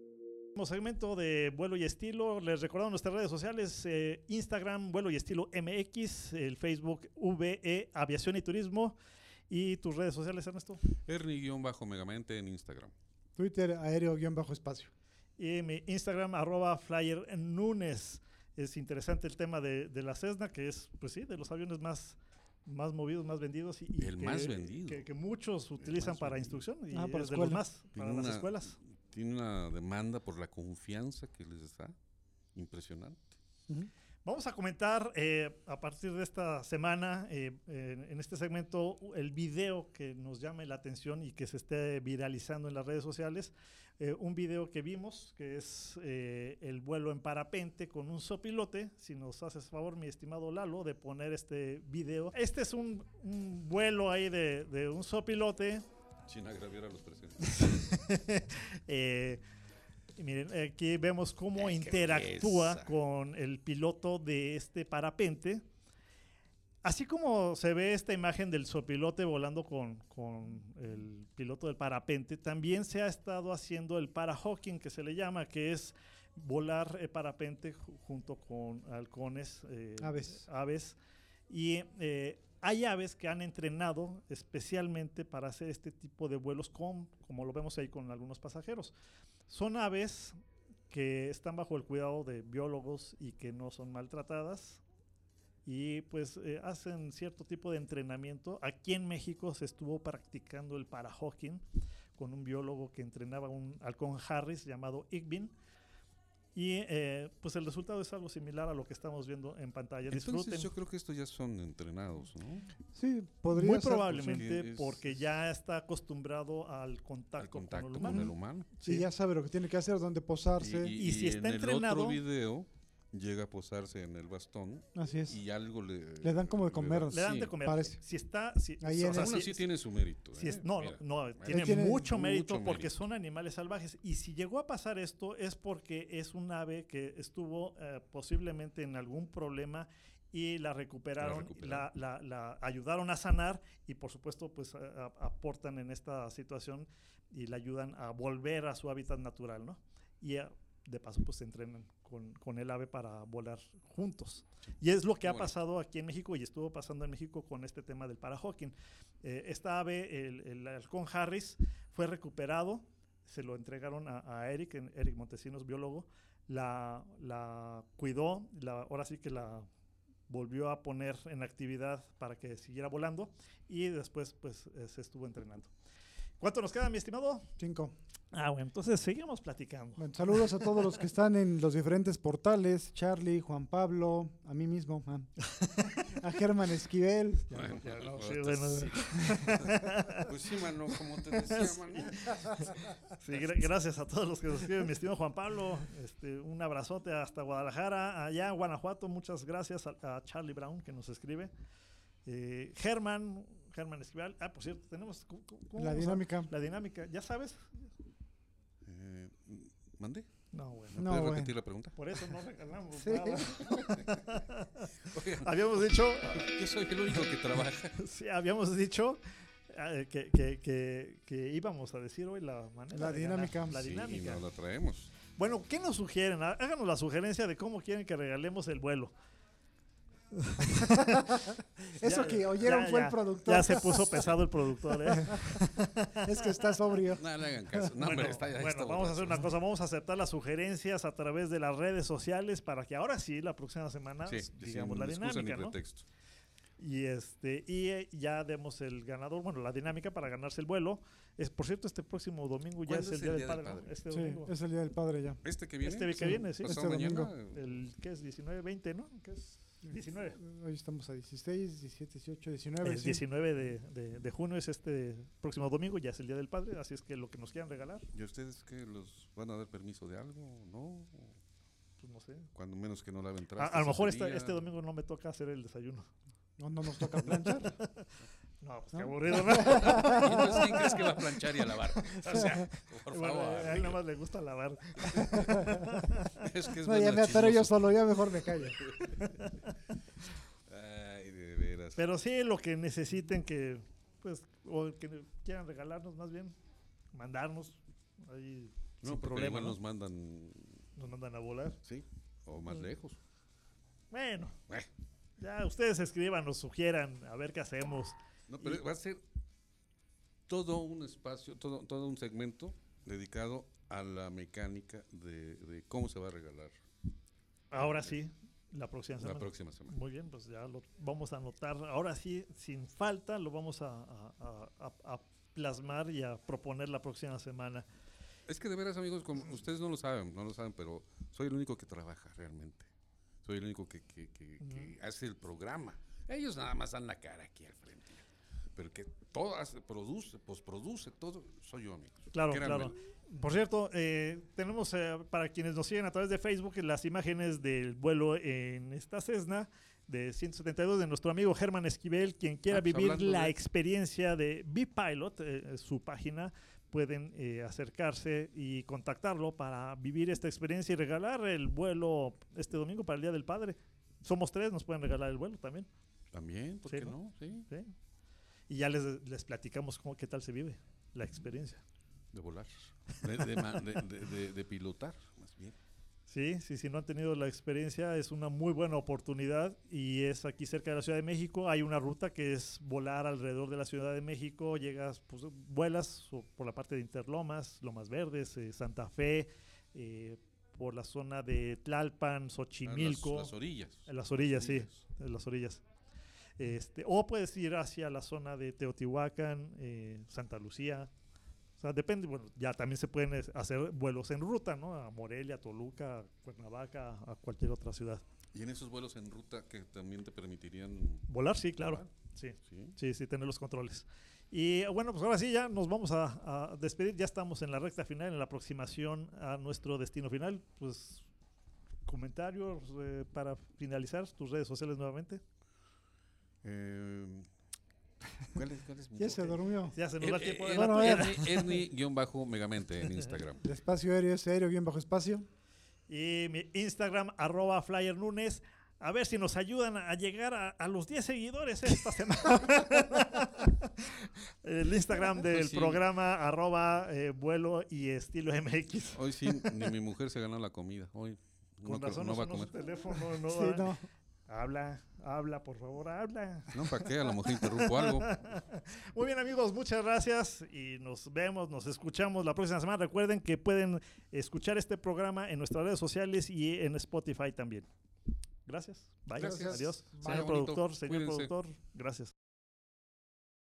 segmento de vuelo y estilo. Les recordamos nuestras redes sociales: eh, Instagram, vuelo y estilo MX, el Facebook VE Aviación y Turismo. ¿Y tus redes sociales, Ernesto? Ernie-megamente en Instagram. Twitter aéreo-espacio. Y mi Instagram, arroba flyer Nunes. Es interesante el tema de, de, la Cessna, que es, pues sí, de los aviones más, más movidos, más vendidos. Y, y el que, más vendido. Que, que muchos utilizan para vendido. instrucción y ah, para es de los más, para una, las escuelas. Tiene una demanda por la confianza que les da impresionante. Uh -huh. Vamos a comentar eh, a partir de esta semana, eh, en, en este segmento, el video que nos llame la atención y que se esté viralizando en las redes sociales. Eh, un video que vimos, que es eh, el vuelo en parapente con un sopilote. Si nos haces favor, mi estimado Lalo, de poner este video. Este es un, un vuelo ahí de, de, un sopilote. Sin agraviar a los presentes. Eh, y miren, aquí vemos cómo Ay, interactúa con el piloto de este parapente. Así como se ve esta imagen del sopilote volando con, con, el piloto del parapente, también se ha estado haciendo el parahawking, que se le llama, que es volar el parapente junto con halcones, eh, aves. aves. Y eh, hay aves que han entrenado especialmente para hacer este tipo de vuelos, con, como lo vemos ahí con algunos pasajeros. Son aves que están bajo el cuidado de biólogos y que no son maltratadas y pues eh, hacen cierto tipo de entrenamiento. Aquí en México se estuvo practicando el parahawking con un biólogo que entrenaba un halcón Harris llamado Igbin. Y eh, pues el resultado es algo similar a lo que estamos viendo en pantalla. Entonces, Disfruten. yo creo que estos ya son entrenados, ¿no? Sí, podría Muy ser, probablemente porque ya está acostumbrado al contacto, Al contacto con el con humano. el humano. Sí, ya sabe lo que tiene que hacer, dónde posarse. Y si está en el entrenado- otro video llega a posarse en el bastón Así es. y algo le... Le dan como de comer. Le dan Sí. de comer. parece. Si está. Si, Ahí o en sea, Aún el- así tiene su mérito. si ¿eh? es- no, Mira, no, no, tiene, tiene mucho mérito mucho porque mérito. son animales salvajes. Y si llegó a pasar esto es porque es un ave que estuvo eh, posiblemente en algún problema y la recuperaron, la, la- la ayudaron a sanar y por supuesto pues a- a- aportan en esta situación y la ayudan a volver a su hábitat natural, ¿no? Y eh, de paso pues se entrenan con, con el ave para volar juntos. Y es lo que ha Bueno. pasado aquí en México y estuvo pasando en México con este tema del parahawking. Eh, esta ave, el, el halcón Harris, fue recuperado, se lo entregaron a, a Eric, en- Eric Montesinos, biólogo, la, la cuidó, la, ahora sí que la volvió a poner en actividad para que siguiera volando y después pues eh, se estuvo entrenando. ¿Cuánto nos queda, mi estimado? Cinco. Ah, bueno, entonces seguimos platicando. Bueno, saludos a todos los que están en los diferentes portales. Charlie, Juan Pablo, a mí mismo, ah, a Germán Esquivel. Bueno, ya no, pues, sí, pues, bueno. sí. Pues sí, mano, como te decía, mano. Sí, gra- gracias a todos los que nos escriben, mi estimado Juan Pablo. Este, un abrazote hasta Guadalajara, allá en Guanajuato. Muchas gracias a, a Charlie Brown que nos escribe. Eh, Germán, Germán Esquivel. Ah, por cierto, tenemos ¿cómo- cómo La dinámica. La dinámica, ¿ya sabes? Eh, ¿Mandé? No, bueno. ¿Me No, puedes bueno. repetir la pregunta? Por eso no regalamos Sí. nada. Oigan, Habíamos dicho, yo soy el único que trabaja. sí, habíamos dicho eh, que, que- que- que íbamos a decir hoy la manera La de ganar. dinámica. La Sí, dinámica. no la traemos. Bueno, ¿qué nos sugieren? Há- Háganos la sugerencia de cómo quieren que regalemos el vuelo. Eso Ya, que oyeron ya, fue ya. el productor. Ya se puso pesado el productor, ¿eh? es que está sobrio. No le hagan caso. No, bueno, está, ya bueno, está vamos a hacer una cosa, vamos a aceptar las sugerencias a través de las redes sociales para que ahora sí, la próxima semana, Sí, digamos la dinámica, ¿no? pretexto. Y este y eh, ya demos el ganador, bueno, la dinámica para ganarse el vuelo. Es por cierto, este próximo domingo ya ¿Cuándo es el Día del Padre, ¿no? Este Sí, domingo. es el día del padre ya. Este que viene. Este que viene, sí. pasado Este mañana. El que es 19 20, ¿no? ¿Qué es? 19. Hoy estamos a 16, 17, 18, 19. El sí. 19 de, de- de junio es este próximo domingo, ya es el Día del Padre, así es que lo que nos quieran regalar, ¿Y a ustedes qué? ¿Los van a dar permiso de algo? ¿No? pues no sé. Cuando menos que no laven A, trastes. a lo mejor esta- este domingo no me toca hacer el desayuno. No, no nos toca planchar. No, pues ¿No? qué aburrido, ¿no? ¿Y entonces quién crees que va a planchar y a lavar? O sea, por Bueno, favor. a él nada más le gusta lavar. Es que es No, más ya me atoré yo solo, ya mejor me callo. Ay, de veras. Pero sí, lo que necesiten que, pues, o que quieran regalarnos más bien, mandarnos ahí no, sin problema, nos mandan, Nos mandan a volar. sí, o más lejos. Bueno, Eh, ya ustedes escriban, nos sugieran, a ver qué hacemos. No, pero va a ser todo un espacio, todo, todo un segmento dedicado a la mecánica de, de cómo se va a regalar Ahora sí, la próxima la semana. próxima semana. Muy bien, pues ya lo vamos a anotar. Ahora sí, sin falta, lo vamos a, a- a- a- a plasmar y a proponer la próxima semana. Es que de veras, amigos, como ustedes no lo saben, no lo saben, pero soy el único que trabaja realmente. Soy el único que, que- que- que hace el programa. Ellos nada más dan la cara aquí al frente. Pero que todo hace, produce, posproduce, todo, soy yo, amigos. Claro, claro. Por cierto, eh, tenemos eh, para quienes nos siguen a través de Facebook las imágenes del vuelo en esta Cessna de 172 de nuestro amigo Germán Esquivel. Quien quiera Ah, pues vivir la de- experiencia de B-Pilot, eh, su página, pueden eh, acercarse y contactarlo para vivir esta experiencia y regalar el vuelo este domingo para el Día del Padre. Somos tres, nos pueden regalar el vuelo también. También, ¿por Sí, qué ¿no? no? Sí, ¿sí? Y ya les, les platicamos cómo, qué tal se vive la experiencia. de volar, de- de- de pilotar, más bien. Sí, sí, si no han tenido la experiencia, es una muy buena oportunidad y es aquí cerca de la Ciudad de México. Hay una ruta que es volar alrededor de la Ciudad de México, llegas, pues vuelas por la parte de Interlomas, Lomas Verdes, eh, Santa Fe, eh, por la zona de Tlalpan, Ah, las- Xochimilco. Las, orillas. En las orillas, sí, orillas. en las orillas. Este, o puedes ir hacia la zona de Teotihuacán, eh, Santa Lucía. O sea, depende, bueno, ya también se pueden hacer vuelos en ruta, ¿no? A Morelia, Toluca, a Cuernavaca, a cualquier otra ciudad. Y en esos vuelos en ruta que también te permitirían... Volar, sí, claro. Volar. Sí, Sí. sí, sí, tener los controles. Y bueno, pues ahora sí, ya nos vamos a, a despedir. Ya estamos en la recta final, en la aproximación a nuestro destino final. Pues comentarios eh, para finalizar tus redes sociales nuevamente. Eh, ¿Cuál es, cuál es mi Ya se durmió. Ya se nos va el Eh, tiempo eh, de Bueno, ver. Ernie- Ernie-megamente en Instagram. El espacio aéreo es aéreo, bien bajo espacio. Y mi Instagram, arroba Flyer Nunes. A ver si nos ayudan a llegar a, a los 10 seguidores esta semana. el Instagram del Pues sí. programa, arroba eh, vuelo y estilo MX. Hoy sí, ni mi mujer se ganó la comida. Hoy Con no, razón no no va a comer. teléfono. No, Sí, no. Habla, habla, por favor, habla. No, ¿para qué? A lo mejor interrumpo algo. Muy bien amigos, muchas gracias y nos vemos, nos escuchamos la próxima semana. Recuerden que pueden escuchar este programa en nuestras redes sociales y en Spotify también. Gracias. Bye. Gracias. Adiós. Bye. Señor Bonito. productor, señor Cuídense. productor, gracias.